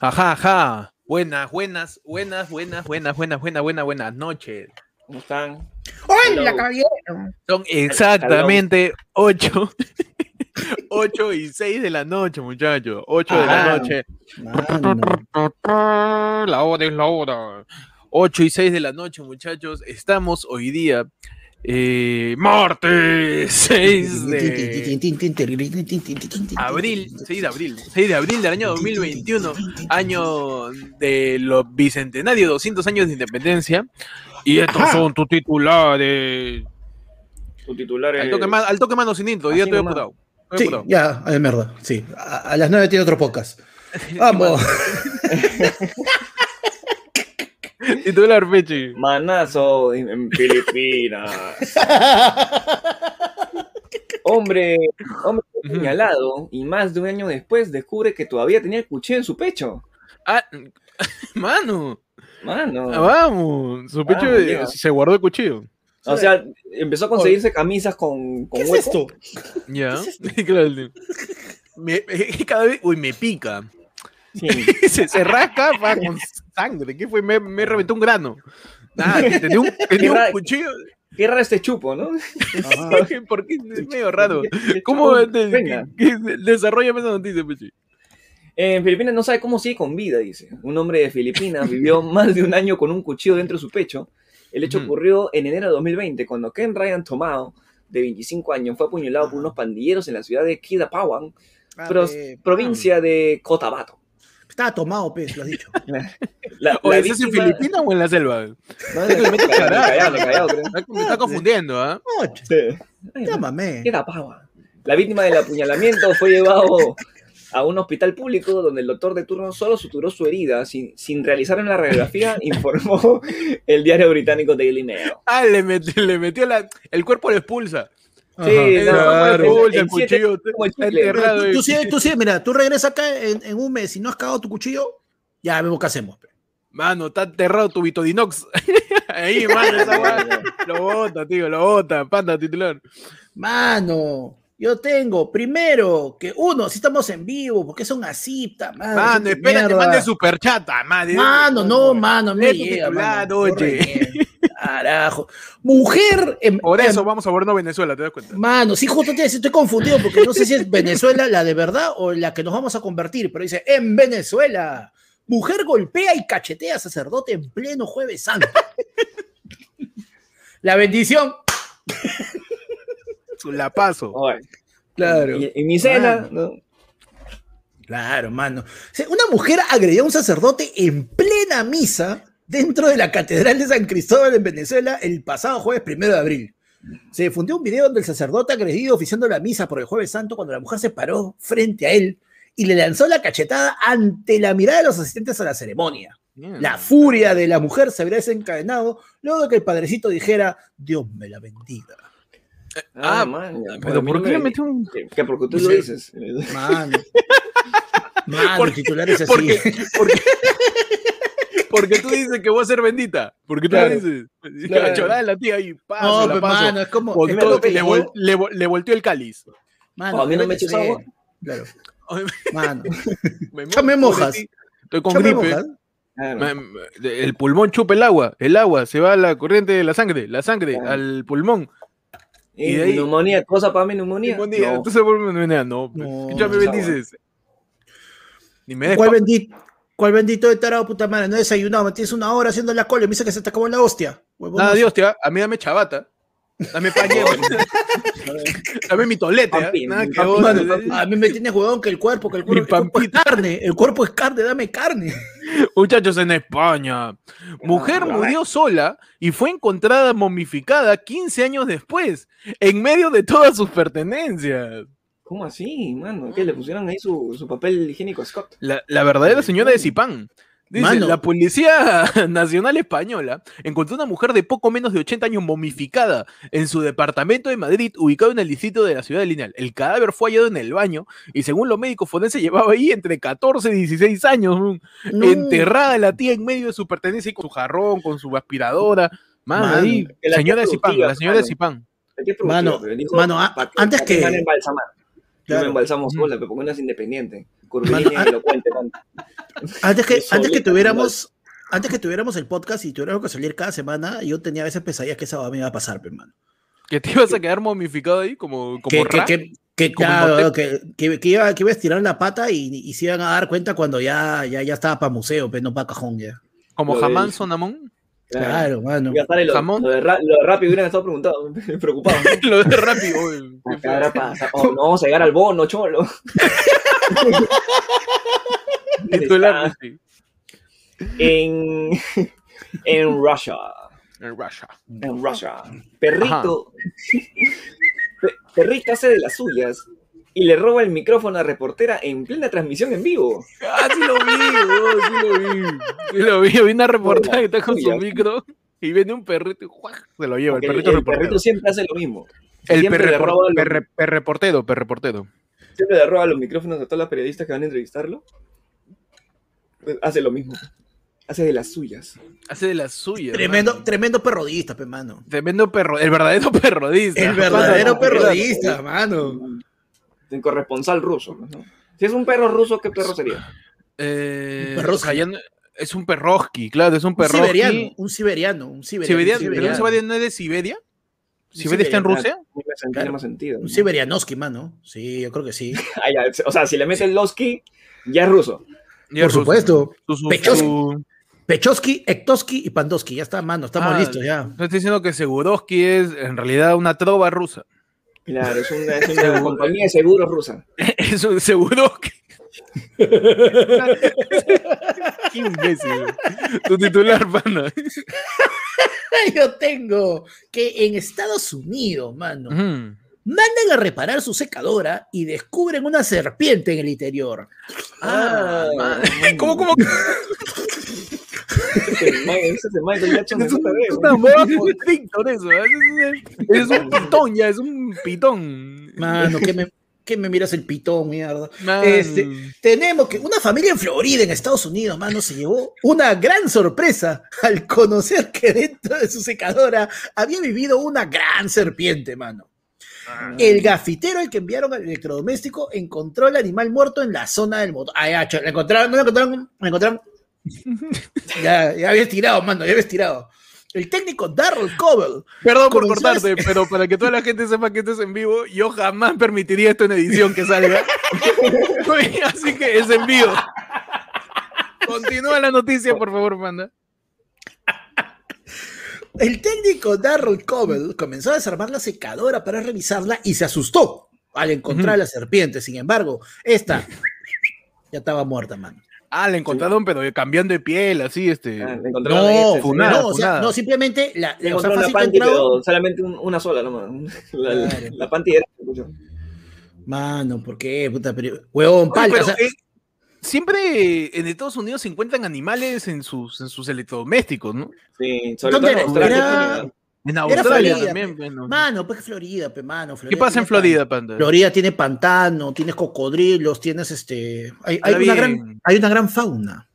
Ajá, ajá. Buenas, buenas, buenas, buenas, buenas, buenas, buenas, buenas, buenas noches. ¿Cómo están? ¡Hola, caballero! Son exactamente 8, 8 y 6 de la noche, muchachos. 8 de la Ah, noche. Mano. La hora es la hora. 8 y 6 de la noche, muchachos. Estamos hoy día, eh, martes 6 de abril, 6 de abril, 6 de abril del año 2021, año de los bicentenarios, 200 años de independencia. Y estos Ajá. son tus titulares. Tu titular es... Al toque, al toque mano sin intro, Así estoy apurado. Sí, apurado. ya, a mierda, sí. A, a las nueve tiene otro podcast. Vamos. Titular, Pechi. Manazo en, en Filipinas. hombre, hombre señalado y más de un año después descubre que todavía tenía el cuchillo en su pecho. Ah, mano, Mano. ah, vamos. Su pecho eh, se guardó el cuchillo. O sea, empezó a conseguirse camisas con, con ¿Qué es hueco. esto? Ya. Claro, el- me- cada vez, uy, me pica. Sí. se, se rasca va, con sangre. ¿Qué fue? Me, me reventó un grano. Nada, que tenía un, tenía un ra- cuchillo. Qué raro este chupo, ¿no? Porque es medio raro. ¿Cómo te, Venga. que- que- desarrollame esa noticia, Pechi? En Filipinas no sabe cómo sigue con vida, dice. Un hombre de Filipinas vivió más de un año con un cuchillo dentro de su pecho. El hecho ocurrió en enero de 2020, cuando Ken Ryan Tomao, de 25 años, fue apuñalado por unos pandilleros en la ciudad de Kidapawan, pro- eh, provincia de Cotabato. Estaba tomado, pez, lo has dicho. La, ¿O la es en Filipinas o en la selva? No, Me está confundiendo, ¿ah? No, ch- Sí. Llámame. Kidapawan. La víctima del apuñalamiento fue llevado a un hospital público donde el doctor de turno solo suturó su herida sin, sin realizar una radiografía, informó el diario británico Daily Mail. Ah, le, meti- le metió la. El cuerpo lo expulsa. Ajá. Sí, no, claro. el cuchillo enterrado. Tú, tú sí, tú sí, mira, tú regresas acá en, en un mes y no has cagado tu cuchillo, ya vemos qué hacemos. pe. Mano, está enterrado tu Vitodinox. Ahí, mano, esa weá. Lo bota, tío, lo bota. Panda titular. Mano, yo tengo, primero, que uno, si estamos en vivo, porque son así, ta madre. Mano, espera que mierda. mande superchata, madre. Mano, no, mano, me llega, titular, mano. oye. Carajo. Mujer en, Por en- eso vamos a vernos Venezuela, ¿te das cuenta? Mano, sí, justo te estoy confundido porque no sé si es Venezuela la de verdad o la que nos vamos a convertir, pero dice, en Venezuela, mujer golpea y cachetea a sacerdote en pleno jueves santo. La bendición. La paso. Oye, Claro. Y, y mi cena, ¿no? Claro, mano. O sea, una mujer agredió a un sacerdote en plena misa dentro de la Catedral de San Cristóbal en Venezuela el pasado jueves primero de abril. Se difundió un video donde el sacerdote agredido oficiando la misa por el jueves santo cuando la mujer se paró frente a él y le lanzó la cachetada ante la mirada de los asistentes a la ceremonia. La furia de la mujer se habría desencadenado luego de que el padrecito dijera, Dios me la bendiga. Ah, man, ya. Pero ¿por qué le metió un.? me- que- que porque tú lo dices. Mano. Mano, ¿Por el titular es así. Porque, porque, porque tú dices que voy a ser bendita. Porque tú Claro. dices. Claro. La chorada de la tía ahí, paso, No, la pero, paso. mano, es como. Con es todo, como que le, yo- vol- le vol- le volteó el cáliz. Mano, Oh, a mí no me eches agua. Claro. Mano. Me, Ya me mojas. Estoy con Ya me gripe. Claro. El pulmón chupa el agua. El agua se va a la corriente de la sangre. La sangre Claro. al pulmón. Y y de ahí- neumonía, cosa para mí, neumonía. Neumonía. No. Entonces vuelve neumonía. No, No, ya me bendices. Ni me ¿Cuál bendito? ¿Cuál bendito de tarado, puta madre? No he desayunado, me tienes una hora haciendo la cola y me dice que se te acabó la hostia. Huevón, Nada. Dios, tía. A mí dame chabata. Dame pañero. dame mi tolete. ¿eh? Nada que a mí me tienes huevón que el cuerpo, que el cuerpo, Mi el cuerpo es carne, el cuerpo es carne, dame carne. Muchachos en España. Mujer Ah, murió sola y fue encontrada momificada 15 años después, en medio de todas sus pertenencias. ¿Cómo así, mano? ¿Qué? ¿Le pusieron ahí su, su papel higiénico a Scott? La, la verdadera señora de Zipán. Dice, Mano. la Policía Nacional Española encontró una mujer de poco menos de 80 años momificada en su departamento de Madrid, ubicado en el distrito de la ciudad de Lineal. El cadáver fue hallado en el baño y según los médicos forenses llevaba ahí entre 14 y 16 años. mm, No. Enterrada la tía en medio de su pertenencia y con su jarrón, con su aspiradora. Mano, Mano, ahí, señora de Zipán, la señora de. Zipán. Mano, mano, antes que- embalsamar. Yo me Claro. embalsamo sola, pero porque no es independiente. Curvilínea ah- elocuente. Antes que, antes que tuviéramos, antes que tuviéramos el podcast y tuviéramos que salir cada semana, yo tenía a veces pesadillas que esa va me iba a pasar, pe, mano. Que te ibas a quedar momificado ahí como, como Que, que, que, claro, iba, que iba a estirar la pata y, y se iban a dar cuenta cuando ya, ya, ya estaba para museo, pero no para cajón ya. como Jamán Sonamón. Claro, mano. Ya sale lo, Jamón. lo de, ra- lo de Rappi hubieran estado preguntados, preocupados. Lo de rápido. uy, qué Acá ahora feo. pasa. Oh, no vamos a llegar al bono, cholo. Titular, Está sí. en, en Russia. En Russia. En Russia. Perrito. Pe- Perrito hace de las suyas y le roba el micrófono a la reportera en plena transmisión en vivo. Ah, sí lo vi, sí lo vi. Sí lo vi. Vi una reportaje que está con su micro y viene un perrito y se lo lleva. El perrito el reportero. perrito siempre hace lo mismo. El siempre, le perre, roba los, perre, perreportero, perreportero. siempre le roba los micrófonos a todas las periodistas que van a entrevistarlo. Pues hace lo mismo. Hace de las suyas. Hace de las suyas. Tremendo, mano. tremendo perrodista, pe, mano. Tremendo perro. El verdadero perrodista. El verdadero perrodista, mano. El corresponsal ruso. ¿no? Si es un perro ruso, ¿qué perro sería? Eh, Un perroski. o sea, ya no- es un perroski, claro, es un Un perroski. siberiano, un siberiano, un siberiano. Siberiano, un ¿pero no siberiano. Siberia no es de Siberia? ¿Siberia está en Rusia? Tiene Claro. más sentido. Un ¿no? siberianoski, mano. Sí, yo creo que sí. Ah, ya, o sea, si le mete el Losky, ya es ruso. Ya Por es ruso. supuesto. Su- su- Pechos- su- Pechowski, Ektoski y Pandoski. Ya está, mano. Estamos Ah, listos ya. Estoy diciendo que Seguroski es en realidad una trova rusa. Claro, es una, es una compañía de seguros rusa. Es un Seguroski. Qué imbécil. Tu titular, pana. Yo tengo que en Estados Unidos, mano, mandan a reparar su secadora y descubren una serpiente en el interior. Ah, Ah, ¿Cómo, cómo? Ese es el Michael Jackson un- pitón ya, es un pitón. Mano, ¿qué me, qué me miras el pitón, mierda? Man. Este, tenemos que una familia en Florida, en Estados Unidos, mano, se llevó una gran sorpresa al conocer que dentro de su secadora había vivido una gran serpiente, mano. El gafitero al que enviaron al electrodoméstico encontró el animal muerto en la zona del motor. Ah, ya, cho, la encontraron, no la encontraron, la encontraron. Ya, ya había estirado, mano, ya había estirado. El técnico Darrell Cobble Perdón por cortarte, pero para que toda la gente sepa que esto es en vivo, yo jamás permitiría esto en edición que salga. Así que es en vivo. Continúa la noticia, por favor, manda. El técnico Darrell Cobble comenzó a desarmar la secadora para revisarla y se asustó al encontrar a la serpiente. Sin embargo, esta ya estaba muerta, mano. Ah, la encontraron, pero cambiando de piel, así, este. Ah, le encontraron No, este, funada, no, o sea, funada. no, simplemente la, Le o sea, encontraron la fácil que panty, entraba- pero solamente un- una sola nomás. La, la, Claro. la panty era. escucho. Mano, ¿por qué? Puta, pero, huevón, palta, o sea, eh, siempre en Estados Unidos se encuentran animales en sus, en sus electrodomésticos, ¿no? Sí, sobre ¿Dónde todo en era? Australia. Era- En Australia Florida, también, bueno. mano, pues Florida, pe, mano. ¿Qué Florida pasa en Florida, pan- panda? Florida tiene pantano, tienes cocodrilos, tienes este. Hay, una, gran, hay una gran fauna.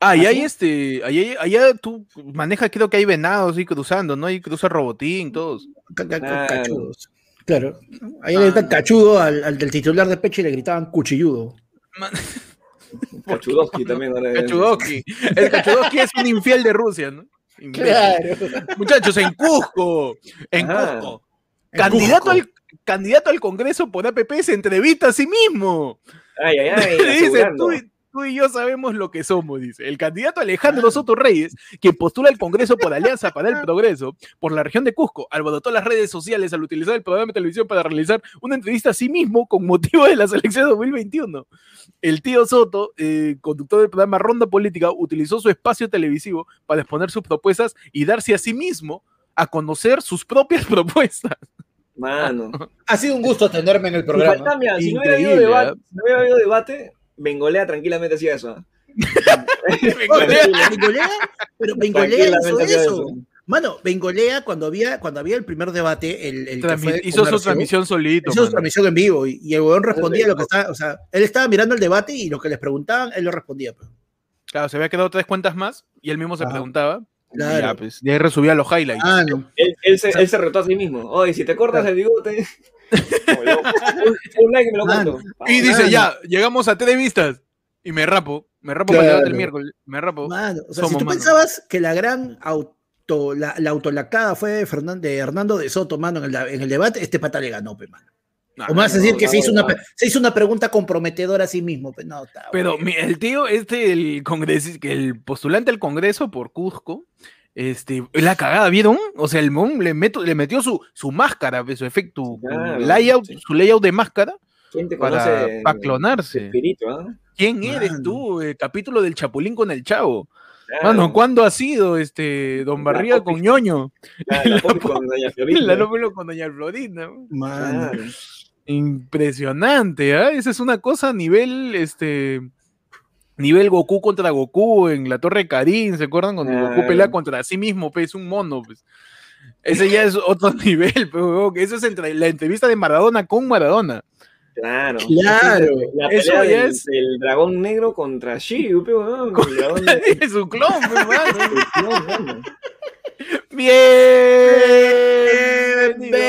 Ah, y ¿Ah, hay este, allá, allá tú manejas, creo que hay venados y cruzando, ¿no? Hay cruza robotín, todos. Claro. Cachudos. Claro. Ahí Ah, le gritan cachudo al, al del titular de pecho y le gritaban cuchilludo. Kachudowski también. ahora es- Kachudoski. El Kachudoski es un infiel de Rusia, ¿no? Imbécil. Muchachos, en Cusco, en Ajá. Cusco. En Candidato Cusco. al, candidato al Congreso por APP se entrevista a sí mismo. Ay, ay, ay. dice, tú, tú y yo sabemos lo que somos, dice. El candidato Alejandro Soto Reyes, quien postula al Congreso por Alianza para el Progreso, por la región de Cusco, alborotó las redes sociales al utilizar el programa de televisión para realizar una entrevista a sí mismo con motivo de las elecciones de 2021. El tío Soto, eh, conductor del programa Ronda Política, utilizó su espacio televisivo para exponer sus propuestas y darse a sí mismo a conocer sus propias propuestas. Mano. Ha sido un gusto atenderme en el Si, programa. mira, si no hubiera habido debate, ¿eh? si no hubiera habido debate, Bengolea tranquilamente hacía eso. ¿ah? Bengolea, pero Bengolea hizo hacía eso. Mano, Bengolea, cuando había, cuando había el primer debate, el, el que Transmi- fue de hizo su transmisión solito. hizo su transmisión en vivo y, y el huevón respondía lo que estaba, o sea, él estaba mirando el debate y lo que les preguntaban, él lo respondía. pues. Claro, se había quedado tres cuentas más y él mismo se Ajá. preguntaba. y Claro. Ya, pues, y ahí resubía los highlights. Ah, no. Él, él se, él se retó a sí mismo. Oye, si te cortas el bigote. Un, un like y me lo. Y dice, ya, llegamos a TV Vistas. Y me rapo. Me rapo para Claro. el debate el miércoles. Me rapo. Mano, o sea, Somos, si tú mano. pensabas que la gran auto, la, la autolacada fue de, Fernan- de Hernando de Soto, mano, en el, en el debate, este pata le ganó, pe, mano. No, o a no, decir que no, se, hizo no. una, se hizo una pregunta comprometedora a sí mismo, pe, no, está Pero mi- el tío, este, el congreso, que el postulante al Congreso por Cusco, este, la cagada, ¿vieron? O sea, el mon le, meto, le metió su, su máscara, su efecto, Claro, layout, sí. su layout de máscara ¿Quién te para, conoce? para clonarse. Espíritu, ¿ah? ¿Quién eres tú? El capítulo del Chapulín con el Chavo. Claro. Mano, ¿cuándo ha sido este Don La Barriga con ñoño? Claro, la Poppy con Doña Florinda. La con Doña Florinda. Impresionante, ¿ah? Esa es una cosa a nivel, este, nivel Goku contra Goku en la Torre Karin, ¿se acuerdan? Cuando Goku pelea contra sí mismo, pues, un mono, pues. Ese ya es otro nivel, pero eso es entre la entrevista de Maradona con Maradona. Claro. Claro. La Eso ya del, es- del dragón negro contra Shiryu, pe, weón, el dragón Es su clon, pues, mano. No, mano.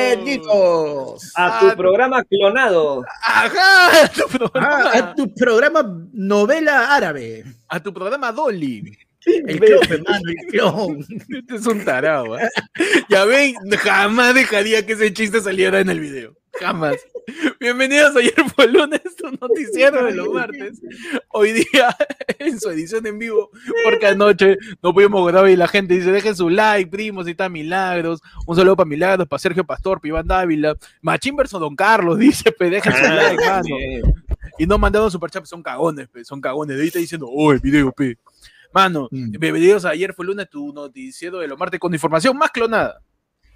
Bienvenidos. A tu programa clonado. Ajá, a tu programa, Ah, a tu programa novela árabe. a tu programa Dolly. El clon, pe, mano, el clon. Este es un tarado. ¿ah? Ya ven, jamás dejaría que ese chiste saliera en el video. Jamás. Bienvenidos a ayer fue lunes, tu noticiero de los martes. Hoy día, en su edición en vivo, porque anoche no pudimos grabar y la gente dice: dejen su like, primos, y está Milagros. Un saludo para Milagros, para Sergio Pastor, para Iván Dávila. Machín versus Don Carlos, dice: pe, dejen su like, mano. Y no mandaron superchat, son cagones, pe, son cagones. De ahí está diciendo: oh, el video, pe. Mano, Mm. bienvenidos a ayer fue lunes, tu noticiero de los martes con información más clonada.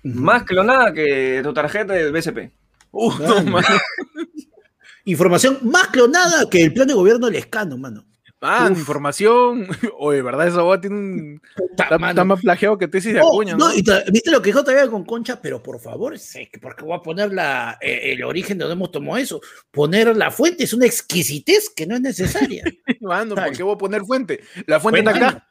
Más clonada que tu tarjeta del BCP. Uh, Mano. no, mano. Información más clonada que el plan de gobierno del escano, mano. Uf. información. Oye, ¿verdad? Esa boda tiene un. Está, más plagiado que tesis de Oh, Acuña, no, ¿no? y ¿Viste lo que dijo todavía con Concha? Pero por favor, sé que porque voy a poner la, eh, el origen de donde hemos tomado eso. Poner la fuente es una exquisitez que no es necesaria. Mano, ¿por qué voy a poner fuente? La fuente está acá.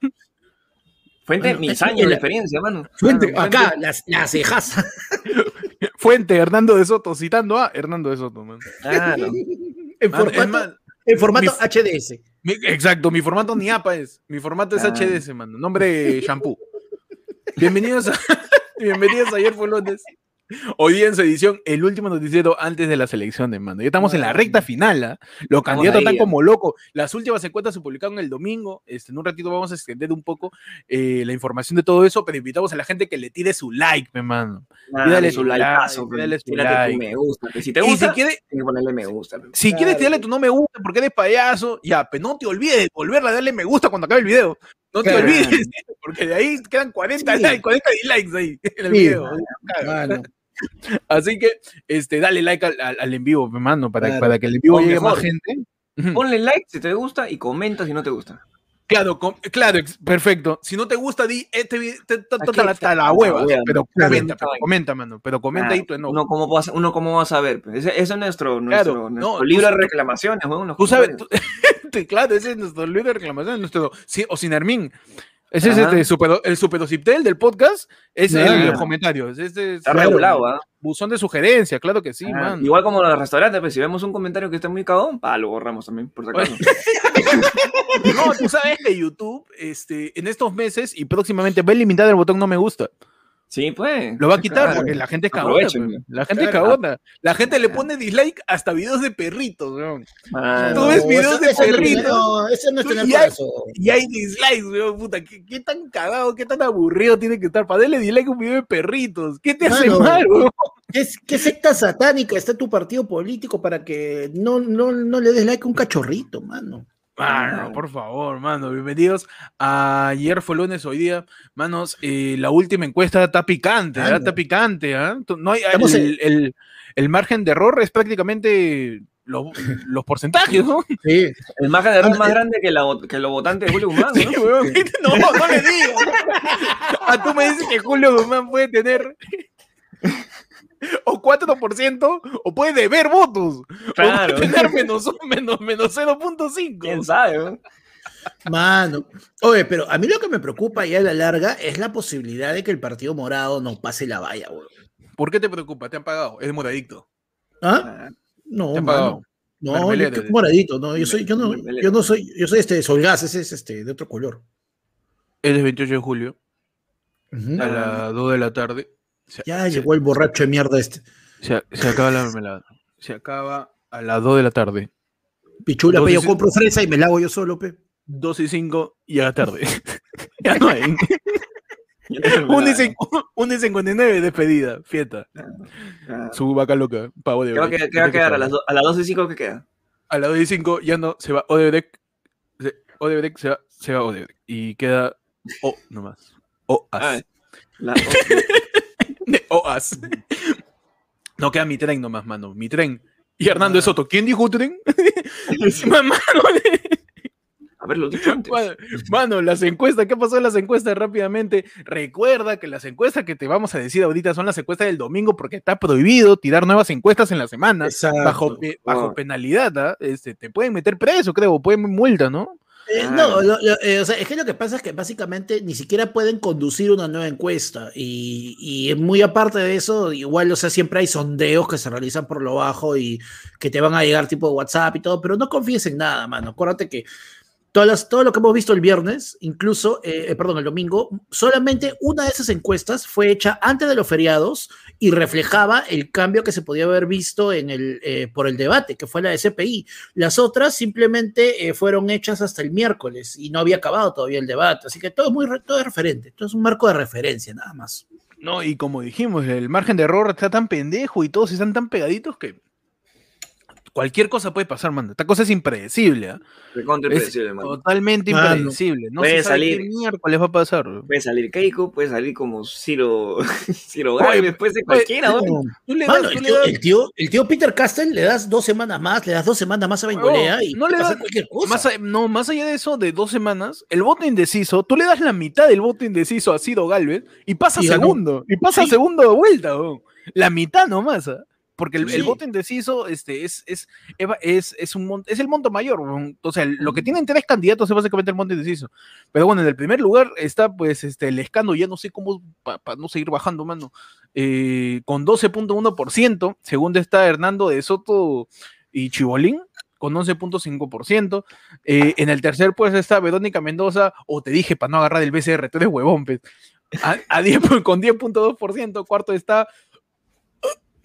Fuente Bueno, mis años de experiencia, mano. Fuente, acá, las, las cejas. Fuente, Hernando de Soto, citando a Hernando de Soto, man. Claro. En formato, más, en formato mi- HDS. mi- exacto, mi formato ni APA es. Mi formato es Ah. HDS, mano. Nombre shampoo. Bienvenidos a, bienvenidos a ayer fue lunes. Hoy día en su edición, el último noticiero antes de las elecciones, mano. Ya estamos en la recta final, ¿ah? Los candidatos están como locos. Las últimas encuestas se publicaron el domingo. Este, en un ratito vamos a extender un poco eh, la información de todo eso, pero invitamos a la gente que le tire su like, mi mano. Dale su like, dale su like. me gusta. pe. Si te Y si gusta, quiere, tienes que ponerle me gusta. si quieres tirarle tu no me gusta porque eres payaso, ya, pero no te olvides de volverle a darle me gusta cuando acabe el video. No te Claro. olvides, porque de ahí quedan 40 Sí. likes, 40 dislikes ahí en el Sí, video. Mano, Así que este, dale like al, al- al en vivo, hermano, para, Claro. para que el en vivo O llegue mejor, más gente. Ponle like si te gusta y comenta si no te gusta. Claro, claro, perfecto. Si no te gusta, di este video, te la- hueva, hueva. pero comenta, pero comenta, mano, pero comenta ahí tu Ah, enojo. uno, cómo va a, uno cómo va a saber. pe. Ese, ese es nuestro, nuestro, Claro, nuestro no, libro tú- de reclamaciones. weón, Tú sabes, tú- claro, ese es nuestro libro de reclamación, nuestro, sí, o sin Hermín. Ese es Ajá. este super, el superociptel del podcast, es el, Claro. los comentarios. Este es Está regulado, ¿ah? Buzón de sugerencia, claro que sí, Ah, man. Igual como los restaurantes, pues, si vemos un comentario que está muy cagón, pa, lo borramos también, por si acaso. No, tú sabes que YouTube, este, en estos meses y próximamente va a eliminar el botón no me gusta. Sí, pues. Lo va a quitar Claro. porque la gente es cagona. Aprovechen. pues. La gente es cagona. La gente le pone dislike hasta videos de perritos, weón. Mano, Tú ves videos eso- de perritos. No, eso no es tener ya- corazón. Y hay dislikes, weón, puta. ¿Qué, qué tan cagado, qué tan aburrido tiene que estar para darle dislike a un video de perritos? ¿Qué te hace mal, weón? ¿Qué, qué secta satánica está tu partido político para que no, no, no le des like a un cachorrito, mano? Mano, por favor, mano, bienvenidos. Ayer fue lunes, hoy día, manos, eh, la última encuesta está picante, ¿ah? Está picante, ¿ah? Tú- No hay, el, el- el margen de error es prácticamente lo- los porcentajes, ¿no? Sí. el margen de error es Ah, más eh. grande que, la, que los votantes de Julio Guzmán, ¿no? Sí, weón. No, no le digas. Ah, tú me dices que Julio Guzmán puede tener o 4% o puede deber votos. Claro. O puede tener menos, menos, menos 0.5. ¿Quién sabe? no? Mano. Oye, pero a mí lo que me preocupa ya a la larga es la posibilidad de que el Partido Morado no pase la valla. ¿Por qué te preocupa? ¿Te han pagado? Es moradicto. ¿Ah? Ah, No, Te han mano. No, yo, moradito, no, yo soy, yo no, yo no soy, yo soy este Solgas, ese es este de otro color. Es el 28 de julio, a las 2 de la tarde. Se, Ya se- llegó el borracho de mierda este. se- se acaba la mermelada. Se acaba a las 2 de la tarde. Pichula, pe, yo compro fresa y me la hago yo solo, pe. 2 y 5 y a la tarde. ya no hay. 1 y, mermelada. cin- 1 y 59, despedida, fiesta. Ah. Su vaca loca, pavo de ¿Qué va a break. quedar, qué va a quedar? ¿A las, do- a las 12 y 5 qué queda? A las 2 y 5 ya no se va Odebrecht. Se, Odebrecht se va, se va Odebrecht. Y queda O nomás. OAS. Ah, la- De OAS. No queda mi tren nomás, mano. Mi tren. Y Hernando de Soto. ¿Quién dijo tren? Encima, mano, Haberlo dicho antes. Mano, mano, las encuestas, ¿qué pasó en las encuestas rápidamente? Recuerda que las encuestas que te vamos a decir ahorita son las encuestas del domingo porque está prohibido tirar nuevas encuestas en la semana Exacto. bajo, pe- bajo Ah. penalidad, ¿ah? este, te pueden meter preso, creo, pueden multa, ¿no? Eh, no, lo- lo- eh, o sea, es que lo que pasa es que básicamente ni siquiera pueden conducir una nueva encuesta y, y muy aparte de eso, igual, o sea, siempre hay sondeos que se realizan por lo bajo y que te van a llegar tipo de WhatsApp y todo, pero no confíes en nada, mano. Acuérdate que todas las- todo lo que hemos visto el viernes, incluso, eh, eh, perdón, el domingo, solamente una de esas encuestas fue hecha antes de los feriados y reflejaba el cambio que se podía haber visto en el, eh, por el debate, que fue la de CPI. Las otras simplemente fueron hechas hasta el miércoles y no había acabado todavía el debate. Así que todo es muy todo es referente. Todo es un marco de referencia, nada más. No, y como dijimos, el margen de error está tan pendejo y todos están tan pegaditos que cualquier cosa puede pasar, mano. Esta cosa es impredecible, ¿ah? Es impredecible, mano. totalmente Mano, impredecible. No puede se sabe salir- qué miércoles va a pasar. Puede salir Keiko, puede salir como Ciro, Ciro puede ser cualquiera. oye, ¿no? Tú le Mano, das- tú el, le tío, das- el, tío, el tío Peter Castell le das dos semanas más, le das dos semanas más a Bengolea y no le pasar das- cualquier cosa. Más a- no, más allá de eso, de dos semanas, el voto indeciso, tú le das la mitad del voto indeciso a Ciro Galvez y pasa segundo. Y pasa Sí. segundo de vuelta. La mitad nomás. ¿ah? Porque el, el Sí. voto indeciso este, es, es, es, es, un, es el monto mayor. O sea, lo que tienen tres candidatos es básicamente el monto indeciso. Pero bueno, en el primer lugar está pues este, el escándalo, ya no sé cómo, para no seguir bajando, mano, eh, con 12.1%. Segundo está Hernando de Soto y Chibolín con 11.5%. Eh, en el tercer puesto está Verónica Mendoza, o te dije para no agarrar el BCR, tú eres huevón, pues. A, a 10 pu- con 10.2%. Cuarto está.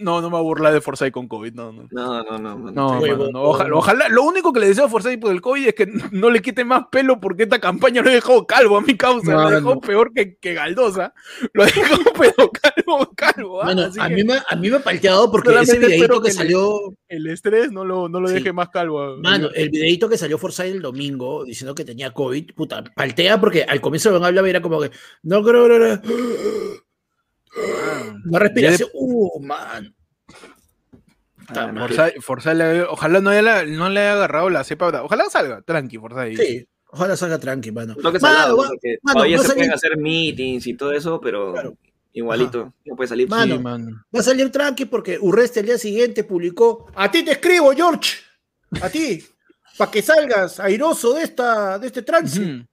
No, no me voy a burlar de Forsyth con COVID, no, no. No, no, no. mano. No, mano, no, ojalá, ojalá- lo único que le deseo a Forsyth por el COVID es que no le quite más pelo porque esta campaña lo dejó calvo a mi causa, lo dejó Mano. peor que, que Galdosa, lo dejó pero calvo, calvo. ah, Mano, así a, que mí me, a mí me ha palteado porque Solamente ese videito que que salió, el estrés no lo, no lo Sí. deje más calvo. a- mano, el videito que salió Forsyth el domingo diciendo que tenía COVID, puta, paltea porque al comienzo lo hablaba y era como que, no creo, no, no, Ah. Una respiración, uh, man. Ah, no. Forsyth- Forsyth le- ojalá no, haya- no le haya agarrado la cepa. Ojalá salga, tranqui, Forsyth. Sí, ojalá salga tranqui, mano. Lo que se Mano, mano, todavía se salir- pueden hacer meetings y todo eso, pero Claro. igualito no puede salir. Mano, Sí, mano. Va a salir tranqui porque Urreste el día siguiente publicó, a ti te escribo, George, a ti, para que salgas airoso de, esta, de este trance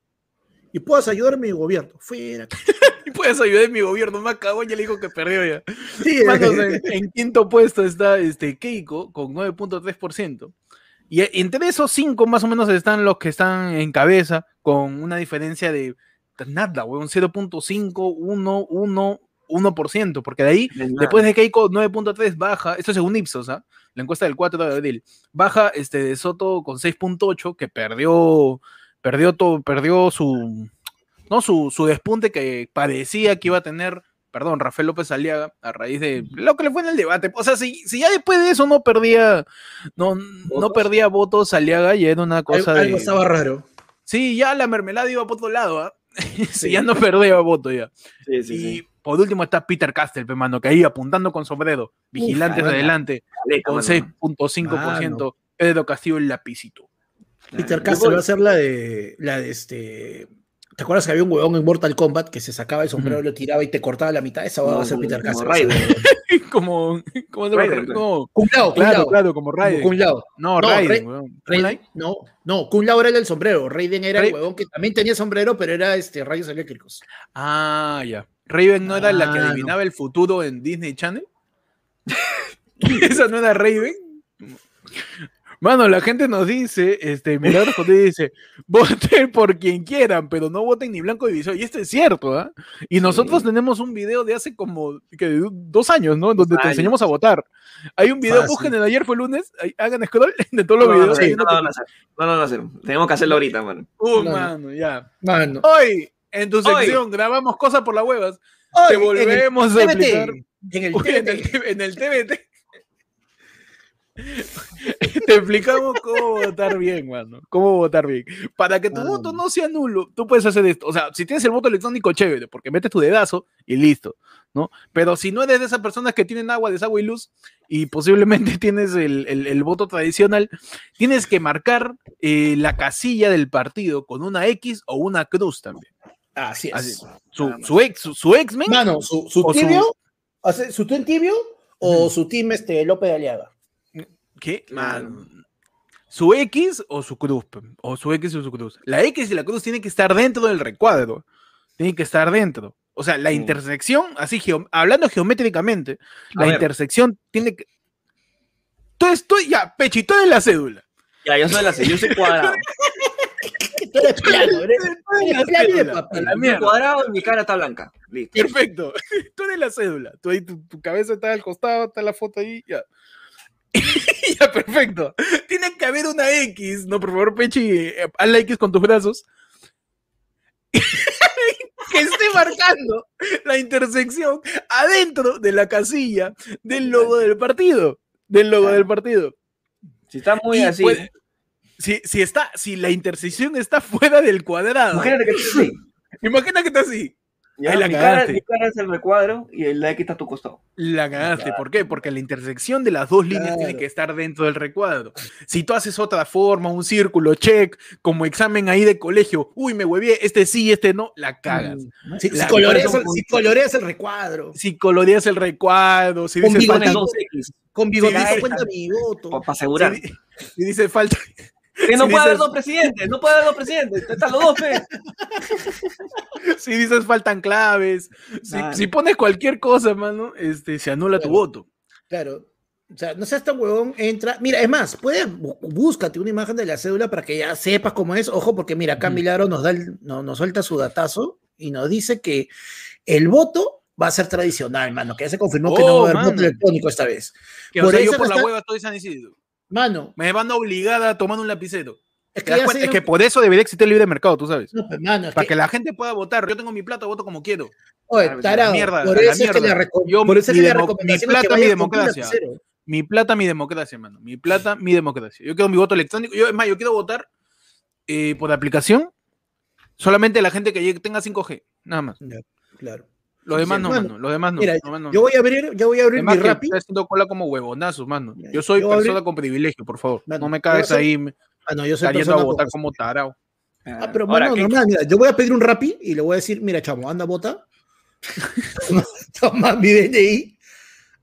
y puedas ayudar a mi gobierno. Fuera. Y puedes ayudar en mi gobierno, cagón, ya le dijo que perdió ya. Sí, Manos, en, en quinto puesto está este Keiko con 9.3%. Y e- entre esos cinco más o menos están los que están en cabeza con una diferencia de nada, weón, 0.5, 1, 1, 1%, porque de ahí, después de Keiko 9.3 baja, esto es según Ipsos, ¿ah? la encuesta del 4 de abril, baja este de Soto con 6.8, que perdió, perdió todo, perdió su, no, su, su despunte que parecía que iba a tener perdón, Rafael López Aliaga, a raíz de lo que le fue en el debate. O sea, si, si ya después de eso no perdía, no, no ¿Votos? perdía votos Aliaga, ya era una cosa Algo de. estaba raro. Sí, ya la mermelada iba por otro lado, ¿ah? Sí. Si ya no perdía voto ya. Sí, sí, y sí. por último está Peter Castell, pe, mano, que ahí apuntando con sombrero, vigilantes caramba. adelante, con mano. 6.5%, Pedro Castillo el lapicito. Peter Castle va a ser la de, la de este... ¿Te acuerdas que había un huevón en Mortal Kombat que se sacaba el sombrero, lo tiraba y te cortaba la mitad? Esa va No, a ser Peter como. Raiden. como, como? Raiden. Como- Kun Lao, Kun claro, Lao. claro, como Raiden. Kun Lao. No, No, Raiden, no, no, Kun Lao era el del sombrero. Raiden era el huevón que también tenía sombrero, pero era este, rayos eléctricos. Ah, ya. Raven no era la que Ah, no. adivinaba el futuro en Disney Channel. ¿Esa no era Raven? Mano, la gente nos dice, este, Milagros José dice, voten por quien quieran, pero no voten ni blanco divisor. Y esto es cierto, ¿ah? Y nosotros tenemos un video de hace como que, dos años, ¿no? Donde te años. enseñamos a votar. Hay un video, Fácil. busquen el ayer fue lunes, hagan scroll de todos los No, videos. no, no, no, no, no. Tenemos que hacerlo ahorita, mano. Uh, No, no. mano, ya. Mano. Hoy, en tu Hoy. sección, grabamos cosas por las huevas. Hoy, Te volvemos a explicar. En el Uy, en, el, TBT. Te explicamos cómo votar bien, mano. Cómo votar bien. Para que tu Ah. voto no sea nulo, tú puedes hacer esto. O sea, si tienes el voto electrónico, chévere, porque metes tu dedazo y listo, ¿no? Pero si no eres de esas personas que tienen agua, desagüe y luz, y posiblemente tienes el, el- el voto tradicional, tienes que marcar eh, la casilla del partido con una X o una cruz también. Así es. Así. Su, su ex, su, su ex, men, Mano, su, su tibio, su team tibio o su team este, López de Aliaga. ¿Qué? Mano. Su X o su cruz. O su X o su cruz. La X y la cruz tienen que estar dentro del recuadro. Tienen que estar dentro. O sea, la Mm. intersección, así geo- hablando geométricamente, A la ver. intersección tiene que. Tú estoy, ya, pechito de la cédula. Ya, yo soy la C, yo soy cuadrado. Tú eres plano, eres, Tú eres eres de cédula, papel. la mierda. cuadrado y mi cara está blanca. Listo. Perfecto. Tú eres la cédula. Tú ahí, tu, tu cabeza está al costado, está la foto ahí, ya. ya, perfecto. Tiene que haber una X. No, por favor, Pechi, eh, haz la X con tus brazos. que esté marcando la intersección adentro de la casilla del logo del partido. Del logo del partido. Si está muy Y así. puede- si, si está, si la intersección está fuera del cuadrado, Imagínate que estés así. imagina que está así. Ya, Ahí la mi, cara, cagaste. mi cara es el recuadro y el like está a tu costado. La cagaste. ¿Por qué? Porque la intersección de las dos líneas tiene que estar dentro del recuadro. Si tú haces otra forma, un círculo, check, como examen ahí de colegio, uy, me huevié, este sí, este no, la cagas. Mm. Si, si La- coloreas, el, si coloreas el recuadro, Si coloreas el recuadro, si Con dices X con bigotito Sí, ahí cuenta mi voto. para asegurar. si, si dice falta, Que no si puede haber dos presidentes, no puede haber dos presidentes. Están los dos, fe. si dices faltan claves, si, pones cualquier cosa, mano, este, se anula tu voto. Claro. O sea, no seas tan huevón, entra. Mira, es más, puedes, bú- búscate una imagen de la cédula para que ya sepas cómo es. Ojo, porque mira, acá. Milagro nos da el- no, nos suelta su datazo y nos dice que el voto va a ser tradicional, mano, que ya se confirmó que no Oh, va a haber voto electrónico esta vez. Que, Por o sea, yo eso por la está- hueva estoy San Isidro. Mano, Me van obligada tomando un lapicero. es ¿Te que cuenta? Es por eso debería existir el libre mercado, tú sabes. no, pues, mano, Para que- que la gente pueda votar. Yo tengo mi plata, voto como quiero. Oye, tarado, mierda, por a la eso es que mierda. la, reco- Yo, por eso es mi que la mi que plata, mi democracia. Mi plata, mi democracia, mano. Mi plata, mi democracia. Yo quiero mi voto electrónico. Yo, es más, yo quiero votar eh, por aplicación. Solamente la gente que tenga 5G. Nada más. Claro. Lo Sí, demás no, mano. mano. Lo demás no. Mira, no. Yo voy a abrir, yo voy a abrir Además mi Rappi. está haciendo cola como huevonazos, mano. Yo soy yo voy a abrir- persona con privilegio, por favor. Mano, no me cagues soy- ahí me- Ah, no, yo soy cayendo a persona votar como tarao. Ah, pero Ahora, mano, ¿qué- normal, mira, yo voy a pedir un Rappi y le voy a decir, mira, chamo, anda, bota. toma, toma mi DNI,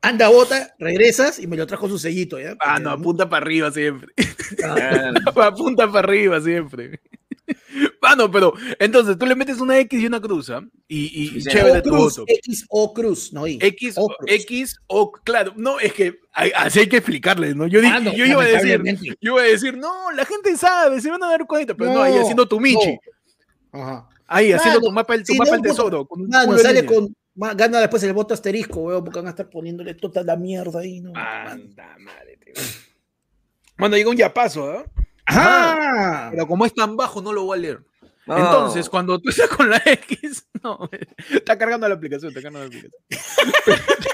anda, bota, regresas y me lo trajo su sellito, ¿ya? Ah, no, apunta para arriba siempre. Ah, apunta para arriba siempre. Mano, pero entonces tú le metes una X y una cruz, ¿ah? Y, y chévere o tu cruz, voto. X o cruz, no I. X, o cruz. X o, claro, no, es que hay- así hay que explicarles, ¿no? Yo, di- Ah, no, yo iba a decir, yo iba a decir, no, la gente sabe, se van a dar cuenta, pero no, ahí haciendo tu Michi, Ajá. ahí haciendo tu mapa, el, tu si mapa no, el tesoro. Con Mano, sale con. Gana después el voto asterisco, weón, porque van a estar poniéndole toda la mierda ahí, ¿no? Anda, madre, tío. Mano, llega un yapazo, ¿ah? ¡Ah! Pero como es tan bajo, no lo voy a leer. no. Entonces, cuando tú estás con la X, no, está cargando la aplicación, está cargando la aplicación.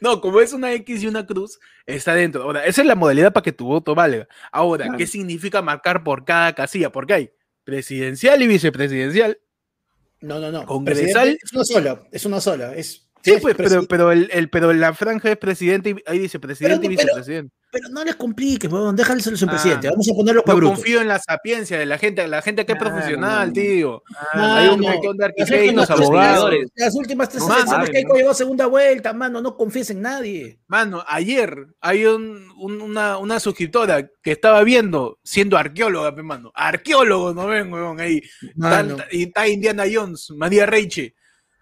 No, como es una X y una cruz, está dentro. Ahora, esa es la modalidad para que tu voto valga. Ahora, Claro. ¿qué significa marcar por cada casilla? Porque hay presidencial y vicepresidencial. No, no, no. Congresal. Presidente Es una sola, es una sola. Es, Sí, es pues, pero, pero, el, el- pero la franja es presidente y ahí dice presidente y Pero- vicepresidente. pero no les compliques, weón. Déjale ser su Ah. presidente. Vamos a ponerlo para Yo confío en la sapiencia de la gente, la gente que es Claro, profesional, tío. Ah, Hay un montón de arquitectos, abogados. Las últimas tres elecciones que llegó segunda vuelta, mano. No confíes en nadie. Mano, ayer hay un- un- una, una suscriptora que estaba viendo, siendo arqueóloga, mano. Arqueólogo, no ven, weón, ahí. Mano. Y está Indiana Jones, María Reiche.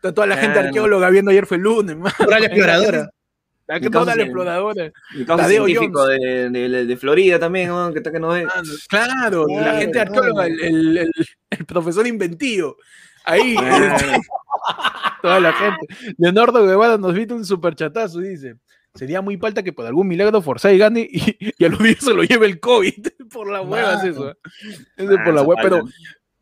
Está toda la gente Claro. arqueóloga viendo ayer fue el lunes, mano. Rural exploradora. La que toda la exploradora. Causa Tadeo científico de, de- de Florida también, ¿no? que está que no ve. Ah, Claro, la Claro, gente arqueóloga, el, el- el- el profesor inventivo. Ahí, Ah, toda la gente. Leonardo Guevara nos viste un superchatazo y dice: Sería muy falta que por algún milagro Forsyth gane y, y a los días se lo lleve el COVID. por la hueva es eso. ¿eh? Eso es Ah, por la hueva. Pero.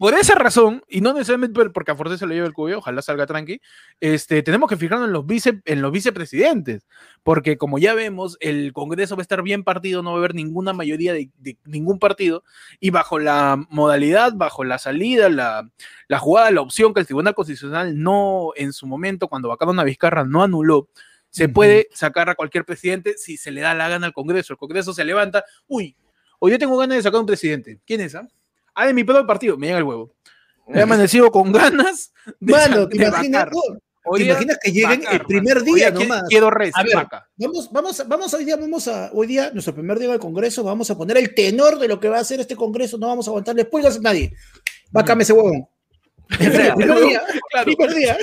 Por esa razón, y no necesariamente por- porque a Forsyth se lo lleve el COVID, ojalá salga tranqui, este, tenemos que fijarnos en los, vice, en los vicepresidentes. Porque como ya vemos, el Congreso va a estar bien partido, no va a haber ninguna mayoría de, de ningún partido, y bajo la modalidad, bajo la salida, la, la jugada, la opción que el Tribunal Constitucional no, en su momento, cuando vacaron a Vizcarra, no anuló, se puede sacar a cualquier presidente si se le da la gana al Congreso. El Congreso se levanta, uy, hoy yo tengo ganas de sacar un presidente. ¿Quién es? Ah, ah de mi propio partido, me llega el huevo. He amanecido con ganas de, Mano, ¿te de imaginas, vacar. no? Hoy ¿Te día, imaginas que lleguen vacar, el primer día qui- nomás? Quiero res, A ver, vaca. Vamos, vamos, vamos hoy día, vamos a, hoy día, nuestro primer día del Congreso, vamos a poner el tenor de lo que va a hacer este Congreso, no vamos a aguantarle spoilers a nadie. Bácame ese huevón. El primer día, Claro, primer día.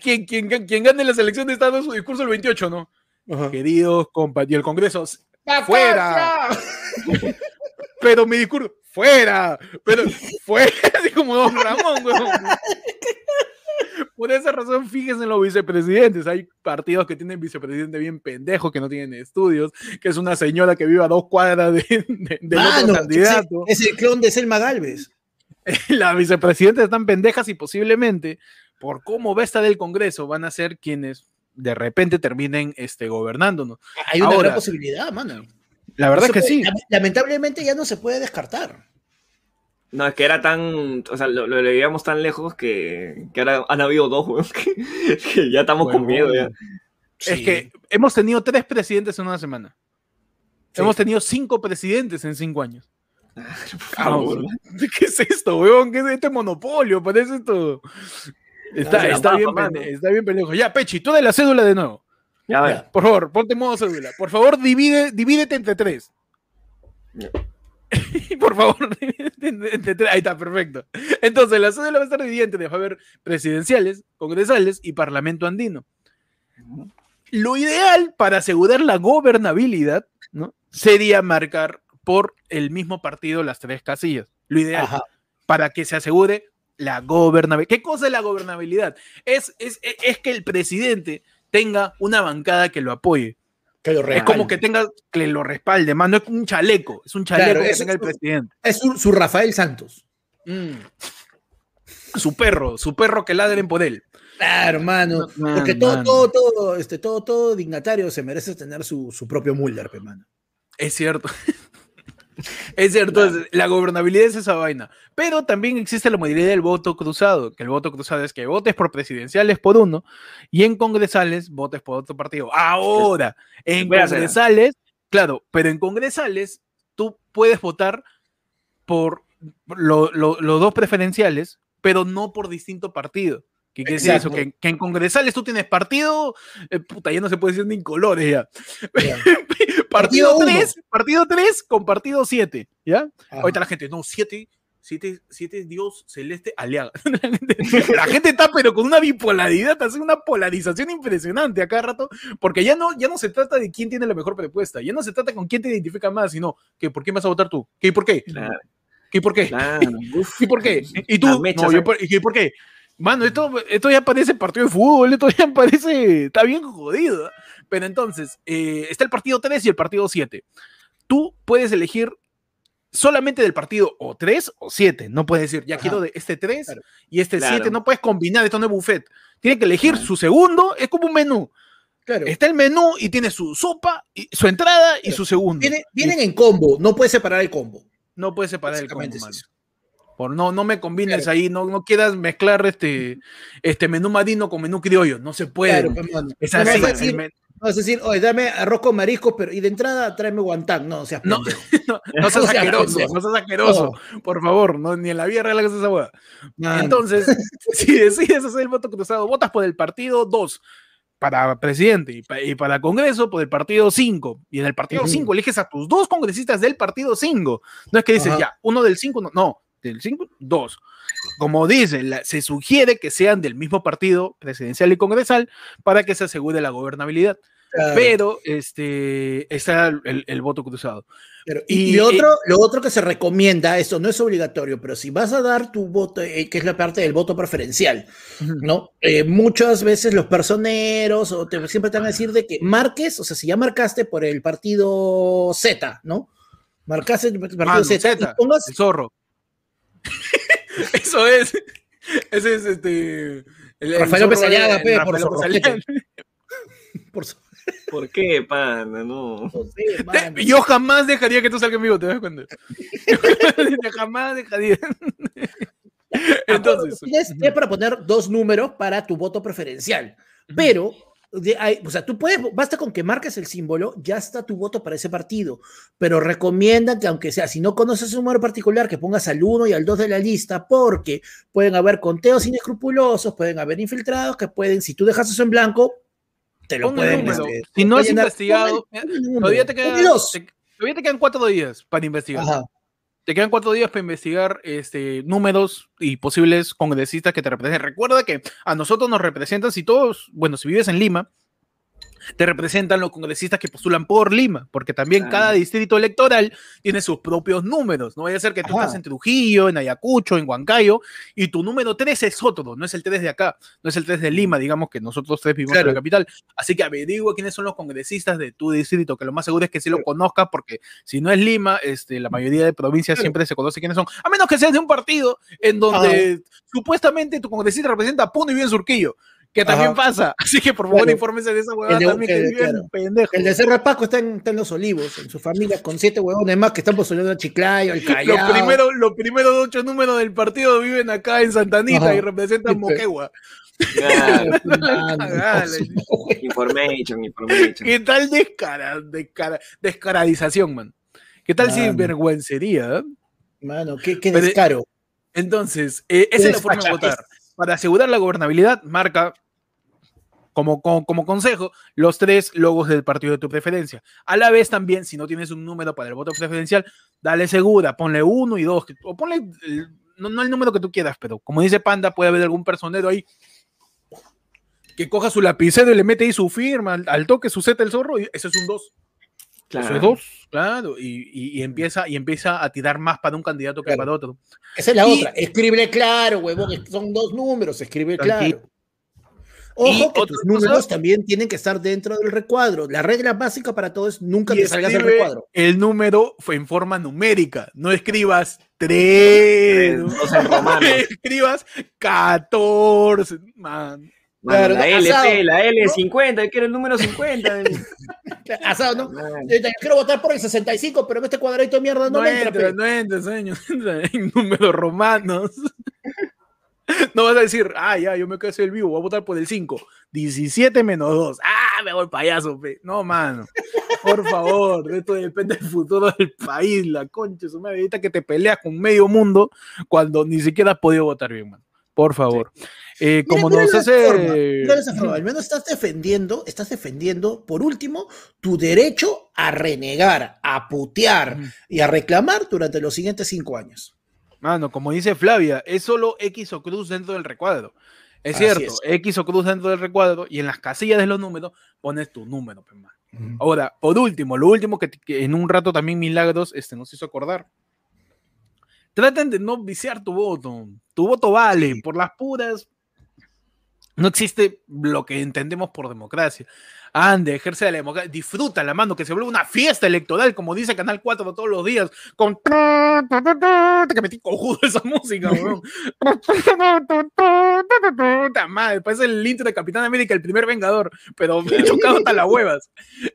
quien, quien, quien gane las elecciones está dando su discurso el 28, ¿no? Queridos compañeros, y el Congreso, ¡fuera! pero mi discurso, ¡fuera! Pero, ¡fuera! Así como Don Ramón, weón. Por esa razón, fíjense en los vicepresidentes. Hay partidos que tienen vicepresidente bien pendejo, que no tienen estudios, que es una señora que vive a dos cuadras de, de- del Mano, otro candidato. Es, es el clon de Selma Galvez. Las vicepresidentes están pendejas y posiblemente, por cómo va a estar el Congreso, van a ser quienes de repente terminen este, gobernándonos. Hay una Ahora, gran posibilidad, mano. La verdad No es que puede- sí. Lamentablemente ya no se puede descartar. No, es que era tan. O sea, lo, lo leíamos tan lejos que, que ahora han habido dos, weón. Que, que ya estamos con miedo ya. Es Sí. que hemos tenido tres presidentes en una semana. Sí. Hemos tenido cinco presidentes en cinco años. Ah, favor. ¿Qué es esto, weón? ¿Qué es este monopolio? Parece esto. Está, está bien pendejo. Ya, Pechi, tú de la cédula de nuevo. Ya, a ver. Ya. Por favor, ponte modo cédula. Por favor, divide, divídete entre tres. Ya. Por favor, divídete entre- tres. Ahí está, perfecto. Entonces, la cédula va a estar dividida entre, va a haber presidenciales, congresales y parlamento andino. Lo ideal para asegurar la gobernabilidad, ¿no? Sería marcar por el mismo partido las tres casillas. Lo ideal Ajá. para que se asegure la gobernabilidad. ¿Qué cosa es la gobernabilidad? Es, es- es que el presidente tenga una bancada que lo apoye. Que lo Es como que tenga que lo respalde, más no es un chaleco, es un chaleco Claro, que es- tenga el presidente. Es su, su Rafael Santos. Mm. Su perro, su perro que ladren por él. Claro, hermano. No, Porque man, todo, man. todo, todo, este, todo, todo dignatario se merece tener su, su propio Mulder, pe, mano. Es cierto. Es cierto, la gobernabilidad es esa vaina. Pero también existe la modalidad del voto cruzado, que el voto cruzado es que votes por presidenciales por uno y en congresales votes por otro partido. Ahora, en Voy congresales, claro, pero en congresales tú puedes votar por lo- lo- los dos preferenciales, pero no por distinto partido. ¿Qué quiere decir eso? Que, que en congresales tú tienes partido, eh, puta, ya no se puede decir ni en colores ya. Partido Partido 3, partido 3 con partido 7, ¿ya? Ajá. Ahorita la gente, no, 7, 7, 7 Dios celeste aliado. La gente, la gente está pero con una bipolaridad, hace una polarización impresionante a cada rato, porque ya no, ya no se trata de quién tiene la mejor propuesta, ya no se trata con quién te identifica más, sino que por qué vas a votar tú, ¿qué y por qué? Claro, ¿Qué y por qué? claro. ¿Y por qué? ¿Y tú? No, yo ¿eh? ¿Y por qué? Mano, esto, esto ya parece partido de fútbol, esto ya parece, está bien jodido. Pero entonces, eh, está el partido 3 y el partido 7. Tú puedes elegir solamente del partido o 3 o 7. No puedes decir, ya Ajá. quiero de este 3 Claro. y este Claro. 7. No puedes combinar, esto no es buffet. Tiene que elegir su segundo, es como un menú. Claro. Está el menú y tiene su sopa, y, su entrada y Claro. su segundo. Viene- vienen en combo, no puedes separar el combo. No puedes separar el combo, es. Por no, no me combines Claro. ahí, no, no quieras mezclar este, este menú marino con menú criollo, no se puede. Claro, es No así. vas a decir, men- no vas a decir, oye, dame arroz con mariscos, pero y de entrada tráeme guantán. No, o sea, No. no, no seas asqueroso, no seas asqueroso, por favor, no, ni en la vida real hagas esa hueá. Entonces, si decides hacer el voto cruzado, votas por el partido 2 para presidente y, pa- y para Congreso por el partido 5. Y en el partido Ujú. 5 eliges a tus dos congresistas del partido 5. No es que dices, Ajá. ya, uno del 5, no, no, del 5, dos. Como dice, la- se sugiere que sean del mismo partido presidencial y congresal para que se asegure la gobernabilidad. Claro. Pero este, está el, el voto cruzado. Pero- y, Y, y otro, lo otro que se recomienda, eso no es obligatorio, pero si vas a dar tu voto, eh, que es la parte del voto preferencial, ¿no? Eh, muchas veces los personeros o te, siempre te van a decir de que marques, o sea, si ya marcaste por el partido Z, ¿no? Marcaste el partido Mano, Z, Z, y pongas el zorro. Eso es. Ese es este. el- el Rafael López Aliaga, de- pe, por. Aliaga. por su- ¿Por qué, pana? No. mano. Te- Yo jamás dejaría que tú salgas vivo, ¿te das cuenta? Yo jamás dejaría. Entonces. Tienes, tienes para poner dos números para tu voto preferencial, pero de ahí- o sea, tú puedes, basta con que marques el símbolo, ya está tu voto para ese partido, pero recomiendan que aunque sea, si no conoces un número particular, que pongas al 1 y al 2 de la lista, porque pueden haber conteos inescrupulosos, pueden haber infiltrados, que pueden, si tú dejas eso en blanco, te lo Pon pueden... este, Si no has investigado, el-. Todavía te, Pon queda- el dos. te- todavía te quedan cuatro días para investigar. Ajá. Te quedan cuatro días para investigar este, números y posibles congresistas que te representen. Recuerda que a nosotros nos representan, si todos, bueno, si vives en Lima, te representan los congresistas que postulan por Lima, porque también Claro. cada distrito electoral tiene sus propios números. No vaya a ser que tú Ajá. estás en Trujillo, en Ayacucho, en Huancayo, y tu número 3 es otro, no es el 3 de acá, no es el 3 de Lima, digamos que nosotros tres vivimos en la capital. Así que averigua quiénes son los congresistas de tu distrito, que lo más seguro es que sí lo conozcas, porque si no es Lima, este, la mayoría de provincias Claro. siempre se conoce quiénes son, a menos que seas de un partido en donde supuestamente tu congresista representa a Puno y bien Surquillo, que también Ajá. pasa. Así que por favor Claro. infórmese de esa huevada El de- también, que el claro. pendejo. El de Cerro Paco está en, está en Los Olivos, en su familia, con siete huevones más que están postulando a Chiclayo, al Callao. Los primeros, los primeros ocho números del partido viven acá en Santanita Ajá. y representan pues. Moquegua. Claro. Information, information. ¿Qué tal descara, descara- descaradización, man? ¿Qué tal Mano. sinvergüencería? Mano, qué, qué Pero- descaro. Entonces, eh, esa es la forma de votar. Para asegurar la gobernabilidad, marca como, como, como consejo los tres logos del partido de tu preferencia. A la vez también, si no tienes un número para el voto preferencial, dale segura, ponle uno y dos, o ponle no, no el número que tú quieras, pero como dice Panda, puede haber algún personero ahí que coja su lapicero y le mete ahí su firma, al, al toque su Z el zorro, y eso es un 2. Eso es 2, claro, y, y- y empieza, y empieza a tirar más para un candidato que Claro. para otro. Esa es la Y- otra. Escribe claro, huevón. Son dos números, escribe claro. Ojo Y que tus cosa- números también tienen que estar dentro del recuadro. La regla básica para todo es nunca te salgas del recuadro. el número fue en forma numérica. No escribas 3. Dos en romano. escribas 14. Man. Mano, Claro, la asado, LP, la L50, yo quiero el número 50. Asado, ¿no? Yo quiero votar por el 65, pero en este cuadradito de mierda no, No, me entra. entra, no entra, señor. Entra en números romanos. No vas a decir, ah, ya, yo me quedo el vivo, voy a votar por el 5. 17 menos 2. Ah, me voy payaso, pe. No, mano. Por favor, de esto depende del futuro del país, la concha, su madre. Ahorita que te peleas con medio mundo cuando ni siquiera has podido votar bien, mano. Por favor. Eh, Mira, como mira nos hace. forma, mira esa forma. Al menos estás defendiendo, estás defendiendo, por último, tu derecho a renegar, a putear Ujú. y a reclamar durante los siguientes cinco años. Mano, como dice Flavia, es solo X o cruz dentro del recuadro. Es Así cierto, es. X o cruz dentro del recuadro y en las casillas de los números pones tu número. Ahora, por último, lo último que, que en un rato también Milagros este, nos hizo acordar. Traten de no viciar tu voto. Tu voto vale, por las puras. No existe lo que entendemos por democracia. Ande, ejerce la democracia, disfruta la mano, que se vuelve una fiesta electoral, como dice Canal 4 todos los días, con que metí cojudo esa música, weón. Puta madre, parece el intro de Capitán América, el primer vengador, pero chocado hasta las huevas.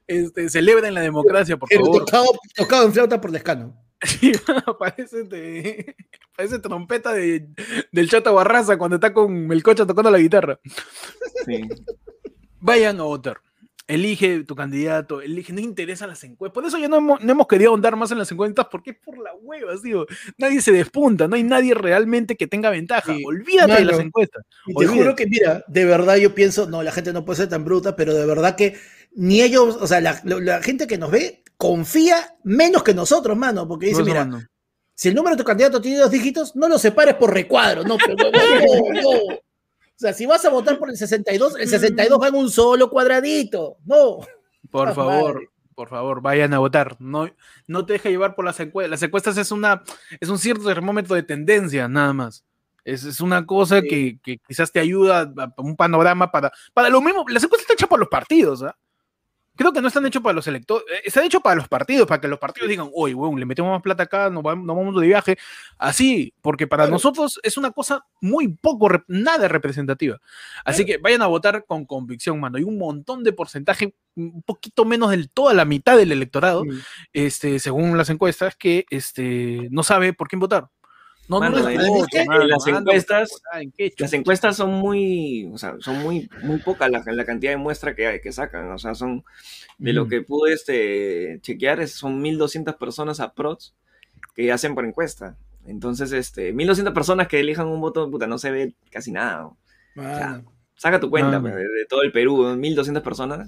Este, celebren la democracia, por favor. tocado, tocado en flauta por descano. Sí, parece, de- parece trompeta de, del Chata Barraza cuando está con Melcocha tocando la guitarra. Sí. Vayan a votar. Elige tu candidato, elige, no interesan las encuestas. Por eso ya no hemos, no hemos querido ahondar más en las encuestas, porque es por la hueva, tío. Nadie se despunta, no hay nadie realmente que que ventaja. Sí. Olvídate de las encuestas. Y te juro que, mira, de verdad yo pienso, no, la gente no puede ser tan bruta, pero de verdad que ni ellos, o sea, la, la- la gente que nos ve confía menos que nosotros, mano, porque dice, mira, si el número de tu candidato tiene dos dígitos, no lo separes por recuadro, no, pero no, no. O sea, si vas a votar por el 62, el 62 va en un solo cuadradito, no. Por Ah, favor, madre. por favor, vayan a votar. No, no te dejes llevar por las encuestas. Las encuestas es una, es un cierto termómetro de tendencia, nada más. Es, es una cosa Sí. que, que quizás te ayuda a, a un panorama para, para lo mismo. Las encuestas están hechas para los partidos, ¿ah? Creo que no están hechos para los electores, eh, están hechos para los partidos, para que los partidos digan, oye, weón, le metemos más plata acá, nos vamos, nos vamos de viaje. Así, porque para Claro. nosotros es una cosa muy poco, nada representativa. Así que vayan a votar con convicción, mano. Hay un montón de porcentaje, un poquito menos de toda la mitad del electorado, este, según las encuestas, que este, no sabe por quién votar. No, Mano, no en mano, las encuestas- votar, ¿en qué Las encuestas son muy, o sea, son muy, muy pocas la, la cantidad de muestra que, que sacan. O sea, son de lo Ujú. que pude este, chequear, es- son 1200 personas aprox que hacen por encuesta. Entonces, este, 1200 personas que elijan un voto, puta, no se ve casi nada. Mano, Saca tu cuenta, pues, de, de todo el Perú, 1200 personas.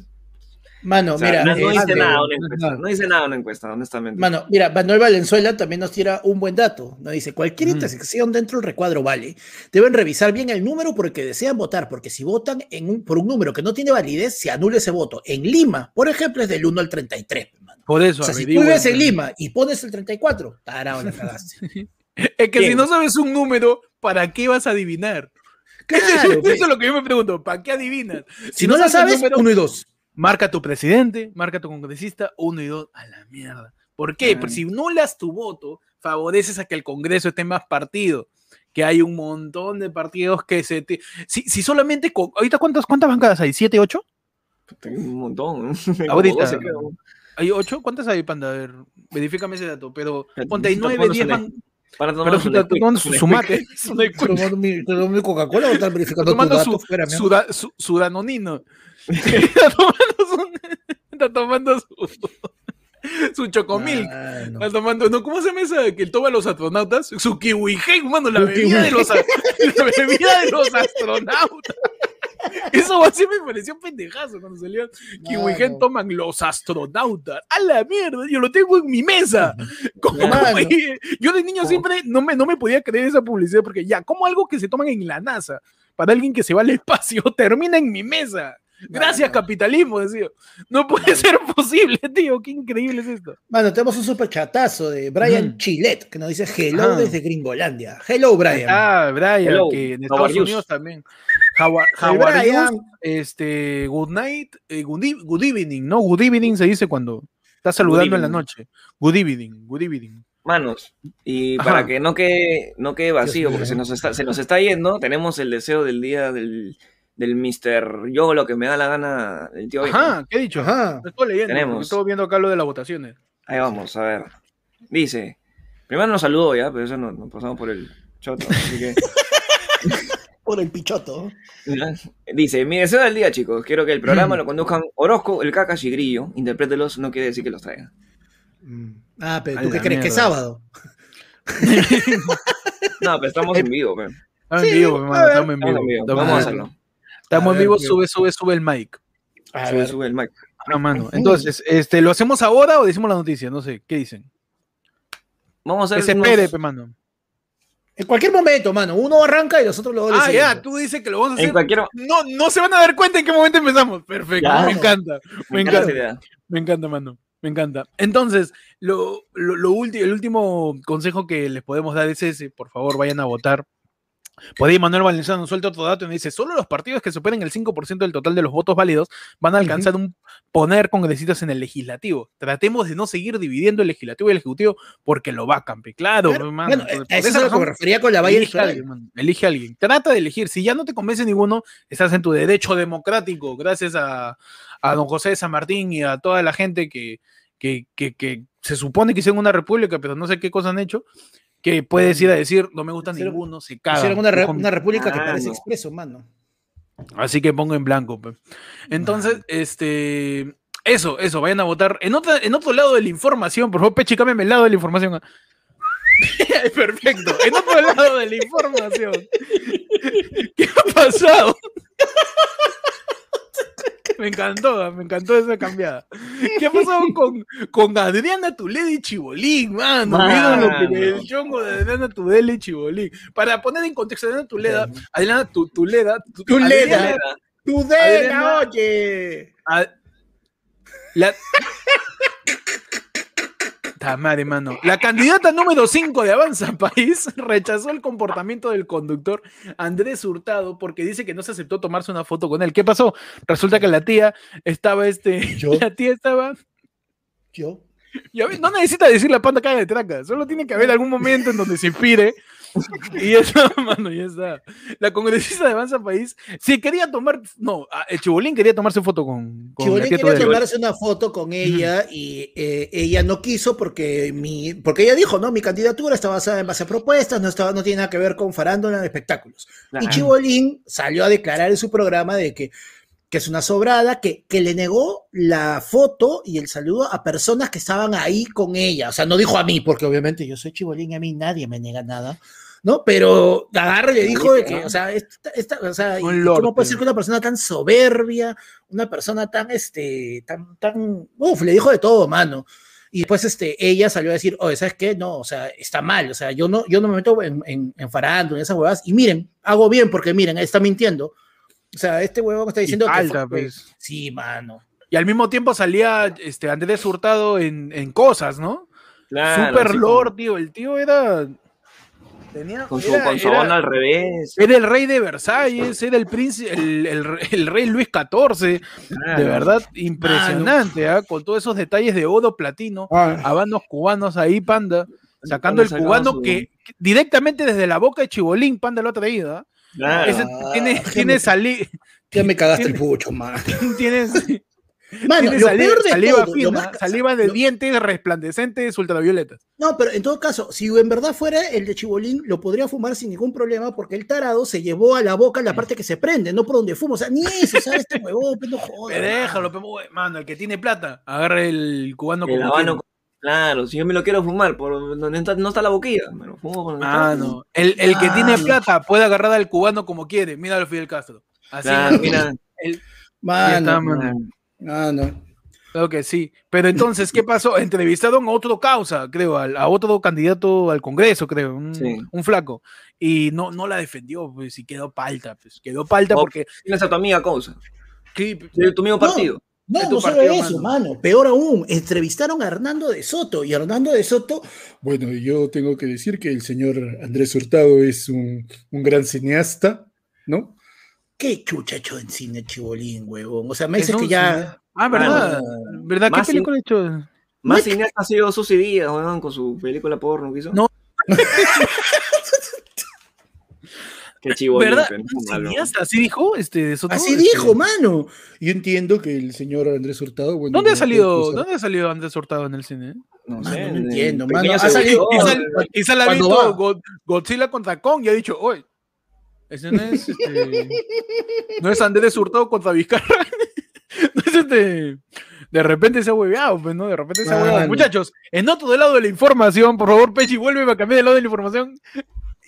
Mano, O sea, mira, no, no eh, dice eh, nada una no es encuesta. No dice nada una encuesta, honestamente. Mano, mira, Manuel Valenzuela también nos tira un buen dato. Nos dice, cualquier intersección dentro del recuadro vale. Deben revisar bien el número por el que desean votar, porque si votan en un, por un número que no tiene validez, se anula ese voto. En Lima, por ejemplo, es del 1 al 33. mano. Por eso, O sea, si tú vives en. Lima y pones el 34, tarao, la cagaste. Es que si no sabes un número, ¿para qué vas a adivinar? Claro, Eso pues. es lo que yo me pregunto, ¿para qué adivinas? si no la el sabes, número, uno y dos. Marca tu presidente, marca tu congresista, uno y dos, a la mierda. ¿Por qué? Ah. Porque si nulas tu voto, favoreces a que el Congreso esté más partido. Que hay un montón de partidos que se... te- Si, si solamente... con- ¿Ahorita cuántas, cuántas bancadas hay? ¿Siete, ocho? Tengo un montón. Ahorita. 12, creo. ¿Hay ocho? ¿Cuántas hay, Panda? A ver, verifícame ese dato. Pero ponte, hay nueve, diez Para tomar está tomando mi, Coca-Cola o estar verificando tu tomando dato su, su, su danonino. Está tomando su, está tomando su, su chocomilk. Ah, no. Está tomando, no, ¿cómo se llama esa que toma los astronautas? Su kiwi Gen, mano, la bebida, de los, la bebida de los astronautas. Eso así me pareció pendejazo cuando salió. Kiwi Gen Mano. toman los astronautas. A la mierda, yo lo tengo en mi mesa. Como- yo de niño ¿Cómo? siempre no me, no me podía creer esa publicidad porque ya, como algo que se toman en la NASA para alguien que se va al espacio termina en mi mesa. Gracias, Mano. capitalismo, decía. No puede ser posible, tío. Qué increíble es esto. Mano, tenemos un super chatazo de Brian Ujú. Chilet que nos dice hello Ajá. desde Gringolandia. Hello, Brian. Ah, Brian, Hello, que en how Estados? Unidos también. How are, how El are Brian. Este, good night, eh, good, good evening, ¿no? Good evening se dice cuando estás saludando en la noche. Good evening, good evening. Manos. Y Ajá. para que no quede, no quede vacío, porque se nos, está, se nos está yendo, tenemos el deseo del día del, del Mr. Yo, lo que me da la gana, el tío. Ajá, ¿qué he dicho? Ajá. Lo Estoy leyendo, Tenemos. estoy viendo acá lo de las votaciones. Ahí vamos, a ver. Dice, primero nos saludó ya, pero eso nos, nos pasamos por el choto, así que... Por el pichoto. Dice, mi deseo del día, chicos, quiero que el Mm. programa lo conduzcan Orozco, el Cacas y Grillo. Interprételos, no quiere decir que los traigan. Ah, pero ¿tú qué crees que es sábado? No, pero estamos en vivo, pe. Estamos en vivo, estamos en Estamos vivo. en vivo. Estamos Vamos a hacerlo. Estamos A en ver, vivo, tío. sube, sube, sube el mic. A Sube, ver. sube el mic. Ah, mano. Entonces, este, ¿lo hacemos ahora o decimos la noticia? No sé, ¿qué dicen? Vamos a Que hacer se unos- espere, mano. En cualquier momento, mano. Uno arranca y los otros luego le Ah, ya, tú dices que lo vamos a hacer. En cualquier... No, no se van a dar cuenta en qué momento empezamos. Perfecto, Ya. me encanta. Me Me encanta me encanta, mano. Me encanta. Entonces, lo, lo, lo ulti- el último consejo que les podemos dar es ese. Por favor, vayan a votar. Por ahí Manuel Valenciano suelta otro dato y dice, solo los partidos que superen el 5% del total de los votos válidos van a alcanzar un poner congresistas en el legislativo. Tratemos de no seguir dividiendo el legislativo y el ejecutivo porque lo va a campe. Claro, Claro. Bueno, Por- por eso es lo que me refería con la valla Elige a alguien. Elige a alguien. Trata de elegir. Si ya no te convence ninguno, estás en tu derecho democrático, gracias a, a don José de San Martín y a toda la gente que, que, que- que se supone que hicieron una república, pero no sé qué cosa han hecho, que puedes ir a decir, no me gusta ninguno, se caga. Una, re- una república que Ah, parece no. expreso, mano. Así que pongo en blanco. pe. Entonces, este... Eso, eso, vayan a votar. En, otra, en otro lado de la información, por favor, Pechi, cámbiame el lado de la información. Perfecto. En otro lado de la información. ¿Qué ha pasado? Me encantó, me encantó esa cambiada. ¿Qué ha pasado con, con Adriana Tuledi y Chibolín, mano? ¿Vieron lo que el chongo de Adriana Tuledi y Chibolín? Para poner en contexto, Adriana Tuleda, Adriana Tu- Tuleda, Tu- Tuleda. Adriana- ¡Tu Adriana- oye! a- La... Ta madre, mano. La candidata número 5 de Avanza País rechazó el comportamiento del conductor Andrés Hurtado porque dice que no se aceptó tomarse una foto con él. ¿Qué pasó? Resulta que la tía estaba, este, ¿Yo? la tía estaba, Yo. ya ves, no necesita decir la panda caga de traca, solo tiene que haber algún momento en donde se inspire. Y eso, mano, ya está. La congresista de Avanza País, si quería tomar, no, ah, el Chibolín quería tomarse foto con, con Chibolín quería tomarse una foto con ella y eh, ella no quiso porque mi, porque ella dijo, no, mi candidatura está basada en base a propuestas, no, estaba, no tiene nada que ver con farándula de espectáculos. Y. Chibolín salió a declarar en su programa de que, que es una sobrada, que, que le negó la foto y el saludo a personas que estaban ahí con ella. O sea, no dijo a mí, porque obviamente yo soy Chibolín y a mí nadie me niega nada. ¿No? Pero agarra y le dijo de que, o sea, esta, esta- o sea, Un ¿y lord, ¿cómo puede ser pero- que una persona tan soberbia, una persona tan, este, tan, tan, uf, le dijo de todo, mano. Y después este, ella salió a decir, oye, ¿sabes qué? No, o sea, está mal, o sea, yo no, yo no me meto en, en, en farándula, en esas huevadas. Y miren, hago bien porque miren, está mintiendo. O sea, este huevón está diciendo que falta, fue- pues. Sí, mano. Y al mismo tiempo salía este, Andrés Hurtado en, en cosas, ¿no? Claro, Super Lord, tío. El tío era. Tenía. Con su, era, con su era- onda al revés. era el rey de Versalles, era el príncipe, el, el re- el rey Luis XIV. Claro. De verdad, impresionante, ¿ah? Con todos esos detalles de oro platino, habanos cubanos ahí, panda, sacando el cubano su- que, que directamente desde la boca de Chibolín, panda lo ha traído, ¿ah? Claro. Ese Ah, tiene, tiene, me- sali- Ya me cagaste el pucho, mano. tiene, Mano, tiene lo sali- peor de saliva todo, lo fina, más- saliva de lo- dientes resplandecentes ultravioletas. No, pero en todo caso, si en verdad fuera el de Chibolín, lo podría fumar sin ningún problema porque el tarado se llevó a la boca la parte que se prende, no por donde fuma. O sea, ni eso, ¿sabes? Este huevón, pues no jodas. Pero déjalo, boy, mano, el que tiene plata, agarra el cubano El claro, si yo me lo quiero fumar, por donde está- no está la boquilla, me lo fumo con el Mano, el, el que tiene plata puede agarrar al cubano como quiere. Míralo, Fidel Castro. Así, Claro, mira. el- ya Mano, está, mano. Mano. Claro que sí. Pero entonces, ¿qué pasó? Entrevistaron a otro causa, creo, al- a, otro candidato al Congreso, creo, un, Sí. un flaco. Y no, no la defendió, pues, y quedó palta, pues. Quedó palta Oh, porque. Tienes a tu amiga Cousa, ¿qué? de tu mismo No. partido. No, tu no solo partido, eso, mano. mano. Peor aún, entrevistaron a Hernando de Soto y Hernando de Soto, Bueno, yo tengo que decir que el señor Andrés Hurtado es un, un gran cineasta, ¿no? Qué chucha hecho en cine Chibolín, huevón. O sea, me Es dices que ya. Ah, ¿verdad? ¿Verdad? ¿Qué película ha hecho? Más cineasta ha sido Susy Díaz, weón, con su película porno que hizo. No. Qué chivo. ¿Verdad? ¿Así dijo? Este? Así Este, dijo, mano. Yo entiendo que el señor Andrés Hurtado, bueno, ¿Dónde ha salido, ¿Dónde ha salido Andrés Hurtado en el cine? No Mano, sé. no en- entiendo, en mano. Ha salido- la ha visto Godzilla contra Kong y ha dicho, oye, ese no es, este, no es Andrés Hurtado contra Vizcarra. no es este. De repente se ha hueveado, pues, ¿no? De repente se ha hueveado. Muchachos, en otro lado de la información, por favor, Pechi, vuelve a cambiar de lado de la información.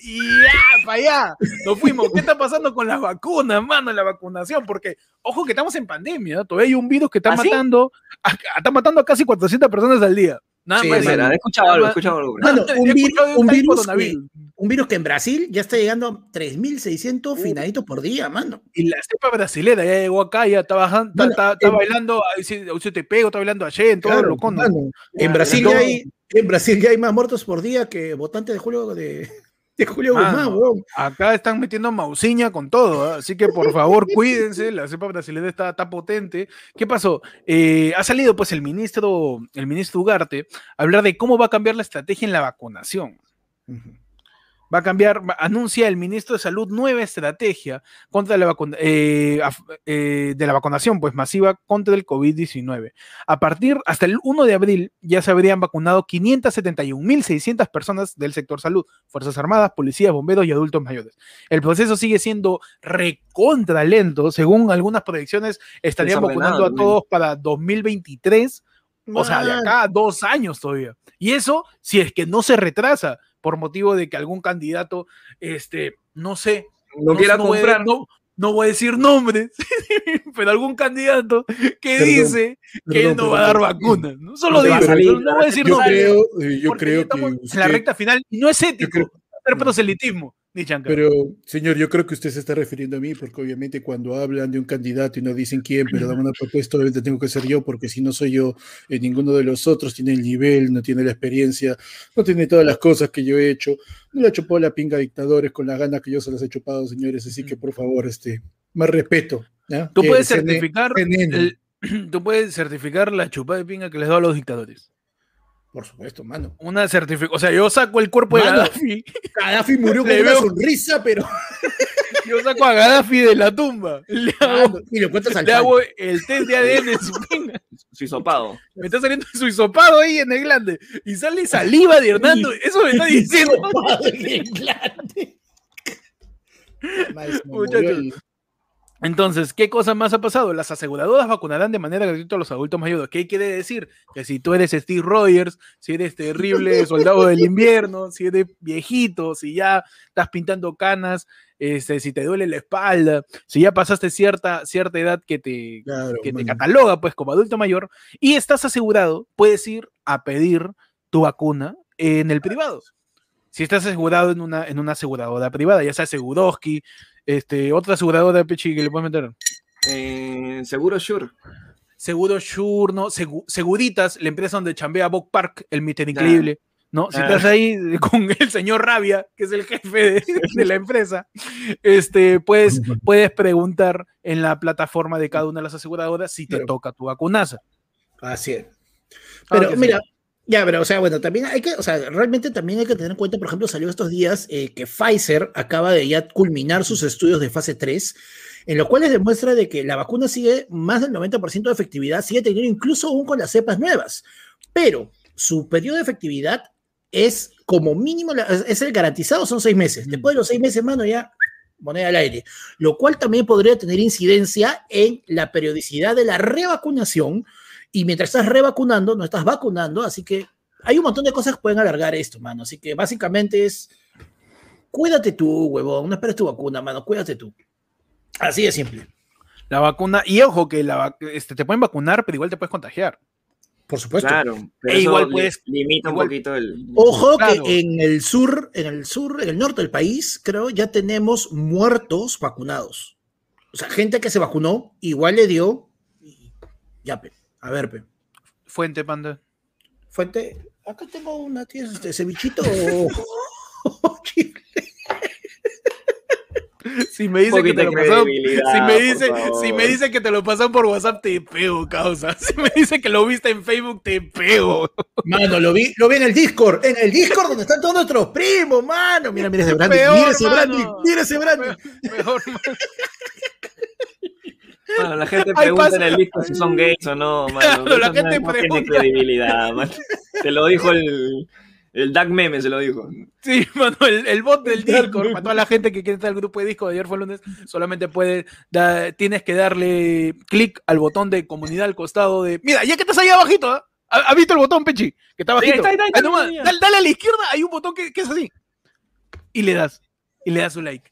Y ya, para allá, nos fuimos. ¿Qué está pasando con las vacunas, mano? La vacunación, porque, ojo que estamos en pandemia, ¿no? todavía hay un virus que está ¿Ah, sí? matando, a, está matando a casi 400 personas al día. Nada Sí, más. ¿has escuchado algo? ¿Has escuchado algo? Un, He virus que, un virus que en Brasil ya está llegando a 3.600 finaditos por día, mano. Y la cepa brasilera ya llegó acá, ya está, bajando, está, Mano, está- está en- bailando, ahí sí te pego, está bailando ayer, en todo Claro, lo cono. mano. En Brasil ya hay, en Brasil ya hay más muertos por día que votantes de Julio de, de Julio Mano. Guzmán, weón. Acá están metiendo mausiña con todo, ¿ah? así que por favor cuídense, la cepa brasileña está, está potente. ¿Qué pasó? Eh, ha salido pues el ministro, el ministro Ugarte a hablar de cómo va a cambiar la estrategia en la vacunación. Va a cambiar, anuncia el ministro de Salud nueva estrategia contra la vacuna- eh, eh, de la vacunación pues masiva contra el COVID-19. A partir, hasta el 1 de abril, ya se habrían vacunado 571.600 personas del sector salud, Fuerzas Armadas, policías, bomberos y adultos mayores. El proceso sigue siendo recontra lento, según algunas proyecciones, estarían vacunando a todos para 2023, o sea, de Man. acá a dos años todavía. Y eso, si es que no se retrasa por motivo de que algún candidato, este, no sé, No, quiera voy a- comprar. no, no voy a decir nombres, pero algún candidato que Perdón, dice que él perdón, no va a dar vacunas. ¿no? Solo salir, no, voy a decir Yo nombres. creo, eh, yo creo que en la recta final y no es ético hacer proselitismo. Ni. Pero, señor, yo creo que usted se está refiriendo a mí, porque obviamente cuando hablan de un candidato y no dicen quién, pero dan una propuesta, obviamente tengo que ser yo, porque si no soy yo, eh, ninguno de los otros tiene el nivel, no tiene la experiencia, no tiene todas las cosas que yo he hecho. No le ha chupado la pinga a dictadores con las ganas que yo se las he chupado, señores, así que por favor, este, más respeto. Tú puedes certificar CNN. el- tú puedes certificar la chupada de pinga que les da a los dictadores. Por supuesto, mano. Una certificación. O sea, yo saco el cuerpo de. Gaddafi. Gaddafi murió con una sonrisa, pero. Yo saco a Gaddafi de la tumba. Le hago, Mano, y lo cuentas al le pan. hago el test de ADN en su pinga. Su hisopado. Me está saliendo su hisopado ahí en el glande. Y sale saliva de Hernando. Eso me está diciendo. Grande. Madre, se me Muchachos. Entonces, ¿qué cosa más ha pasado? Las aseguradoras vacunarán de manera gratuita a los adultos mayores. ¿Qué quiere decir? Que si tú eres Steve Rogers, si eres terrible soldado del invierno, si eres viejito, si ya estás pintando canas, este, si te duele la espalda, si ya pasaste cierta, cierta edad que te, Claro, que te cataloga pues como adulto mayor y estás asegurado, puedes ir a pedir tu vacuna en el privado. Si estás asegurado en una, en una aseguradora privada, ya sea Seguroski, este, otra aseguradora Pechi que le puedes meter. Eh, seguro Sure. Seguro Sure, ¿no? Segu- Seguritas, la empresa donde chambea Bob Park, el Mister Claro. Increíble. ¿no? Si Ah. estás ahí con el señor Rabia, que es el jefe de, de la empresa, este, puedes, puedes preguntar en la plataforma de cada una de las aseguradoras si te toca tu vacunaza. Así es. Ah, Pero sí. Ya, pero o sea, bueno, también hay que, o sea, realmente también hay que tener en cuenta, por ejemplo, salió estos días eh, que Pfizer acaba de ya culminar sus estudios de fase 3, en los cuales demuestra de que la vacuna sigue más del 90% de efectividad, sigue teniendo incluso aún con las cepas nuevas, pero su periodo de efectividad es como mínimo, es el garantizado, son seis meses. Después de los seis meses, mano, ya moneda al aire, lo cual también podría tener incidencia en la periodicidad de la revacunación y mientras estás revacunando, no estás vacunando, así que hay un montón de cosas que pueden alargar esto, mano. Así que básicamente es, cuídate tú, huevón, no esperes tu vacuna, mano, cuídate tú. Así de simple. La vacuna, y ojo que la, este, te pueden vacunar, pero igual te puedes contagiar. Por supuesto. Claro. Pero E igual puedes- limita igual- un poquito el. Ojo Claro. que en el sur, en el sur, en el norte del país, creo, ya tenemos muertos vacunados. O sea, gente que se vacunó, igual le dio. y Ya, pe. A ver, pe. Fuente, panda. Fuente. Acá tengo una, ¿tienes este cevichito? Si me dice que te lo pasaron, si me por dice, si me dice que te lo pasan por WhatsApp, te pego, causa. Si me dice que lo viste en Facebook, te pego. Mano, lo vi, lo vi en el Discord, en el Discord donde están todos nuestros primos, mano. Mira, mira ese Brandy, Peor, mira ese. Brandy, mira ese Brandy. Mejor, Bueno, la gente pregunta en el disco si son gays o no, mano. Claro, la no- gente no tiene pregunta. credibilidad, mano. Se lo dijo el, el Duck Meme, se lo dijo. Sí, mano, el, el bot del Discord, para toda la gente que quiere estar al grupo de Discord, ayer fue el lunes, solamente puede, da- tienes que darle clic al botón de comunidad al costado de, mira, ya que estás ahí abajito, ¿ah? ¿Ha- ¿has visto el botón, Pechi? Que está Sí, nomás, mira. dale, dale a la izquierda, hay un botón que, que es así. Y le das, y le das su like.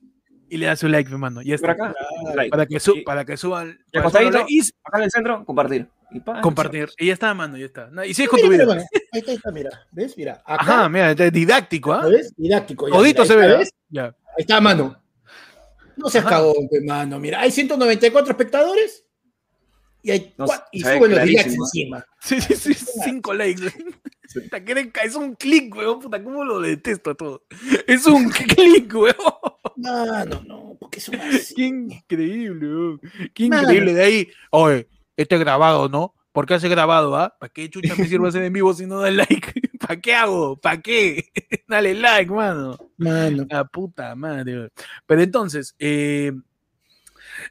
Y le das su like, mi mano. Ya Por está. acá. like. Para que, su- Y- para que suban. y acostadito, like y acá en el centro, compartir. Y pa, compartir. Y ya está, mano, ya está. No, Y sigues con Mira, tu mira, mano. Ahí está, ahí está, mira. ¿Ves? Mira. Acá, Ajá, mira, este es didáctico, ¿ah? ¿ves? Didáctico. ya, mira, se ve, está, ¿ah? ¿ves? Ya. Ahí está, mano. No seas Ajá. cagón, mano. Mira, hay 194 espectadores y, hay No, y suben los likes encima. Sí, sí, sí, cinco likes. Puta, Es un clic, weón. Puta, cómo lo detesto todo. Es un clic, weón. Mano, no, porque son así. Qué increíble, weón. Qué increíble. De ahí, oye, este es grabado, ¿no? ¿Por qué hace grabado, ah? ¿Para qué chucha me sirve hacer en vivo si no da like? ¿Para qué hago? ¿Para qué? Dale like, mano. Mano. La puta madre. Pero entonces, eh,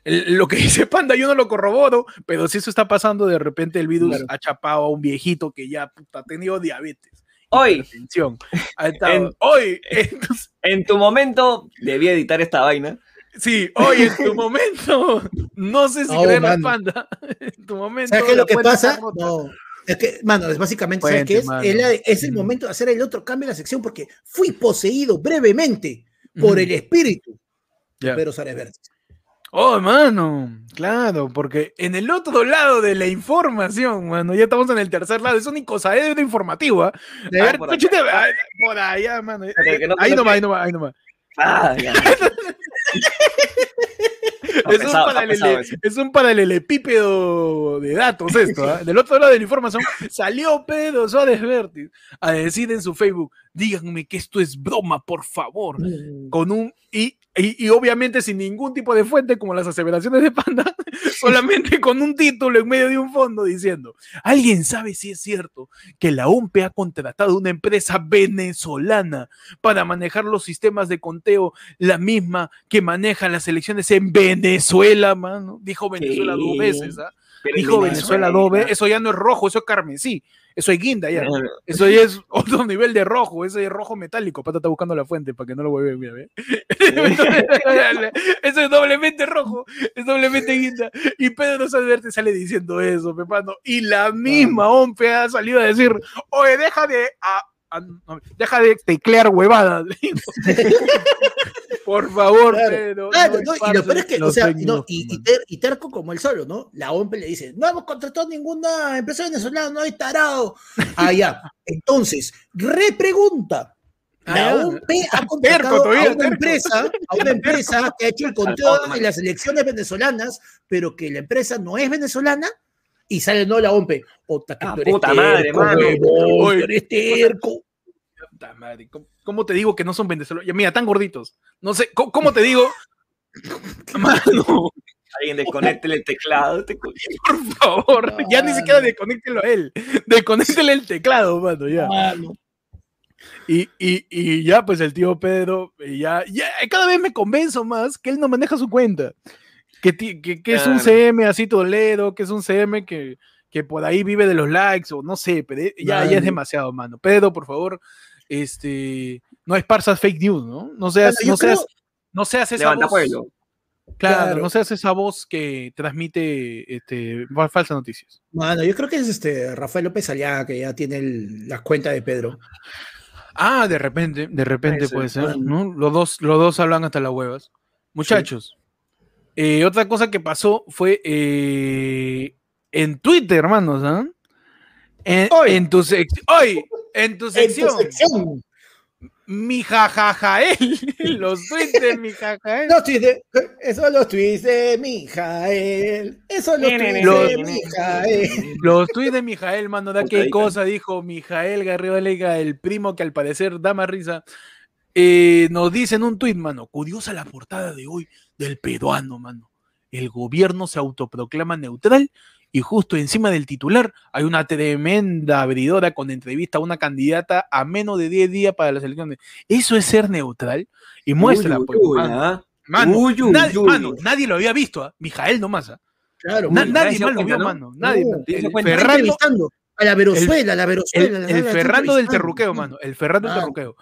lo que dice Panda, yo no lo corroboro, pero si eso está pasando, de repente el virus Claro. ha chapado a un viejito que ya puta, ha tenido diabetes. Hoy, Atención. Ha estado- En- hoy, entonces, en tu momento, debí editar esta vaina. sí, hoy en tu momento, no sé si creerle al mano. Panda. En tu momento. ¿Sabes qué es la lo que pasa? No. Es que, mano, es básicamente, ¿sabes qué es? mano. Es, la- el Mm. momento de hacer el otro cambio en la sección porque fui poseído brevemente por Ujú. el espíritu de Pedro Suárez Vértiz. Oh, mano, claro, porque en el otro lado de la información, mano, ya estamos en el tercer lado, es un icosaedro informativo, ¿ah? A ver, por por allá, mano. No ahí nomás, que- ahí nomás, ahí nomás. Ah, ya. Es un, pesado, está paralele- pesado eso. es un paralelepípedo de datos esto. ¿ah? Del otro lado de la información salió Pedro Suárez Vértiz a decir en su Facebook, díganme que esto es broma, por favor. Con un y, y, y obviamente sin ningún tipo de fuente como las aseveraciones de Panda, solamente con un título en medio de un fondo diciendo, ¿alguien sabe si es cierto que la OMPE ha contratado una empresa venezolana para manejar los sistemas de conteo, la misma que maneja las elecciones en Venezuela, mano? Dijo Venezuela dos veces, ¿ah? Dijo en Venezuela dos veces, eso ya no es rojo, eso es carmesí, eso es guinda ya. Claro. Eso ya es otro nivel de rojo, ese es rojo metálico. Pata está buscando la fuente para que no lo vuelva mira, ve. Eso es doblemente rojo, es doblemente guinda. Y Pedro Salverte sale diciendo eso, Pepano. Y la misma OMPE ha salido a decir, oye, deja de... ah, ah, no, deja de teclear huevadas. Por favor, Claro. Y lo peor es que, o sea, y, no, news, y, y mano. ter- y terco como el solo, ¿no? La OMP le dice, no hemos contratado ninguna empresa venezolana, no hay tarado. Ah, ya. Entonces, repregunta. Ah, La ya. OMP ha contratado todavía, a una empresa, a una empresa que ha hecho el conteo de las elecciones venezolanas, pero que la empresa no es venezolana, y sale no la OMP. Ota, que Ah, tú eres puta madre, mano. tú eres terco. Puta madre, ¿cómo, cómo te digo que no son venezolanos? Ya, mira, tan gorditos. No sé, ¿cómo, cómo te digo? Mano, Alguien desconecte el teclado. te- por favor, ya ni siquiera desconéctelo a él. Desconéctele el teclado, mano, ya. Mano. Y, y, y ya, pues el tío Pedro, eh, ya, ya, cada vez me convenzo más que él no maneja su cuenta. Que, que, que es un. CM así Toledo, que es un CM que, que por ahí vive de los likes, o no sé, pero ya, ya es demasiado, mano. Pedro, por favor, este, no esparzas fake news, ¿no? No seas, Bueno, no seas, no seas esa voz. pueblo. Claro, Claro. no seas esa voz que transmite este, fa- falsas noticias. Mano, yo creo que es este Rafael López Aliaga que ya tiene el- las cuentas de Pedro. Ah, de repente, de repente Puede puede ser, ser, ¿no? Los dos, los dos hablan hasta las huevas. Muchachos, eh, otra cosa que pasó fue eh, en Twitter, hermanos, ¿ah? En, Hoy. en tu hoy, en tu En tu sección, sección. mi jajajael, los tweets de mi jajael. Los tweets de, esos los tweets de Mijael. Esos los tweets de Los- Mijael. Los tweets de Mijael, mano, da qué cosa dijo Mijael Garrido el primo que al parecer da más risa. Eh, nos dice en un tweet, mano, curiosa la portada de hoy del peruano, mano. El gobierno se autoproclama neutral y justo encima del titular hay una tremenda abridora con entrevista a una candidata a menos de 10 días para las elecciones. ¿Eso es ser neutral? Y muestra, Uy, pues, uy, mano, ah. mano, Uy, uy, nadie, uy. mano, nadie lo había visto, ¿ah? Mijael nomás. ¿ah? Claro, Na- nadie más lo vio, ¿no? mano. Nadie. No, ¿te das El Ferrando, a la Verozuela, la el, Verozuela. la- el la- la- Ferrando del. Terruqueo, mano. El Ferrando del Ah. Terruqueo.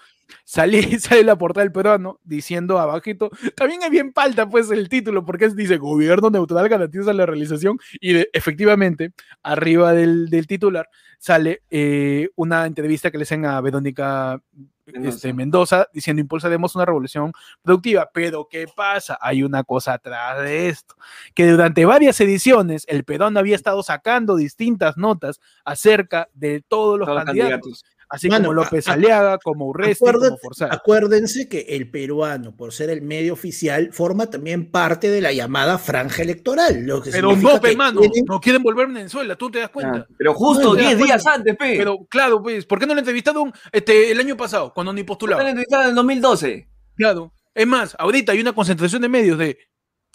Sale, sale la portada del peruano diciendo abajito. También es bien palta, pues, el título, porque es, dice gobierno neutral garantiza la realización. Y de- efectivamente, arriba del, del titular sale eh, una entrevista que le hacen a Verónica Mendoza. este, Mendoza diciendo impulsaremos una revolución productiva. Pero ¿qué pasa? Hay una cosa atrás de esto, que durante varias ediciones el Perón había estado sacando distintas notas acerca de todos los Todos los candidatos, candidatos. Así Mano, como López a- Aliaga, como Urresti, como Forzar. Acuérdense que el peruano, por ser el medio oficial, forma también parte de la llamada franja electoral. Lo que Pero no, pe, que mano, tienen- no quieren volver a Venezuela, tú te das cuenta. Ah, Pero justo No, te das 10 días antes, pe. Pero claro, pues, ¿por qué no le entrevistaron este, el año pasado, cuando ni postulaba? entrevistados en el 2012. Claro. Es más, ahorita hay una concentración de medios de,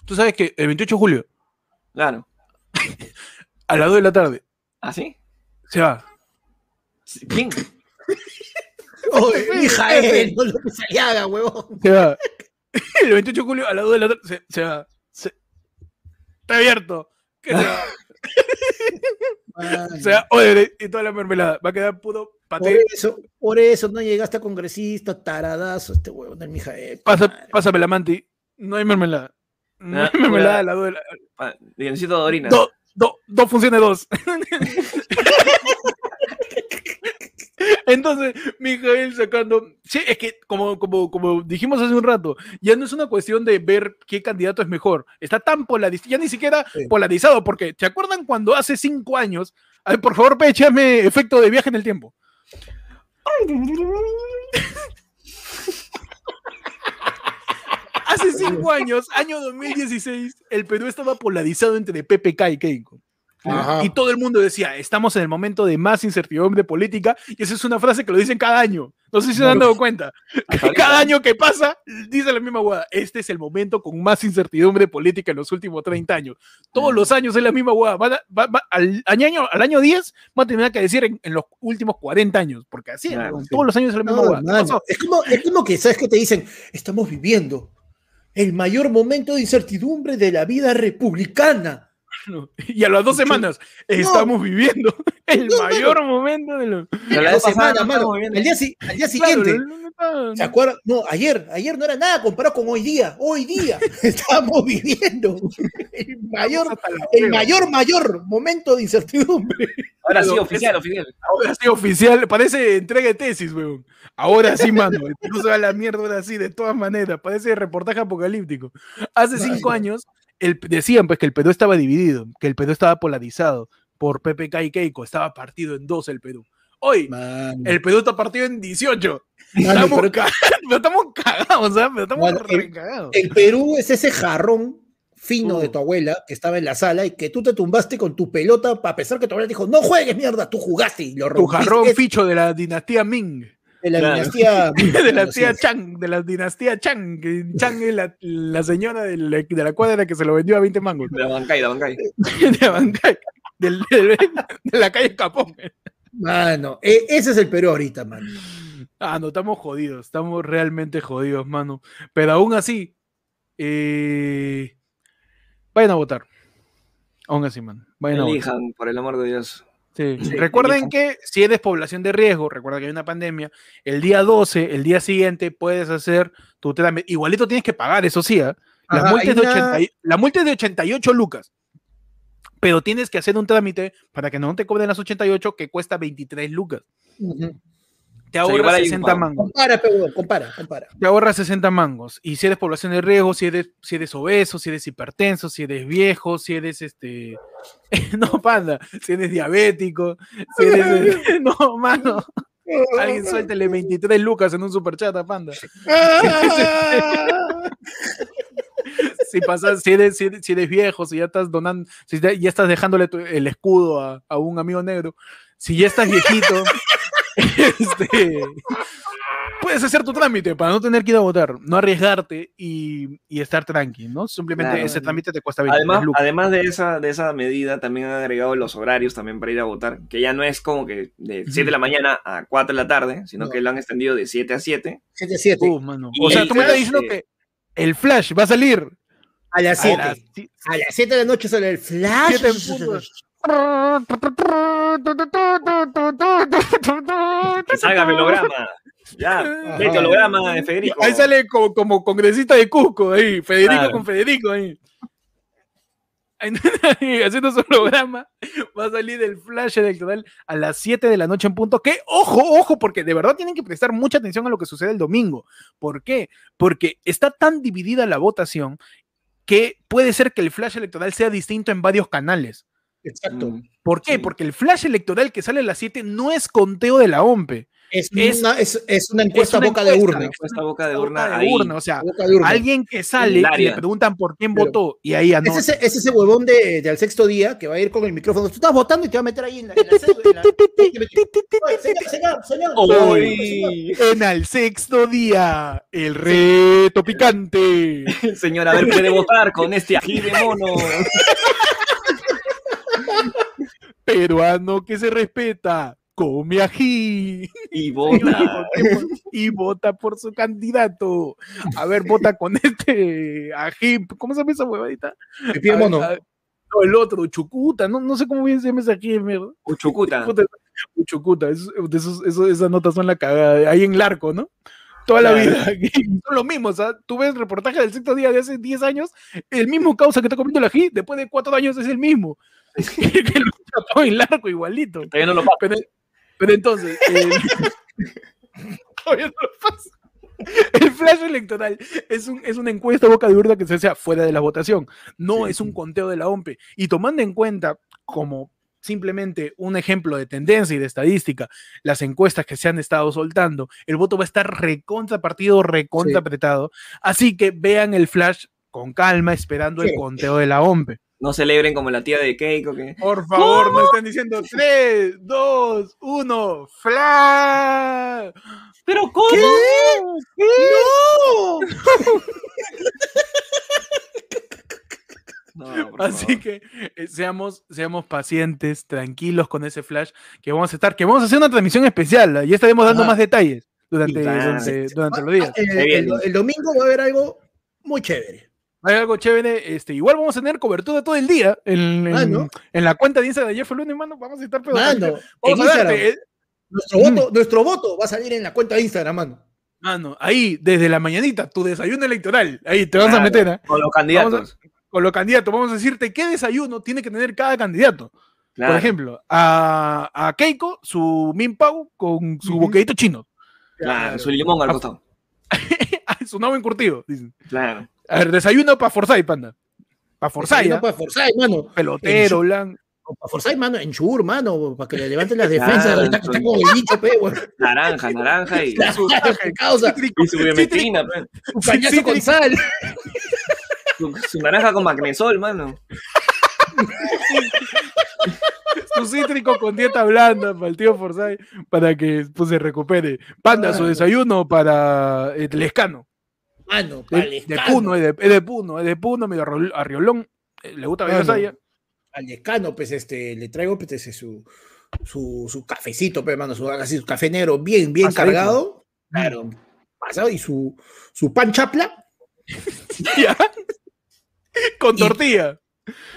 tú sabes que el 28 de julio, Claro. a las 2 de la tarde, ¿Ah, sí? se va. ¿Quién? Oye, Mijael, no lo que se haga, huevón. Se va. El 28 de julio a las 2 de la tarde se, se va. Se- Está abierto. Que se va. Se va. Oye, y toda la mermelada. Va a quedar puro Por paté. eso, por eso no llegaste a congresista, taradazo, este huevón del Mijael. Pasa, pásame la manti. No hay mermelada. No Ah, hay mermelada a las 2 de la Necesito orina. Dos, dos, dos funciones, dos. Entonces, Mijael sacando. Sí, es que, como, como, como dijimos hace un rato, ya no es una cuestión de ver qué candidato es mejor. Está tan polarizado, ya ni siquiera Sí. polarizado, porque ¿se acuerdan cuando hace cinco años? Ay, por favor, échame efecto de viaje en el tiempo. Hace cinco años, año 2016, el Perú estaba polarizado entre PPK y Keiko. Ajá. Y todo el mundo decía, estamos en el momento de más incertidumbre política, y esa es una frase que lo dicen cada año. No sé si se han dado cuenta. Cada año que pasa, dice la misma hueá. Este es el momento con más incertidumbre política en los últimos 30 años. Todos los años es la misma hueá. Van a- va- va- al, año, al año 10 va a tener que decir en, en los últimos 40 años, porque así, Claro, sí. todos los años es la misma No, hueá. ¿Qué mano, pasó? Es como, es como que, ¿sabes qué te dicen? Estamos viviendo el mayor momento de incertidumbre de la vida republicana. No. Y a las dos semanas estamos viviendo el No, mayor momento de lo. Pero la Dos semanas, no mano. Al día, al día siguiente. no, no, no, ¿Se acuerdan? No, ayer, ayer no era nada comparado con hoy día. Hoy día estamos viviendo el mayor, el mayor, mayor momento de incertidumbre. Ahora sí, oficial, oficial. Ahora sí, oficial, parece entrega de tesis, weón. Ahora sí, mano. Perú se va a la mierda ahora sí, de todas maneras. Parece reportaje apocalíptico. Hace cinco años el, decían pues que el Perú estaba dividido, que el Perú estaba polarizado por PPK y Keiko. Estaba partido en dos el Perú. Hoy, Mano, el Perú está partido en 18. mano, Estamos, pero ca- pero estamos cagados, ¿sabes? Pero estamos el- recagados. el Perú es ese jarrón fino Uh. de tu abuela que estaba en la sala y que tú te tumbaste con tu pelota a pesar que tu abuela dijo, no juegues mierda, tú jugaste y lo Tu rompiste. jarrón Es ficho de la dinastía Ming. De la Claro. dinastía de la tía. Chang, de la dinastía Chang. que Chang es la, la señora de la, de la cuadra que se lo vendió a 20 mangos. De la bancay, de la bancay. de Bancay, del- del- de la calle Capón. Mano, e- ese es el Perú ahorita, mano. Ah, no, estamos jodidos, estamos realmente jodidos, mano. Pero aún así, eh, vayan a votar. Aún así, mano. Vayan a votar. Elijan, por el amor de Dios. Sí. Sí, Recuerden que si eres población de riesgo, recuerda que hay una pandemia, el día 12, el día siguiente, puedes hacer tu trámite. Igualito tienes que pagar, eso sí, ¿ah? La, Ajá, multa es de una- 80 y- la multa es de 88 lucas. Pero tienes que hacer un trámite para que no te cobren las 88, que cuesta 23 lucas. Te hay un 60 pago. mangos. Compara, pero compara, compara. Te ahorras 60 mangos. Y si eres población de riesgo, si eres, si eres obeso, si eres hipertenso, si eres viejo, si eres este. No, panda. Si eres diabético, si eres. No, mano. Alguien suéltele 23 lucas en un superchat a panda. Si pasas, si eres, si eres, si eres viejo, si ya estás donando, si ya ya estás dejándole tu- el escudo a, a un amigo negro, si ya estás viejito, este, puedes hacer tu trámite para no tener que ir a votar, no arriesgarte y, y estar tranqui, ¿no? Simplemente Claro. ese trámite te cuesta 23 Además, además de esa, de esa medida, también han agregado los horarios también para ir a votar, que ya no es como que de 7 de la mañana a 4 de la tarde, sino No. que lo han extendido de 7 a 7. 7-7. Uh, mano. O sea, tú me estás diciendo que el Flash va a salir a las a 7. las si- A las 7 de la noche sale el flash. Que salga el holograma. Ya, vete holograma de Federico. Ahí sale como, como congresista de Cusco, ahí, Federico Claro. con Federico ahí. Ahí, Haciendo su programa, va a salir el flash electoral a las 7 de la noche en punto. Que, ojo, ojo, porque de verdad tienen que prestar mucha atención a lo que sucede el domingo. ¿Por qué? Porque está tan dividida la votación que puede ser que el flash electoral sea distinto en varios canales. Exacto. Mm. ¿Por qué? Sí. Porque el flash electoral que sale a las 7 no es conteo de la OMPE. Es, Es- una, es, es una encuesta una boca de encuesta, urna. Esta boca de urna Boca de urna, o sea, Boca de urna. alguien que sale y le preguntan por quién Pero- votó y ahí Es anota. ese, es ese huevón de, de al sexto día que va a ir con el micrófono. Tú estás votando y te va a meter ahí en la. En la cédula, en la- Oye, señor, señor, señor, Hoy, señor. En el sexto día, el reto picante. señor, a ver, puede votar con este ají de mono. Peruano que se respeta, come ají. Y vota. y vota por su candidato. A ver, vota con este ají. ¿Cómo se llama esa huevadita? Mono. a- no, el otro, Chucuta. No, no sé cómo bien se llama ese ají, mierda. Uchucuta. Puta, Chucuta, es- de esos- esos- esas notas son la cagada, ahí en el arco, ¿no? Toda la vida. Son lo mismo, o sea, tú ves el reportaje del sexto día de hace 10 años, el mismo causa que está comiendo el ají, después de 4 años es el mismo. que lo tapó en el arco igualito. Todavía no lo paso. Pero, pero entonces, el- todavía no lo pasa. El flash electoral es, un, es una encuesta boca de urna que se hace fuera de la votación, no Sí. es un conteo de la OMPE. Y tomando en cuenta, como simplemente un ejemplo de tendencia y de estadística, las encuestas que se han estado soltando, el voto va a estar recontra partido, recontra Sí. apretado. Así que vean el flash con calma, esperando el conteo de la OMPE. No celebren como la tía de Keiko que. Por favor, no estén diciendo 3, 2, 1, flash. ¿Pero cómo? ¡No! No, Así favor. que eh, seamos, seamos pacientes, tranquilos con ese flash que vamos a estar, que vamos a hacer una transmisión especial, ¿ah? ya estaremos dando Ajá. más detalles durante, Claro. durante, durante los días. El, domingo va a haber algo muy chévere. Hay algo chévere, este, igual vamos a tener cobertura todo el día en, en- Ah, ¿no? en la cuenta de Instagram de Jeff Lunes, mano, vamos a estar pero Mano, en vamos a Instagram, darte, eh, nuestro, voto, nuestro voto va a salir en la cuenta de Instagram, mano. mano, ahí, desde la mañanita, tu desayuno electoral, ahí te vas a meter, ¿ah? Con los candidatos. Con los candidatos, vamos a decirte qué desayuno tiene que tener cada candidato. Claro. Por ejemplo, a, a Keiko, su Min Pao con su Ujú. bocadito chino. Claro, su limón al Ah, costado. su nuevo encurtido, dicen. Claro. A ver, desayuno para Forsyth, panda. Para Forsyth, No ¿ah? para forzar, mano. pelotero, blanco. Para forzar, mano, en Chur, mano, para que le levanten las defensas. Claro, está, está son- como el bicho, pe. Naranja, naranja y, Claro, qué causa. Y su biometrina, pe. Un cañazo con sal. Su, su naranja con magnesol, mano. su cítrico con dieta blanda para el tío Forsyth para que pues, se recupere. Panda, su Claro. desayuno para eh, Lescano. Mano, De, para de Puno, es de, es de Puno, es de Puno, medio arriolón. eh, Le gusta Claro. Bello Saya. Al escano, pues, este, le traigo, pues, ese, su, su, su cafecito, pe, mano, su, así, su café negro bien, bien Pasadito. cargado. Claro, pasado, y su, su pan chapla. ¿Ya? Con Y- tortilla.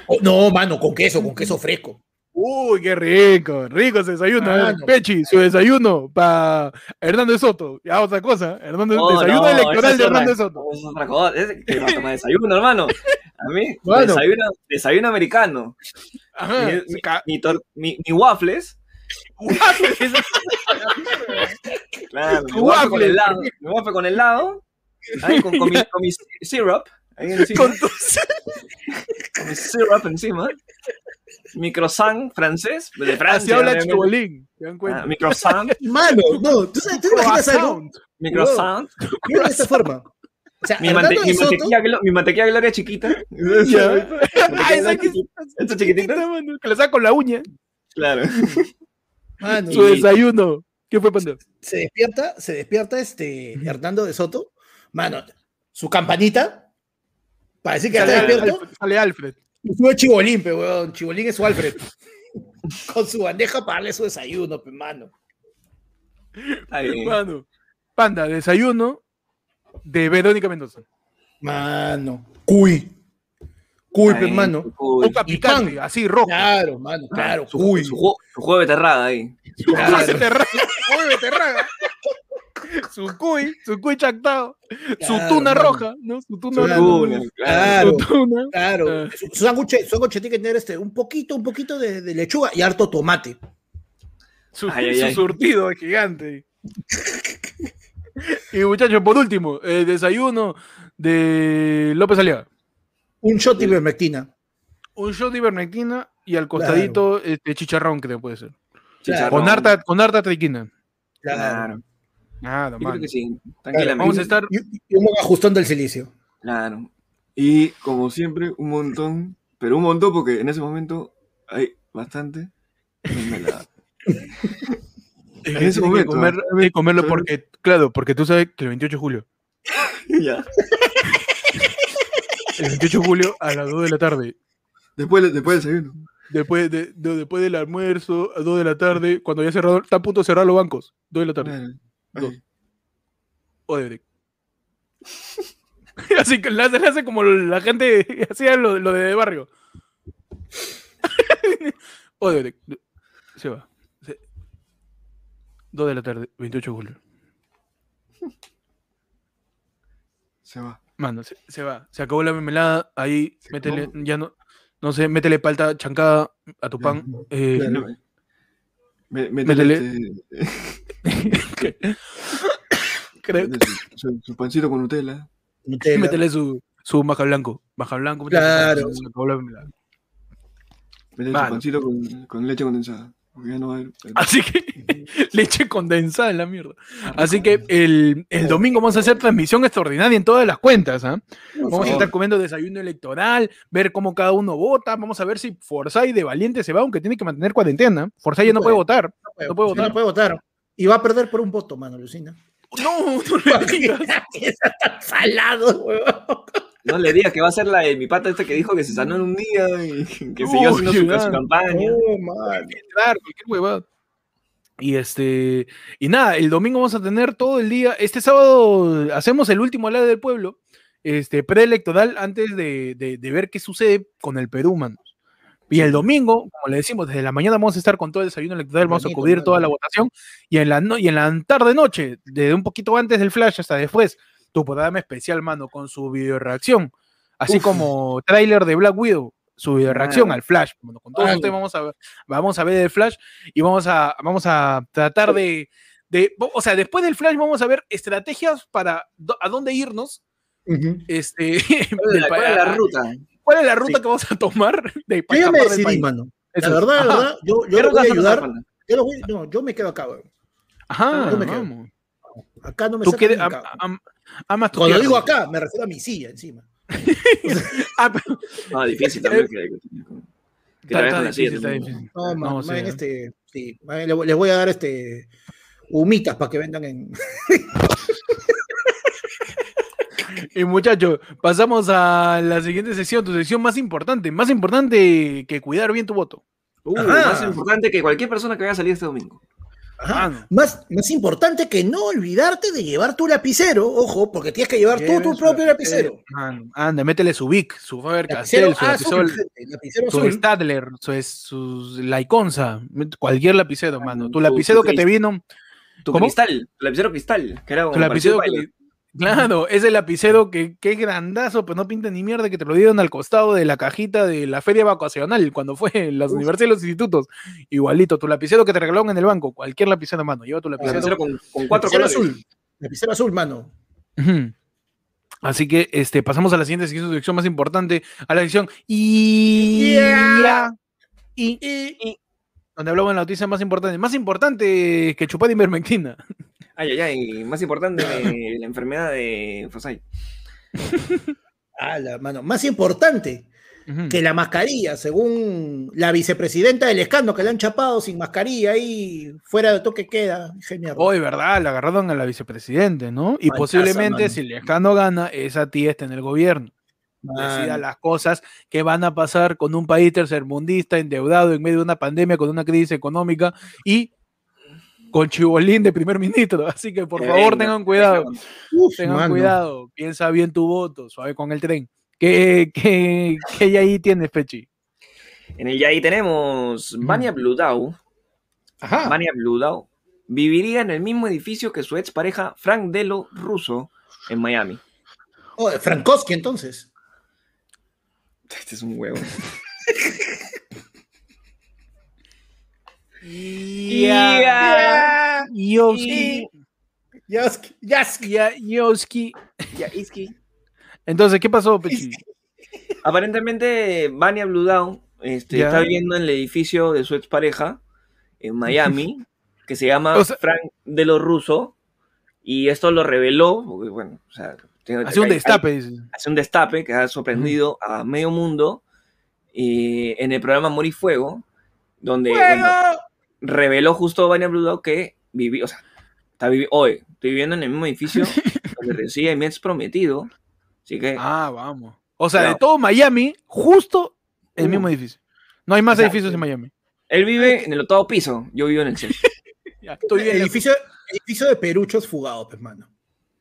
Oh, no, mano, con queso, con queso fresco. Uy, qué rico, rico ese desayuno. A ver, Mano. Pechi, su desayuno para Hernández Soto. Ya otra cosa, Hernández, No, desayuno no, electoral de Hernández Soto. Es otra cosa. Es que va a tomar desayuno, hermano. A mí, Bueno. desayuno, desayuno americano. Ajá. Mi, mi, tor- mi- mi waffles. Claro, mi Tu waffle con helado. Mi waffle con helado. Ahí con, con mi, con mi syrup. Ahí encima. Con tu- con mi syrup encima. Mi croissant francés. De Francia. Así habla. Chibolín. ¿Se dan Ah, cuenta? mi croissant. Mano, no, tú, sabes, tú imaginas algo. Mi croissant. Mira de esta forma. O sea, Mi, mante- mi mantequilla, mi mantequilla gloria chiquita. Ya. Ah, esa que chiquitita. mano, que la saca con la uña. Claro. mano, Su y desayuno. ¿Qué fue, Panda? se despierta, se despierta este Hernando de Soto, mano, su campanita, para decir que Sale, está Alfred, despierto, sale Alfred. y sube Chibolín, pe, weón, Chibolín es su Alfred. Con su bandeja para darle su desayuno, pe, mano. Está bien. Mano. Panda, desayuno de Verónica Mendoza. Mano, cuy. Cuy, pe, mano. Y picante, pan. así rojo. Claro, mano, claro, su, cuy. su, su jugo de beterraga ahí. Su Claro. beterraga. Cuy beterraga. Su cuy, su cuy chactado. Su tuna mano. roja, ¿no? Su tuna roja. claro. Claro, Su tuna. claro. Ah. Su, sándwich, tiene que tener este, un poquito, un poquito de, de lechuga y harto tomate. Su, Ay, ay, su ay. surtido es gigante. y muchachos, por último, el desayuno de López Aliaga. Un shot de ivermectina. Un shot de ivermectina y al costadito este chicharrón que te puede ser. Chicharrón. Con harta, con harta triquina. Claro. Nada, Yo creo que sí. Claro, Tranquilamente. Vamos a estar. Y, y un ajustando el silicio. Claro. Y como siempre, un montón. Pero un montón porque en ese momento hay bastante En ese momento, comer- hay que comerlo ¿sabes? porque, claro, porque tú sabes que el 28 de julio, ya. el 28 de julio a las 2 de la tarde, Después, después del desayuno. después, de, de- después del almuerzo, a 2 de la tarde, cuando ya cerrado, está a punto de cerrar los bancos, 2 de la tarde, Claro. Dos. Odebrecht. Así que le hace, como la gente hacía lo, lo de barrio. Odebrecht. Se va. 2 de la tarde, 28 de julio. Se va. Mano, se, se va. Se acabó la mermelada. Ahí, métele, acabó. ya no, no sé, métele palta chancada a tu pan. eh, métele Métele. este- que- creo- métele su, su- su pancito con Nutella. Nutella. métele su, su maja blanco. Maja blanco. métele su Claro. Mano. tu pancito con, con leche condensada. No Así que leche condensada en la mierda. Así que el, el domingo vamos a hacer transmisión extraordinaria en todas las cuentas. ¿ah? Vamos a estar comiendo desayuno electoral, ver cómo cada uno vota. Vamos a ver si Forsyth de Valiente se va, aunque tiene que mantener cuarentena. Forsyth ya no puede votar. puede, No puede votar. no puede votar. Y va a perder por un voto, mano, Lucina. No, no le digas. Está tan salado, huevón. No le digas que va a ser la de mi pata este que dijo que se sanó en un día y que siguió haciendo su, su campaña. Oh, mano. Claro, cualquier huevada. Y este, y nada, el domingo vamos a tener todo el día. Este sábado hacemos el último lado del pueblo, este, preelectoral, antes de, de- de ver qué sucede con el Perú, manos. Y el domingo, como le decimos, desde la mañana vamos a estar con todo el desayuno electoral, vamos a cubrir toda la votación. Y en la, no- y en la tarde noche, desde un poquito antes del flash hasta después, tu programa especial, mano, con su video reacción. Así Uf. como tráiler de Black Widow, su video reacción Mano. al flash. Bueno, con ustedes vamos a ver, vamos a ver el flash y vamos a, vamos a tratar de, de- o sea, después del flash vamos a ver estrategias para do- a dónde irnos. Este, ¿Cuál es la, del cuál es pa- la ruta? ¿Cuál es la ruta Sí. que vamos a tomar? De, Yo para ya me escapar del decidí, país? mano. Eso La verdad, la Ajá. verdad, yo, yo ¿Qué lo voy a a ayudar. Yo, lo voy- no, yo me quedo acá, weón. Ajá, Yo me quedo. vamos. Acá no me Tú sacan am- am- amas tu Cuando tierra. digo acá, me refiero a mi silla encima. Ah, pero- No, difícil también que, que, está, silla difícil, está difícil. No, man, No, más sí, bien este, sí, les voy a dar este humitas para que vendan en. Y muchachos, pasamos a la siguiente sección, tu sección más importante, más importante que cuidar bien tu voto. Uh, más importante que cualquier persona que vaya a salir este domingo. Ajá. Mano. Más, más importante que no olvidarte de llevar tu lapicero, ojo, porque tienes que llevar tú tu propio lapicero. Mano, anda, métele su Vic, su Faber Lapicero Castell, su azul, lapicero, lapicero su azul. Stadler, su, es- su Laiconza, cualquier lapicero, mano. Tu tu- lapicero tu que te vino, Tu ¿Cómo? cristal, tu lapicero cristal, que era lapicero que, claro, ese lapicero que, es grandazo, pero no pinta ni mierda, que te lo dieron al costado de la cajita de la feria vacacional, cuando fue en las universidades y los institutos. Igualito, tu lapicero que te regalaron en el banco, cualquier lapicero, mano, lleva tu lapicero. lapicero con, con cuatro lapicero colores. azul. Lapicero azul, mano. Así que este, pasamos a la siguiente sección, más importante, a la sección y, Yeah. y, y- donde hablamos de la noticia más importante, más importante que chupar ivermectina. Ay, ay, ay. Más importante de la enfermedad de Fosay. Ah, la mano. Más importante que la mascarilla, según la vicepresidenta del escándalo, que la han chapado sin mascarilla ahí, fuera de toque queda. Genial. Hoy, ¿verdad? La agarraron a la vicepresidente, ¿no? Y Manchaza, posiblemente, mano. si Lejano gana, esa tía está en el gobierno. Decida las cosas que van a pasar con un país tercermundista, endeudado en medio de una pandemia, con una crisis económica y con Chibolín de primer ministro. Así que, por Que favor, venga, tengan cuidado. Uf, Tengan mano. cuidado, piensa bien tu voto, suave con el tren. ¿Qué, qué, qué ahí tienes, Pechi? En el Yai tenemos Vania Bludau. Ajá. Vania Bludau viviría en el mismo edificio que su expareja Frank Delo Russo en Miami. Oh, Frankowski, entonces. Este es un huevo. Ya. Yoski. Yoski. Ya, Iski. Entonces, ¿qué pasó, Pechi? Aparentemente, Vania Bludau este, Ya. está viviendo en el edificio de su expareja en Miami, que se llama O sea- Frank Delo Russo. Y esto lo reveló, porque, bueno, o sea, tiene- Hace un hay- destape, dice. hace un destape que ha sorprendido a medio mundo eh, en el programa y Fuego, donde bueno, reveló justo Vania Bludau que viví, o sea, está vivi- hoy estoy viviendo en el mismo edificio donde reside mi ex prometido, así que Ah, vamos. O sea, de todo Miami, justo el Uh. mismo edificio. No hay más Exacto. edificios en Miami. él vive en el octavo piso, yo vivo en el sexto. Estoy bien. edificio, edificio de peruchos fugados, pues, mano.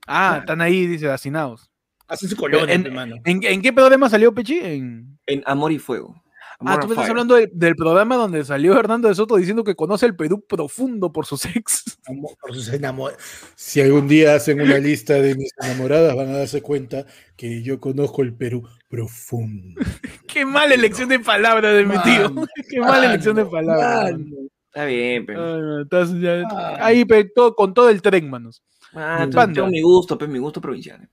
Ah, están ahí, dice, hacinados. Hacen su colonia, En- pues. ¿En, en qué programa salió Pechi? En... En Amor y Fuego. Ah, tú me estás hablando del, del programa donde salió Hernando de Soto diciendo que conoce el Perú profundo por sus ex. Por sus enamor- Si algún día hacen una lista de mis enamoradas, van a darse cuenta que yo conozco el Perú profundo. Qué mala elección de palabras de mi tío. Mano, Qué mala elección de palabras. Está bien, pero. Ah, no, estás ya- Ah. ahí, pe, todo- con todo el tren, manos. Ah, tengo mi gusto, pues mi gusto provincial.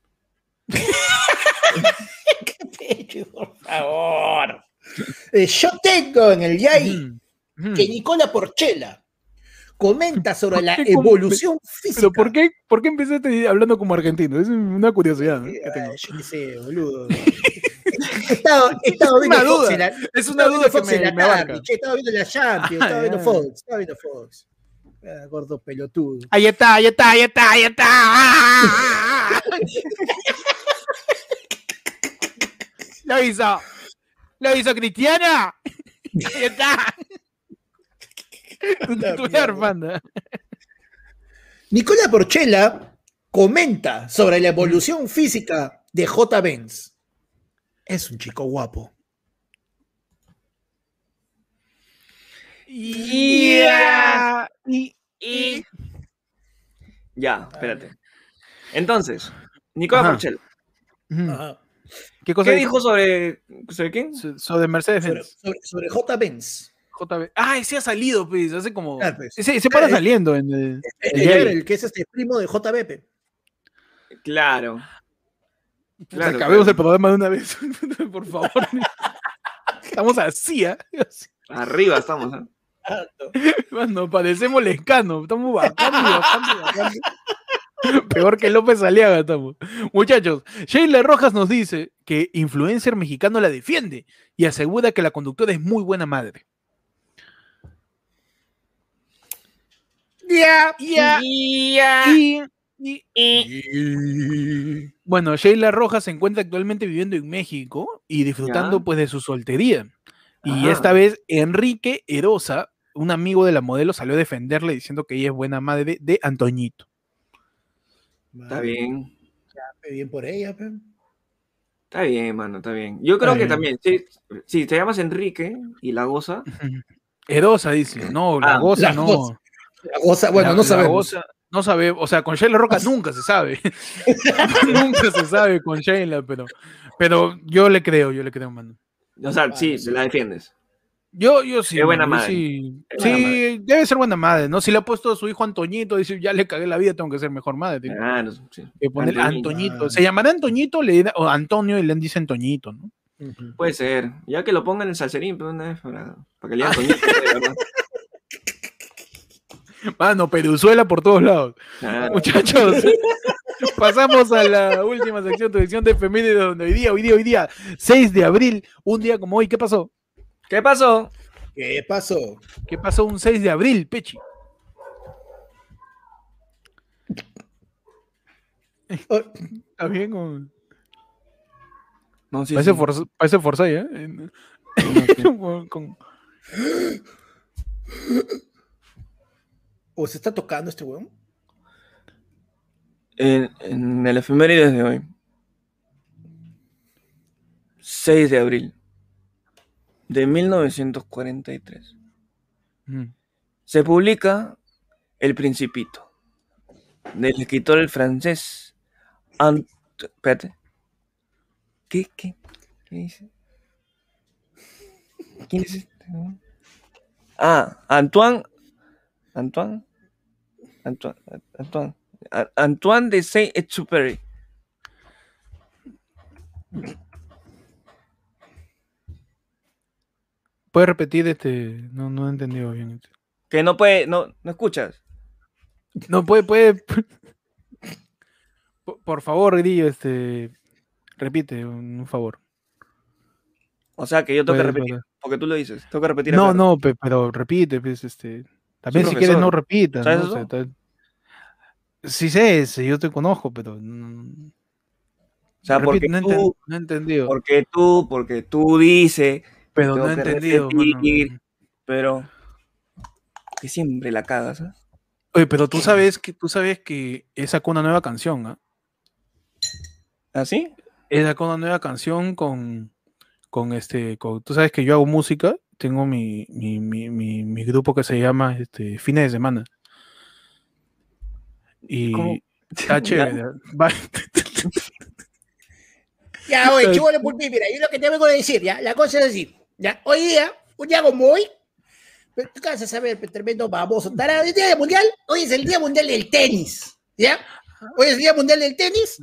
Pecho, por favor. Eh, yo tengo en el Yai ujú. que Nicola Porchela comenta sobre la evolución física. Pero ¿por qué, ¿por qué empezaste hablando como argentino? Es una curiosidad ¿no? Ay, yo qué sé, boludo. He estado, he estado viendo Una Fox duda, en la, Es una duda que Fox en me, la me abarca. tarde, che, estaba viendo la Champions, Ah, estaba viendo. Fox, estaba viendo Fox. Ah, gordo pelotudo. Ahí está, ahí está, ahí está, ahí está. Lo hizo. Lo hizo Cristiana. Ahí está. Tu titular, panda. Nicola Porchela comenta sobre la evolución física de J. Benz. Es un chico guapo. Yeah. Y- y- Ya, espérate. Entonces, Nicolás Ajá. Porchel, Ujú. Ajá. ¿Qué cosa ¿qué dijo sobre, sobre quién? So- Sobre Mercedes Sobre, Benz. sobre- sobre J. Benz. JB. Ah, ese ha salido, pues, hace como. Claro, pues. Ese, ese para Eh, saliendo en el. El, el que es este primo de JBP. Claro. Claro, acabemos claro. el programa de una vez. Por favor. Estamos así, ¿ah? Arriba estamos, ¿ah? Mano, parecemos lescanos. Estamos bajando bajando bajando. Peor que López Aliaga estamos. Muchachos, Sheila Rojas nos dice que influencer mexicano la defiende y asegura que la conductora es muy buena madre. Ya, Ya. Y, y- bueno, Sheila Rojas se encuentra actualmente viviendo en México y disfrutando Ya. pues de su soltería. Y Ajá. esta vez Enrique Erosa, un amigo de la modelo, salió a defenderle diciendo que ella es buena madre de Antoñito. Está bien. Bien por ella, pe. Está bien, mano, está bien. Yo creo Está que bien. también, si, si te llamas Enrique y la goza, Erosa dice, no, la Ah, goza la no. goza. La goza- bueno, La- no la sabemos. goza- no sabe, o sea, con Sheila Roca nunca se sabe. nunca se sabe con Sheila, pero, pero yo le creo, yo le creo, mano. o sea, sí, sí. la defiendes. Yo, yo sí. Es buena madre. Sí, debe ser buena madre, ¿no? Si le ha puesto a su hijo Antoñito, dice, ya le cagué la vida, tengo que ser mejor madre. Tiene Claro, sí. que poner Antoñito. Antoñito. Se llamará Antoñito le da- o Antonio y le dicen Antoñito, ¿no? Puede ser. Ya que lo pongan en el salserín, pero una vez para, para que le Ah. digan Toñito, de verdad. Mano, Peruzuela por todos lados. Claro. Muchachos, pasamos a la última sección, tu sección de efemérides, donde hoy día, hoy día, hoy día, 6 de abril, un día como hoy, ¿qué pasó? ¿Qué pasó? ¿Qué pasó? ¿Qué pasó un 6 de abril, Pechi? Oh, ¿Está bien? con- No, sí, parece, sí. Forza- parece Forsyth, ¿eh? Con- ¿O se está tocando este weón? En, en el efemérides de hoy. 6 de abril de 1943. Mm. Se publica El Principito del escritor el francés Ant... Espérate. ¿Qué? ¿Qué? ¿Qué dice? ¿Quién es este? Ah, Antoine. Antoine. Antoine. Antoine. Antoine de Saint-Exupéry. ¿Puedes repetir este? No, no he entendido bien. Que no puede, no, no escuchas. No, puede, puede. Por, por favor, Grillo, este. Repite, un un favor. O sea que yo tengo que repetir, puede. porque tú lo dices. Tengo que repetir. No, acá. no, pe- pero repite, pues, este. También si profesor. quieres no repitas. ¿Sabes ¿no? O sea, eso? tal- Sí sé, ese, yo te conozco, pero. O sea, repite, porque no, tú, no he entendido. porque tú, porque tú dices, pero tengo no he entendido. mano. pero que siempre la cagas, ¿ah? Oye, pero tú sabes que tú sabes que él sacó una nueva canción, ¿ah? ¿Así? Él sacó una nueva canción con, con este, con- tú sabes que yo hago música, tengo mi, mi, mi, mi, mi grupo que se llama este, Fines de Semana. Y ¿Cómo? está chévere. Va- Ya, oye, chivo de pulpí, mira, yo lo que te vengo a decir, ya, la cosa es así, ya, hoy día, un día como hoy, pero tú qué vas a saber, tremendo baboso, tarado, el día mundial, hoy es el día mundial del tenis, ya, hoy es el día mundial del tenis,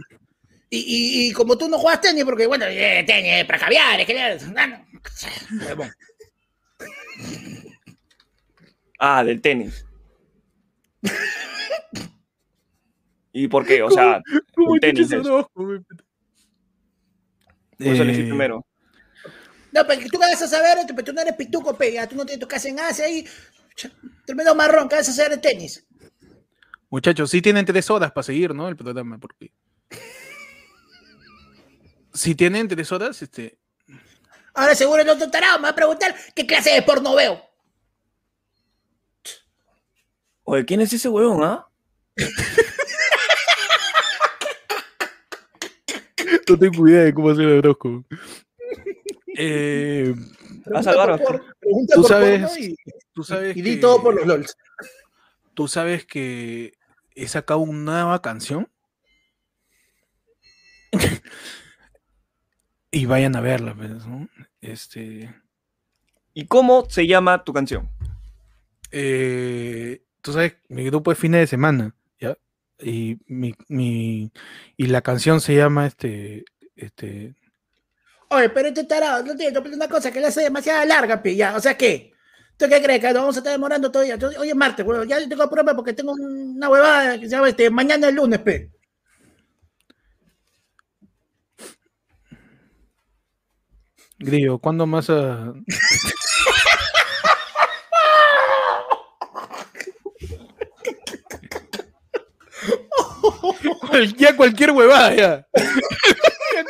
y, y- y como tú no juegas tenis, porque bueno, eh, tenis, para caviar, es que, ah, no. Ah, del tenis. ¿Y por qué? O sea, ¿Cómo el tenis chucha es. Por eso elegí Eh, primero. No, pero tú qué vas a saber, tú, pero tú no eres pituco, pe, ya, tú no tienes tu casa en Asia ahí. Tremendo marrón, ¿qué vas a hacer de tenis? Muchachos, sí tienen tres horas para seguir, ¿no? El programa, porque. Si tienen tres horas, este. Ahora seguro el otro tarado me va a preguntar qué clase de porno veo. Oye, ¿quién es ese huevón, ah? No tengo idea de cómo hacer el Orozco. Eh, a salvar, por, Tú sabes- y, tú sabes. y di que- todo por los LOLs. Tú sabes que he sacado una nueva canción. y vayan a verla, pues, ¿no? Este. ¿Y cómo se llama tu canción? eh, tú sabes, mi grupo es fines de semana, ¿ya? Y mi, mi- y la canción se llama este, este, Oye, pero este tarado, no tiene una cosa que le hace demasiado larga, pe, ya. O sea, ¿qué? ¿Tú qué crees? Que nos vamos a estar demorando todavía. Yo- Hoy es martes, weón. Ya tengo prueba porque tengo una huevada que se llama este, mañana es lunes, pe. Grillo, ¿cuándo más a... Cual- ya cualquier huevada, ya.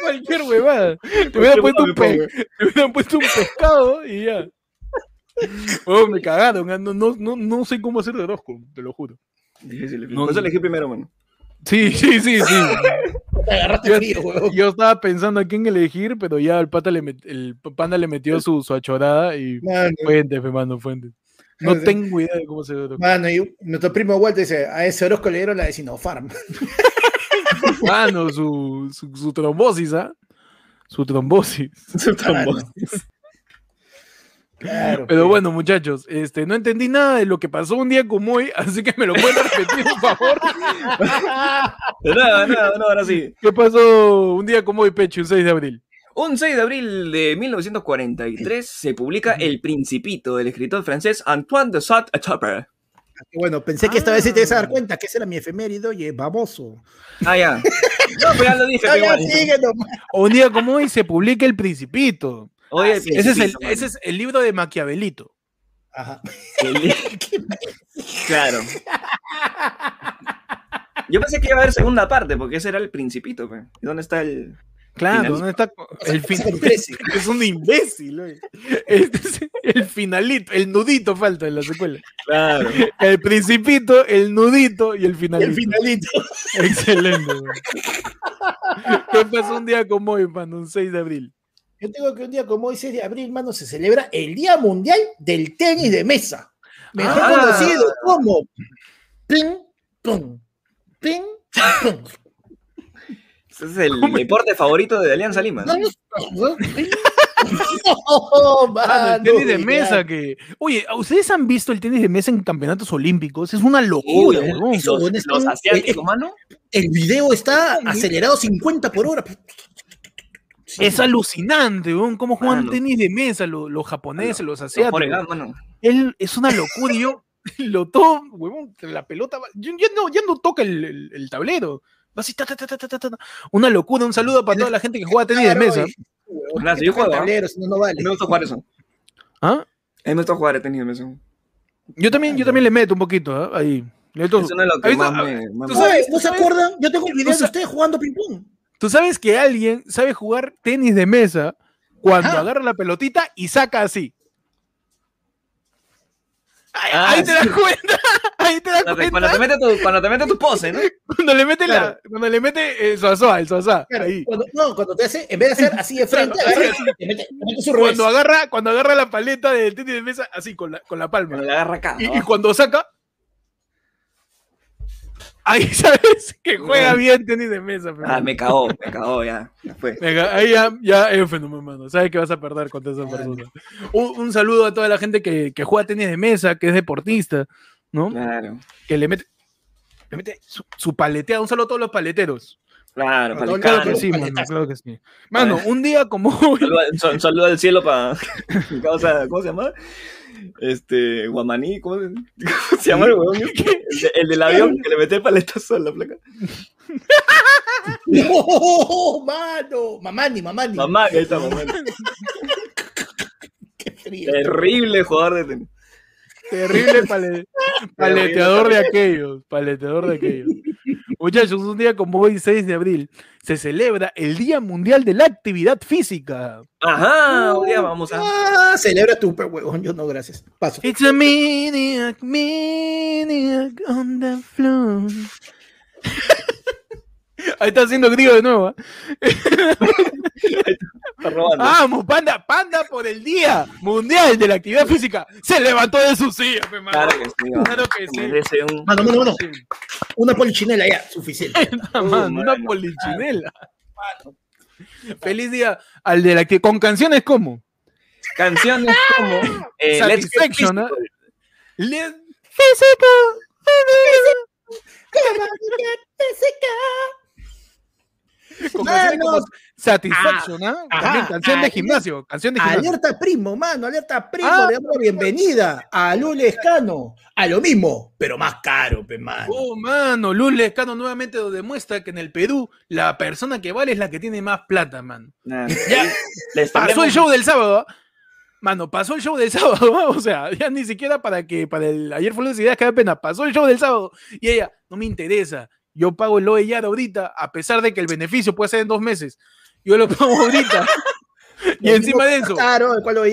Cualquier huevada. Te hubieran puesto, un pe- te hubieran puesto un pescado y ya. Oh, me cagaron. ah, No, no, no, no sé cómo hacer de Orozco, te lo juro. Difícil, No, Por eso elegí primero, mano. Sí, sí, sí, sí. Te agarraste Yo, frío, yo estaba pensando a quién elegir, pero ya el pata le met- el panda le metió su, su achorada y Mano, fuente, mano, fuente. No tengo idea de cómo se ve. mano, y nuestro primo Walter dice, a ese Orozco le dieron la de Sinopharm. Mano, su, su, su trombosis, ¿ah? Su trombosis. Claro, Pero pe. bueno, muchachos, este, no entendí nada de lo que pasó un día como hoy, así que me lo pueden repetir, por favor. De nada, de nada, de nada, ahora sí. ¿Qué pasó un día como hoy, Pecho, un 6 de abril? Un 6 de abril de 1943 se publica El Principito del escritor francés Antoine de Saint-Exupéry. Bueno, pensé que esta vez sí te ibas a dar Ah. cuenta que ese era mi efemérido, oye, baboso. Ah, ya. No, pues ya lo dije, pero ya, igual. sigue nomás. Un día como hoy se publica El Principito. Oye, Así El Ese es, el, Principito, ese es el libro de Maquiavelito. Ajá. Claro. Yo pensé que iba a haber segunda parte, porque ese era el Principito. pues. ¿Y dónde está el...? Claro. ¿dónde está? El fin... Sácale 13. Es un imbécil, oye. Este es el finalito, el nudito falta en la secuela. Claro. El principito, el nudito y el finalito. El finalito. Excelente. güey. ¿Qué pasó un día como hoy, mano? Un 6 de abril. Yo tengo que un día como hoy, 6 de abril, mano, se celebra el Día Mundial del Tenis de Mesa. Mejor Ah. conocido como ping, pong, ping, pong. Ese es el deporte favorito de Alianza Lima. ¿no? Oh, Ah, el mano, tenis de ya. mesa que. Oye, ¿ustedes han visto el tenis de mesa en campeonetos olímpicos? Es una Uy, locura, huevón. eso- los, los asiáticos, mano. El video está acelerado 50 por hora. Es alucinante, weón, cómo juegan Mano. tenis de mesa los, los japoneses, los Los asiáticos. Gump, mano. Él es una locura y yo lo tomo, huevón, la pelota va- yo- ya, no, ya no toca el, el- el tablero. Va así, ta, ta, ta, ta, ta, ta, ta. Una locura, un saludo para toda la gente que juega tenis de mesa. Gracias, yo juego, ¿ah? Tablero, si no, vale. me gusta jugar eso. ¿Ah? A mí me gusta jugar el tenis de mesa. Yo también, yo también le meto un poquito, ¿ah? ahí. Le meto- Eso no es lo que ahí más está. me... más tú sabes- ¿No se acuerdan? Yo tengo el video de ustedes jugando ping-pong. Tú sabes que alguien sabe jugar tenis de mesa cuando Ajá. agarra la pelotita y saca así. Ahí, Ah, ahí te das cuenta. Ahí te das Cuando te, cuenta. cuando te mete tu, cuando te mete tu pose, ¿no? Cuando le mete Claro. la, cuando le mete el suazua, el suazua, Claro, ahí. Cuando, no, cuando te hace, en vez de hacer así de frente, Claro, agarra te mete, te mete su revés. Cuando agarra, cuando agarra la paleta del tenis de mesa, así con la, con la palma. Cuando le agarra acá. Y, y cuando saca, ahí sabes que juega bien tenis de mesa. pero- Ah, me cagó, me cagó ya. Ya fue. Venga, ahí ya, ya es un fenómeno, mano. Sabes que vas a perder contra esa persona. Un, un saludo a toda la gente que, que juega tenis de mesa, que es deportista, ¿no? Claro. Que le mete, le mete su, su paleteada. Un saludo a todos los paleteros. Claro, Claro Claro que Palicano. sí, mano, claro que sí. Mano, un día como hoy, Saludo, saludo al cielo para ¿cómo se llama? Este, Guamaní, ¿cómo se, cómo se llama el huevón? este? El, de- el del avión que le mete el paletazo a la placa. ¡No, mano! Mamani, mamani. Mamá, ahí está, mamá. Qué frío. Terrible jugador de tenis. Terrible pale- paleteador de aquellos, paleteador de aquellos. Muchachos, un día como hoy, 6 de abril, se celebra el Día Mundial de la Actividad Física. Ajá, hoy día vamos a. Ah, celebra tu pe huevón. Yo no, gracias. Paso. It's a maniac, maniac on the floor. Ahí está haciendo grillo de nuevo. ¿ah? Está robando. Vamos, panda, panda por el Día Mundial de la Actividad Física. Se levantó de su silla, claro que sí. Claro que sí. Merece un. Mano, mano, mano. Una polichinela ya, suficiente. Mano, una mano. polichinela. Feliz día al de la que con canciones como Canciones como. Eh, Let's Get Satisfaction, ¿ah? Physical. Le- con Mano. Satisfaction, ¿ah? ajá, También canción de ayer- gimnasio, canción de gimnasio. Alerta primo, mano, alerta primo. Ah. Le damos la bienvenida a Lule Escano. A lo mismo, pero más caro, pe, mano. Oh, mano, Luz Lescano nuevamente lo demuestra que en el Perú la persona que vale es la que tiene más plata, man. Nah, Ya, les Pasó el show del sábado, ¿ah? Mano, pasó el show del sábado, ¿ah? o sea, ya ni siquiera para que, para el, ayer fue las ideas que da pena, pasó el show del sábado, y ella, no me interesa, yo pago el OE ya de ahorita, a pesar de que el beneficio puede ser en dos meses, yo lo pago ahorita, y encima de eso, Claro, el cual lo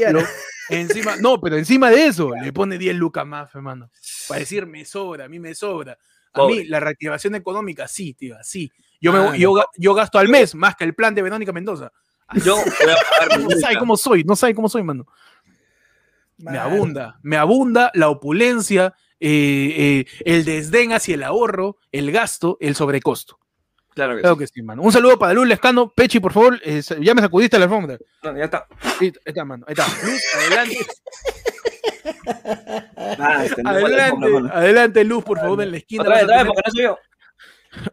encima, no, pero encima de eso, le pone 10 lucas más, hermano, para decir, me sobra, a mí me sobra, a mí la reactivación económica, sí, tío, sí, yo, me, Ah, yo, yo gasto al mes más que el plan de Verónica Mendoza. Yo No sabe cómo soy, no sabe cómo soy, mano. Me abunda, me abunda la opulencia, eh, eh, el desdén hacia el ahorro, el gasto, el sobrecosto. Claro que Claro sí. que sí, mano. Un saludo para Luz Lescano. Pechi, por favor, eh, ya me sacudiste la alfombra. No, ya está. Ahí está, mano. Ahí está. Luz, adelante, Ah, este, no adelante, adelante, Luz, por favor, en la esquina. Otra vez, otra vez, porque no soy yo.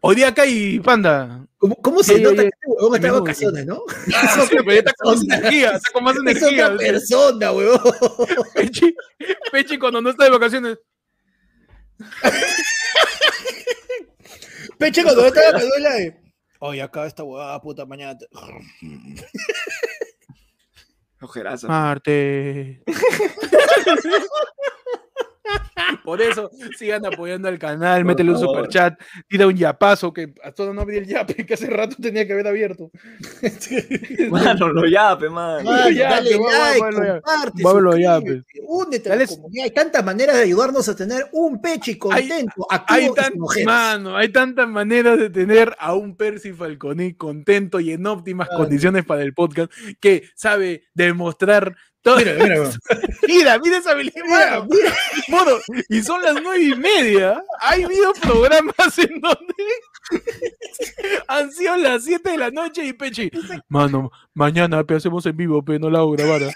Hoy día acá hay panda. ¿Cómo, cómo se nota que este huevón está de vacaciones, no? Sí, pero ya está con más energía, está con más Es otra persona, huevón. Pechi, Pechi cuando no está de vacaciones. Peche, cuando yo estaba me duele de. Oye, acá esta huevada, puta mañana. te- Ojerazo. Marte. Por eso sigan apoyando al canal, Por métele un super chat, tira un yapazo que hasta no abrí el yape que hace rato tenía que haber abierto. Mano, lo yape, man. Mano, Ya, dale va- like, va- va- comparte, vámonos ya, suscríbete, únete a la comunidad. Hay tantas maneras de ayudarnos a tener un peche contento, Hay, tan- mano, hay tantas maneras de tener a un Percy Falconi contento y en óptimas Claro. condiciones para el podcast que sabe demostrar todo. Mira, mira, mira. Mira, mira esa habilidad. Mira, y son las nueve y media. Hay habido programas en donde han sido las 7 de la noche y Pechi. Mano, mañana pe, hacemos en vivo, pero no la hago grabar.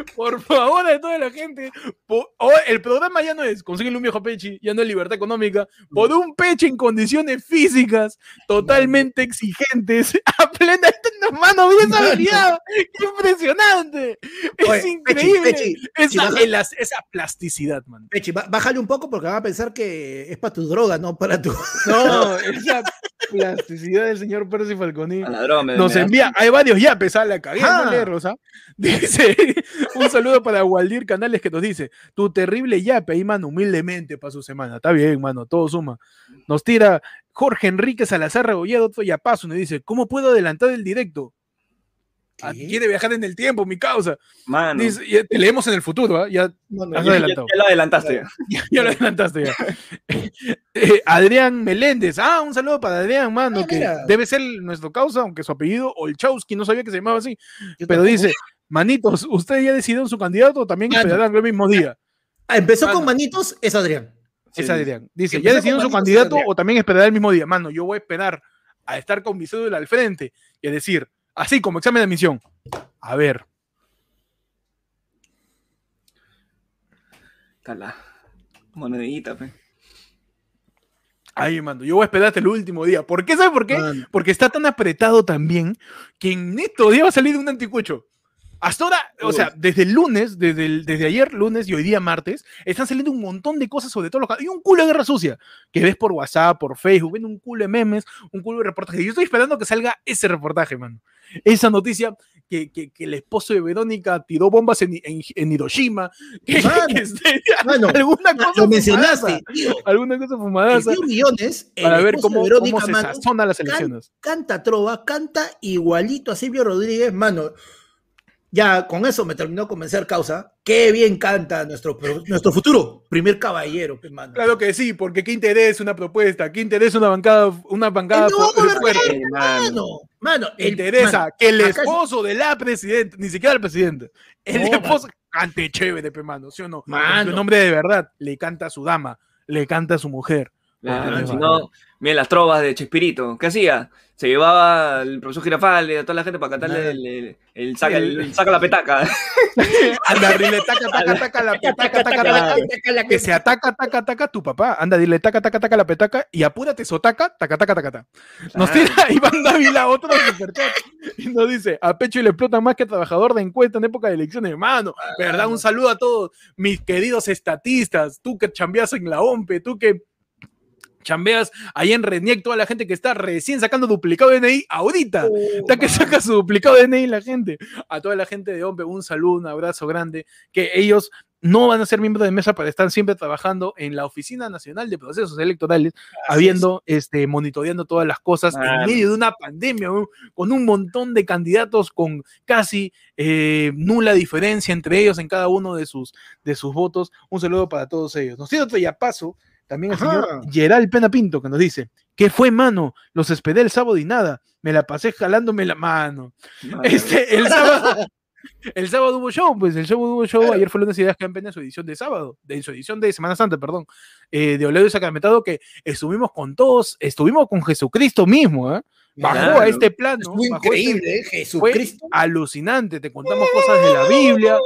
¿ah?". Por favor, a toda la gente. po- o- el programa ya no es consíguele un viejo Pechi, ya no es libertad económica. Por un Pechi en condiciones físicas totalmente exigentes, a plena. Mano, Mano. habilidad. ¡Qué impresionante! Es Oye, Pechi, increíble. Pechi, esa, baja- plasticidad, man. Pechi, bájale un poco porque van a pensar que es para tu droga, no para tu. No, esa plasticidad del señor Percy Falconi. Nos envía, hay varios yapes, a la Ah. no leerlos, ¿ah? Dice, un saludo para Waldir Canales que nos dice, tu terrible yape ahí, mano, humildemente para su semana. Está bien, mano, todo suma. Nos tira Jorge Enrique Salazar Regollado, otro yapazo, nos dice, ¿cómo puedo adelantar el directo? Quiere viajar en el tiempo, mi causa. Mano. Dice, ya te leemos en el futuro, ¿ah? Ya, No, no, Has Ya- ya- adelantado. ya lo adelantaste. ya, ya lo adelantaste ya. Eh, Adrián Meléndez. Ah, un saludo para Adrián, mano, Ah, que mira. debe ser nuestro causa, aunque su apellido Olchowski, no sabía que se llamaba así. yo Pero tampoco. dice, manitos, ¿ustedes ya decidieron su candidato o también esperarán el mismo día? Ah, empezó Mano. con manitos, es Adrián. Sí, es. Adrián. Dice, ¿ya decidieron su candidato o también esperará el mismo día? Mano, yo voy a esperar a estar con mi cédula al frente y a decir, así como examen de admisión. A ver, Está la monedita, pe. Ay, mando, yo voy a esperar hasta el último día. ¿Por qué? ¿Sabes por qué? Mano. Porque está tan apretado también que en estos días va a salir un anticucho. Hasta ahora, o sea, desde el lunes, desde, el- desde ayer lunes y hoy día martes, están saliendo un montón de cosas sobre todo los ca- Y un culo de guerra sucia que ves por WhatsApp, por Facebook, ven un culo de memes, un culo de reportajes. Yo estoy esperando que salga ese reportaje, mano. Esa noticia que, que- que el esposo de Verónica tiró bombas en, en- en Hiroshima. Que, Mano, mano, alguna cosa Lo mencionaste, tío. Alguna cosa fumadaza 100 millones, para ver cómo, Verónica cómo se Mano las elecciones. canta trova, canta igualito a Silvio Rodríguez, mano. Ya con eso me terminó de convencer causa. Qué bien canta nuestro, nuestro futuro primer caballero, pe, mano. Claro que sí, porque qué interés una propuesta, qué interés una bancada, una bancada No, fu- ¿verdad? fuerte. Eh, mano. Mano, el- interesa mano, que el esposo de la presidenta, ni siquiera el presidente, el No, esposo cante chévere, pe mano, ¿sí o no? Mano. Un hombre de verdad le canta a su dama, le canta a su mujer. Claro, Porque si no- no, miren las trovas de Chespirito. ¿Qué hacía? Se llevaba el profesor Girafal y a toda la gente para cantarle el, el- el saca, el- el saca la petaca. Anda, dile taca, taca, taca, la petaca, taca, taca, que se ataca, taca, taca, tu papá. Anda, dile taca, taca, taca, la petaca y apúrate, sotaca, taca, taca, taca, taca. Nos tira Iván Dávila otro superchat y nos dice, a pecho y le explota más que trabajador de encuesta en época de elecciones, hermano. ¿Verdad? Un saludo a todos mis queridos estatistas, tú que chambeas en la OMPE, tú que chambeas ahí en RENIEC, toda la gente que está recién sacando duplicado de DNI ahorita. Está que saca su duplicado de DNI la gente. A toda la gente de OMPE, un saludo, un abrazo grande. Que ellos no van a ser miembros de mesa para estar siempre trabajando en la Oficina Nacional de Procesos Electorales, habiendo, este, monitoreando todas las cosas en medio de una pandemia, ¿no? con un montón de candidatos con casi eh, nula diferencia entre ellos en cada uno de sus, de sus votos. Un saludo para todos ellos. Nos tiene otro ya paso. También el Ajá. señor Gerald Pena Pinto que nos dice, ¿qué fue, mano? Los esperé el sábado y nada. Me la pasé jalándome la mano. Este, el sábado, el sábado hubo show, pues el sábado hubo show. Ayer fue lunes ideas Campen en su edición de sábado, de su edición de Semana Santa, perdón, eh, de Oledo y Sacramentado, que estuvimos con todos, estuvimos con Jesucristo mismo, ¿eh? Bajó Claro. a este plano. Este- increíble, ¿eh? fue Jesucristo. alucinante. Te contamos cosas de la Biblia,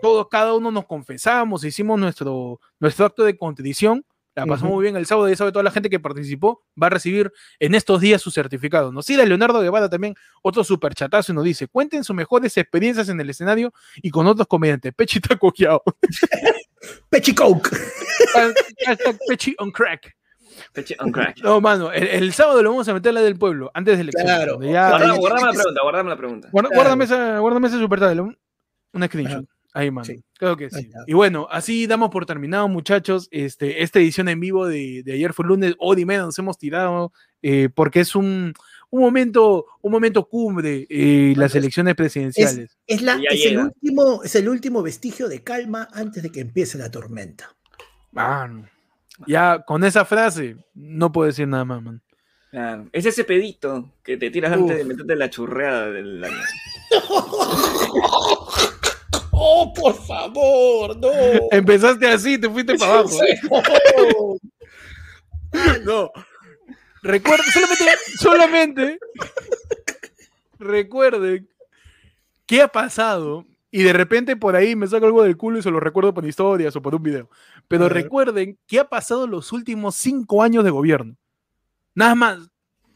todos, cada uno nos confesamos, hicimos nuestro, nuestro acto de contrición. La pasamos Ujú. muy bien el sábado y sabe toda la gente que participó va a recibir en estos días su certificado. Nos sigue Leonardo Guevara también, otro superchatazo y nos dice, cuenten sus mejores experiencias en el escenario y con otros comediantes. Pechita coqueado. Pechi Coke. Hashtag Pechi on crack. Peche on crack. No, mano, el, el sábado lo vamos a meter a la del pueblo, antes de elecciones. Claro. ya- Guarda- Guardame la pregunta, guardame la pregunta. Guarda- Claro. Guárdame esa, guárdame ese super chat, un- una screenshot. Mano. Sí. Creo que sí. Y bueno, así damos por terminado, muchachos. Este, esta edición en vivo de, de ayer fue lunes, hoy y media nos hemos tirado, eh, porque es un, un momento, un momento cumbre, eh, las es- elecciones presidenciales. Es, la, es, el último, es el último vestigio de calma antes de que empiece la tormenta. Ya con esa frase, no puedo decir nada más, man. Claro. Es ese pedito que te tiras Uf. antes de meterte la churreada del año. ¡Oh, por favor! ¡No! Empezaste así, te fuiste para abajo. No. Recuerden, solamente, solamente recuerden qué ha pasado y de repente por ahí me saco algo del culo y se lo recuerdo por historias o por un video. Pero recuerden qué ha pasado los últimos cinco años de gobierno. Nada más,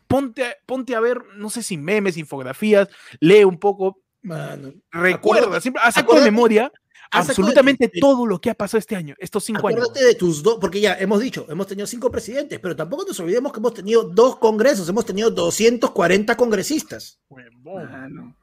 ponte, a- ponte a ver, no sé si memes, infografías, lee un poco, Mano, recuerda, Acuérdate- siempre haz acuérdate- memoria absolutamente de- todo lo que ha pasado este año, estos cinco años. acuérdate de tus dos, porque ya hemos dicho, hemos tenido cinco presidentes, pero tampoco nos olvidemos que hemos tenido dos congresos, hemos tenido 240 congresistas. Mano.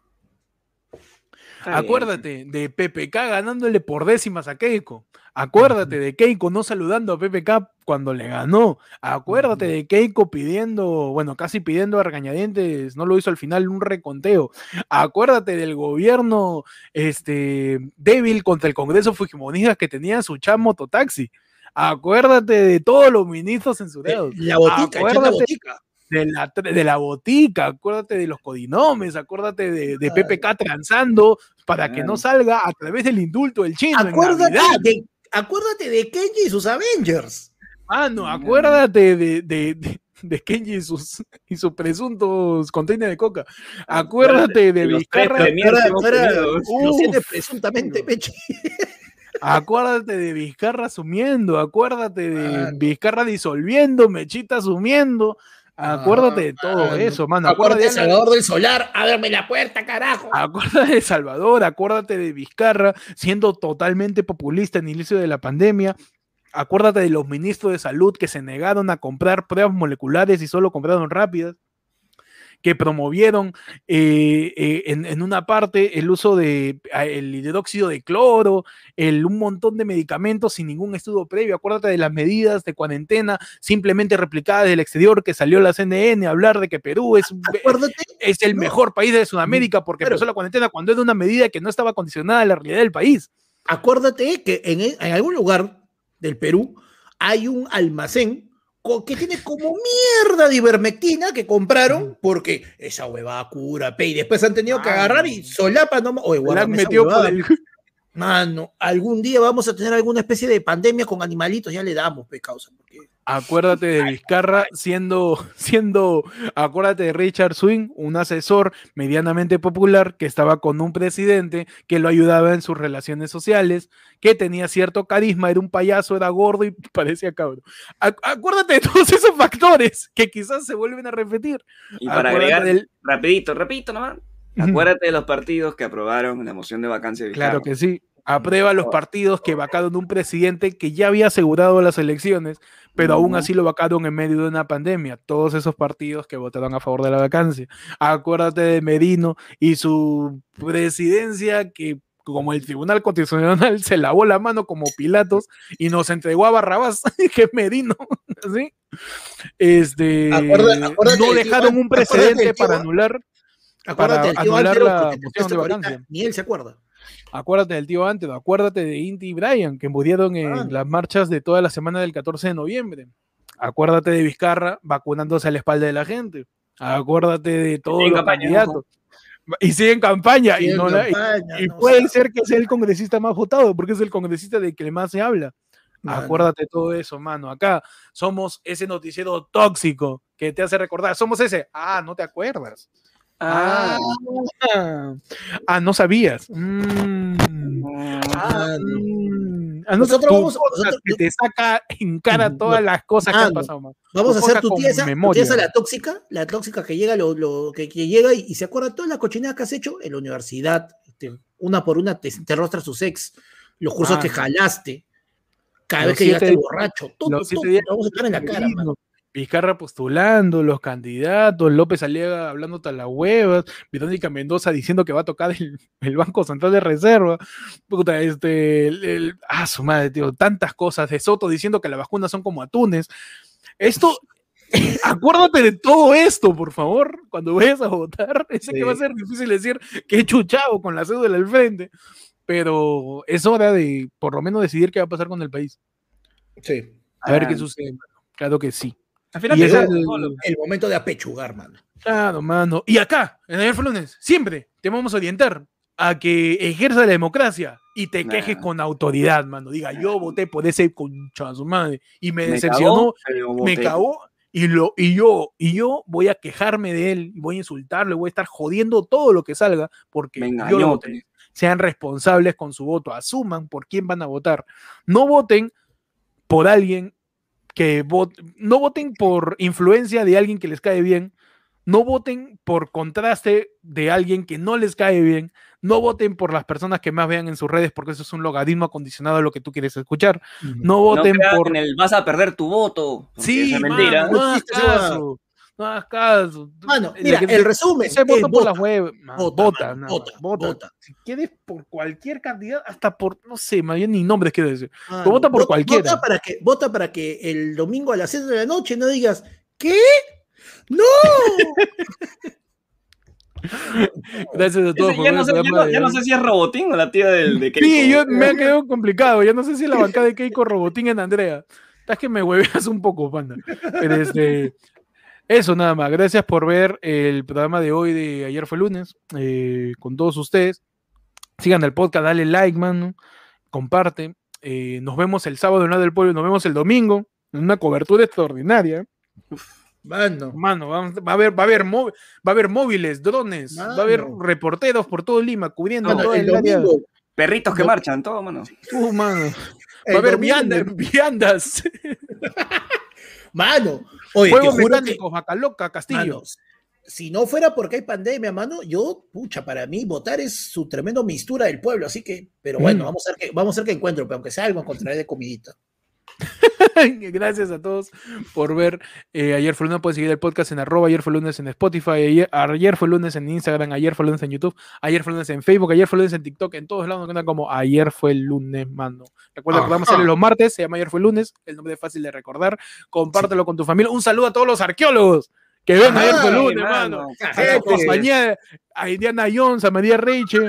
Está bien. Acuérdate de PPK ganándole por décimas a Keiko. Acuérdate de Keiko no saludando a PPK cuando le ganó. Acuérdate de Keiko pidiendo, bueno, casi pidiendo a regañadientes, no lo hizo al final un reconteo. Acuérdate del gobierno este, débil contra el Congreso Fujimonistas que tenía su chat mototaxi. Acuérdate de todos los ministros censurados. La botica, la botica. De la, de la botica, acuérdate de los codinomes, acuérdate de, de PPK transando para que no salga a través del indulto del chino. Acuérdate de, acuérdate de Kenji y sus Avengers. Mano, acuérdate de, de, de, de Kenji y sus, y sus presuntos containers de coca. Acuérdate de Vizcarra. presuntamente Pechi. Acuérdate de Vizcarra asumiendo, acuérdate de. Vizcarra disolviendo, Mechita asumiendo. Acuérdate de todo Mano. eso, mano. Acuérdate de Acuérdate de Salvador del Solar, ábreme la puerta, carajo. Acuérdate de Salvador, acuérdate de Vizcarra siendo totalmente populista en el inicio de la pandemia. Acuérdate de los ministros de salud que se negaron a comprar pruebas moleculares y solo compraron rápidas. Que promovieron eh, eh, en, en una parte el uso de a, el hidróxido de cloro, el, un montón de medicamentos sin ningún estudio previo. Acuérdate de las medidas de cuarentena simplemente replicadas del exterior que salió la CNN a hablar de que Perú es, Acuérdate, es el No. mejor país de Sudamérica porque Claro. empezó la cuarentena cuando era una medida que no estaba condicionada a la realidad del país. acuérdate que en, en algún lugar del Perú hay un almacén que tiene como mierda de ivermectina que compraron porque esa huevada cura, pe, y después han tenido que Ah, agarrar y solapa nomás. Oye, esa metido por el- Mano, algún día vamos a tener alguna especie de pandemia con animalitos, ya le damos, pe, causa. Porque... Acuérdate de Vizcarra siendo, siendo, acuérdate de Richard Swing, un asesor medianamente popular que estaba con un presidente que lo ayudaba en sus relaciones sociales, que tenía cierto carisma, era un payaso, era gordo y parecía cabrón. Ac- acuérdate de todos esos factores que quizás se vuelven a repetir. Y para Acuérdate agregar, del- rapidito, rapidito nomás. Acuérdate de los partidos que aprobaron la moción de vacancia de Claro Vizcarra. que sí. Aprueba los partidos que vacaron un presidente que ya había asegurado las elecciones, pero aún así lo vacaron en medio de una pandemia. Todos esos partidos que votaron a favor de la vacancia. Acuérdate de Merino y su presidencia que como el Tribunal Constitucional se lavó la mano como Pilatos y nos entregó a Barrabás, que es Merino, ¿sí? Este, Acuérdate- acuérdate no tío dejaron un precedente para An- anular, tío anular la moción de vacancia. Ni él se acuerda. Acuérdate del tío Antero, acuérdate de Inti y Brian, que murieron en Ah. las marchas de toda la semana del 14 de noviembre. Acuérdate de Vizcarra vacunándose a la espalda de la gente. Acuérdate de todos en los campaña, candidatos. Y sigue en campaña. Y no y- campaña, y no, puede sea, ser que sea el congresista más votado, porque es el congresista del que más se habla. mano. Acuérdate de todo eso, mano. Acá somos ese noticiero tóxico que te hace recordar. Somos ese. Ah, no te acuerdas. Ah, Ah, ah, no sabías. Mm. Ah, mm. Ah, no, Nosotros vamos- podcast nosotros- que te saca en cara todas las cosas que han pasado, man. Vamos Tu a hacer tu tía esa, tu memoria. tía esa, la tóxica, la tóxica que llega, lo, lo- que, que llega y, y se acuerda de todas las cochinadas que has hecho en la universidad. este, una por una te, te rostras sus ex, los cursos Ah. que jalaste, cada Los vez que llegaste días- borracho, todo, todo, días vamos a echar en la cara, mano. Vizcarra postulando, los candidatos, López Aliaga hablando a las huevas, Verónica Mendoza diciendo que va a tocar el, el Banco Central de Reserva, puta, este, el, el- ah, su madre, tío, tantas cosas, de Soto diciendo que las vacunas son como atunes. Esto, acuérdate de todo esto, por favor, cuando vayas a votar. Sé que va a ser difícil decir que he chuchado con la cédula al frente, pero es hora de, por lo menos, decidir qué va a pasar con el país. Sí. A ver Ah. qué sucede. Claro que sí. Al final es el-. El momento de apechugar, mano. Claro, mano. Y acá, en Ayer lunes, siempre te vamos a orientar a que ejerza la democracia y te Nah. quejes con autoridad, mano. Diga, yo voté por ese concha su madre y me, Me decepcionó, cagó, me cagó y, lo, y, yo, y yo voy a quejarme de él, y voy a insultarlo, y voy a estar jodiendo todo lo que salga porque Me yo lo engañó. voté. Sean responsables con su voto, asuman por quién van a votar. No voten por alguien que vote, no voten por influencia de alguien que les cae bien, no voten por contraste de alguien que no les cae bien, no voten por las personas que más vean en sus redes porque eso es un logaritmo acondicionado a lo que tú quieres escuchar, no voten por... en el vas a perder tu voto. Sí, es mentira. no hagas no hagas caso. Mano, La mira, el resumen se es vota por vota, las web, vota, vota. Si quieres por cualquier candidato, hasta por, no sé, más bien ni nombres quiero decir. Mano, vota por cualquiera. Vota para, que, vota para que el domingo a las 7 de la noche no digas, ¿qué? ¡No! Gracias a todos por ya, no sé, ya no- ya sé si es Robotín o la tía del, de Keiko. Sí, yo me ha quedado complicado. Ya no sé si la bancada de Keiko Robotín en Andrea. Estás que me hueveas un poco, panda. Pero este, eso nada más. Gracias por ver el programa de hoy de ayer fue lunes eh, con todos ustedes. Sigan el podcast, dale like, mano. Comparte. Eh, nos vemos el sábado en lado del pueblo. Nos vemos el domingo en una cobertura extraordinaria. Mano, Mano, va a haber, va a haber, mó- va a haber móviles, drones, va a haber reporteros por todo Lima cubriendo mano, todo el el área. Perritos que No. marchan, todo, mano. Uh, mano. Va a haber viandas. Mano, oye, te Juegos juro que, mecánicos, vaca loca, castillo. mano, si no fuera porque hay pandemia, mano, yo, pucha, para mí votar es su tremendo mistura del pueblo, así que, pero bueno, Mm. vamos a ver qué, vamos a ver qué encuentro, pero aunque sea algo encontraré de comidita. Gracias a todos por ver. eh, ayer fue lunes, pueden seguir el podcast en arroba, ayer fue lunes en Spotify, ayer, ayer fue lunes en Instagram, ayer fue lunes en YouTube, ayer fue lunes en Facebook, ayer fue lunes en TikTok, en todos lados nos como ayer fue el lunes, mano. Recuerda que vamos a salir los martes, se llama ayer fue lunes, el nombre es fácil de recordar. Compártelo con tu familia. Un saludo a todos los arqueólogos que ven ayer fue Sí, lunes, mano. A compañía, a Indiana Jones, a María Reiche,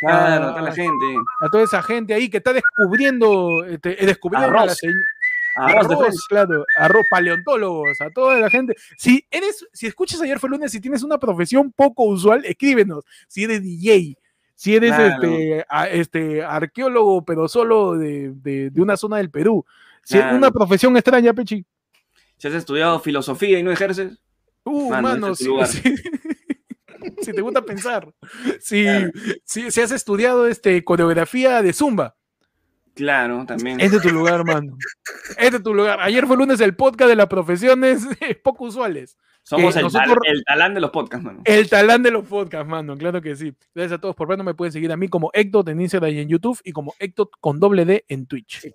Claro, Ah. toda la gente. a toda esa gente ahí que está descubriendo, este, descubriendo a la Arroz. De Arroz, fresa. claro, arroz, paleontólogos, a toda la gente. Si eres, si escuchas ayer fue lunes, si tienes una profesión poco usual, escríbenos. Si eres DJ, si eres Claro. este, a- este arqueólogo, pero solo de, de- de una zona del Perú. Si es Claro. una profesión extraña, Pechi. Si has estudiado filosofía y no ejerces, Uh, Mano, es si, te gusta pensar. Si, Claro. si, si has estudiado este, coreografía de Zumba. Claro, también. Este es tu lugar, mano. Este es tu lugar. Ayer fue lunes el podcast de las profesiones poco usuales. Somos que el, tal- nosotros- el talán de los podcasts, mano. El talán de los podcasts, mano, claro que sí. Gracias a todos por vernos. Me pueden seguir a mí como Ectot en Instagram y en YouTube y como Ectot con doble D en Twitch. Sí.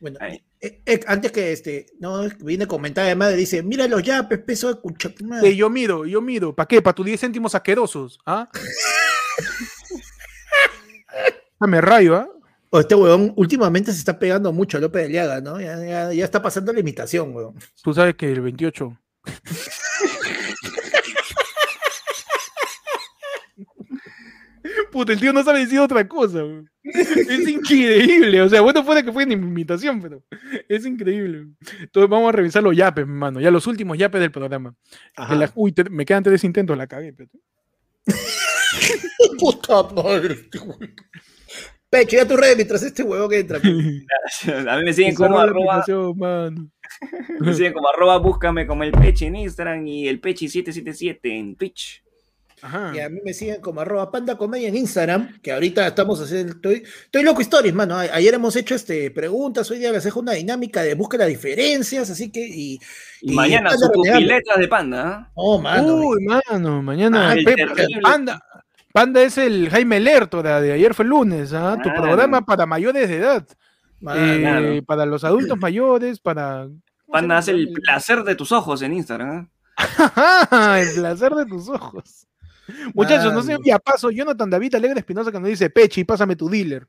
Bueno, eh, eh, antes que este, no, viene comentar de madre, dice, mira los yapes, peso de cucha tu Sí, madre". yo miro, yo miro. ¿Para qué? ¿Para tus 10 céntimos asquerosos? ¿Ah? Ah, Me rayo, ¿ah? O este huevón últimamente se está pegando mucho a López de Liaga, ¿no? Ya, ya- ya está pasando la imitación, huevón. Tú sabes que el 28. Puta, el tío no sabe decir otra cosa. weón. Es increíble. O sea, bueno, fuera que fue en imitación, pero es increíble. Entonces vamos a revisar los yapes, mano. Ya los últimos yapes del programa. La- uy, te- me quedan tres intentos, la cagué. pero- Puta madre. este huevón. Pecho, ya tu red mientras este huevón entra. A mí me siguen como arroba, me siguen como arroba, búscame como el Peche en Instagram y el Pechi777 en Twitch. Ajá. Y a mí me siguen como arroba panda comedia en Instagram, que ahorita estamos haciendo, estoy, estoy loco stories, mano. Ayer hemos hecho este, preguntas, hoy día les dejo una dinámica de busca las diferencias, así que, y, Y, Y mañana sus pupiletas de panda. ¿ah? oh, mano. Uy, mano, mañana. Ah, el Pe- terrible. Panda, Panda es el Jaime Lertora de ayer fue lunes, ¿ah? Tu programa para mayores de edad. mano. Eh, claro. Para los adultos mayores, para. Panda hace el placer de tus ojos en Instagram. ¿ah? Ajá, el placer de tus ojos. Muchachos, no sé, ya paso. Jonathan David Alegre Espinosa que nos dice Pechi, pásame tu dealer.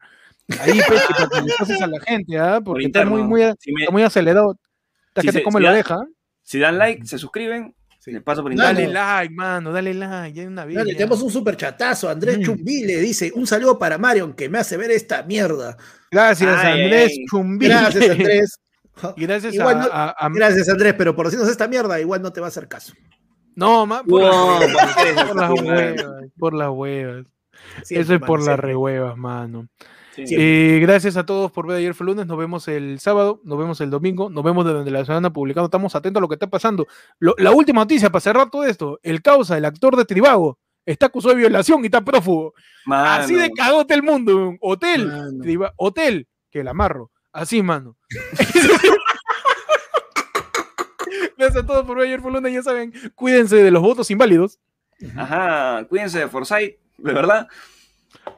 Ahí, Pechi, para que le pases a la gente, ¿ah? Porque está muy, muy, Si, me- está muy acelerado. Si gente se- si da- deja. si dan like, se suscriben, Sí. les paso por Dale, interno. Like, mano, dale like. Ya hay una vida. Dale, tenemos un super chatazo. Andrés Mm. Chumbile dice: Un saludo para Marion que me hace ver esta mierda. Gracias, Ay, Andrés ay. Chumbile. Gracias, Andrés. Y gracias Igual a, no- a- a- Gracias, Andrés, pero por decirnos esta mierda, igual no te va a hacer caso. No, ma, por, No, las ¿por qué huevas, por las huevas, por las huevas. Siempre, Eso es por las rehuevas, mano. Sí. Eh, gracias a todos por ver ayer fue lunes. Nos vemos el sábado, nos vemos el domingo, nos vemos desde la semana publicando. Estamos atentos a lo que está pasando. Lo- la última noticia para cerrar todo esto: el causa, el actor de Tribago, está acusado de violación y está prófugo. Así de cagote el mundo. Hotel, Mano. Hotel, que la amarro. Así, mano. Gracias a todos por ver ayer fue lunes. Ya saben, cuídense de los votos inválidos. Ajá, cuídense de Forsyth, de verdad.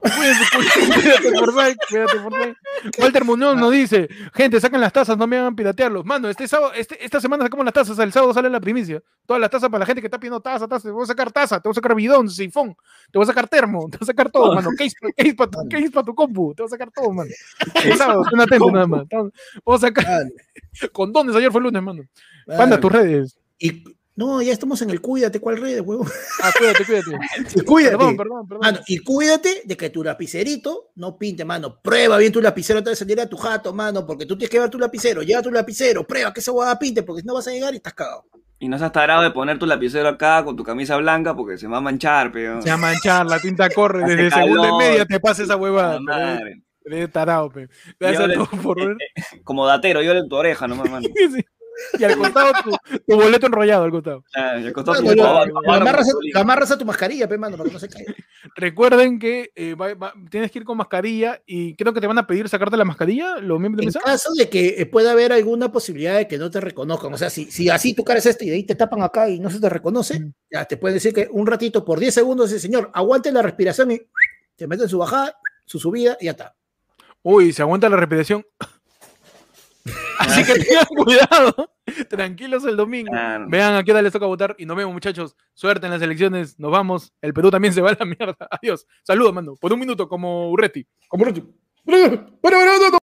Cuídense, cuídense, cuídate, Forsyth, cuídate, Forsyth. Walter Muñoz nos dice, gente, saquen las tazas, no me hagan piratearlos. Mano, este sábado, este- esta semana sacamos las tazas, el sábado sale la primicia. Todas las tazas para la gente que está pidiendo taza, taza. Te voy a sacar taza, te voy a sacar bidón, sifón, te voy a sacar termo, te voy a sacar todo, mano. Case, case para tu, case pa' tu compu, te voy a sacar todo, mano. El sábado, estén atentos nada más. Vamos a sacar Dale, condones, ayer fue lunes, mano. Panda, tus redes. Y, no, ya estamos en el cuídate, ¿cuál red, huevo? Ah, cuídate, cuídate. Y cuídate. Perdón, perdón, perdón. Mano, y cuídate de que tu lapicerito no pinte, mano. Prueba bien tu lapicero antes de salir a tu jato, mano, porque tú tienes que ver tu lapicero. Lleva tu lapicero, prueba que esa hueá pinte, porque si no vas a llegar y estás cagado. Y no seas tarado de poner tu lapicero acá con tu camisa blanca porque se va a manchar, pero. Se va a manchar, la tinta corre, Hace desde segunda y media te pasa esa huevada. Madre. Eres tarado, pe. Todos por ver. Como datero, yo en tu oreja nomás, mano. Sí. Y al costado tu, tu boleto enrollado al costado. Ah, Lo, tu- lo- lo amarras, a, Mussolini. lo amarras a tu mascarilla, pe, mano, para que no se caiga. Recuerden que eh, va- va- tienes que ir con mascarilla y creo que te van a pedir sacarte la mascarilla, los miembros de En caso de que eh, pueda haber alguna posibilidad de que no te reconozcan, o sea, si, si así tu cara es esta y de ahí te tapan acá y no se te reconoce, Mm. ya te pueden decir que un ratito por 10 segundos, dice, señor, aguante la respiración y te meten su bajada, su subida y ya está. Uy, se aguanta la respiración. Así que tengan cuidado. Tranquilos el domingo. Claro. Vean a qué hora les toca votar y nos vemos, muchachos. Suerte en las elecciones. Nos vamos. El Perú también se va a la mierda. Adiós. Saludos, mando. Por un minuto, como Urreti. Como no-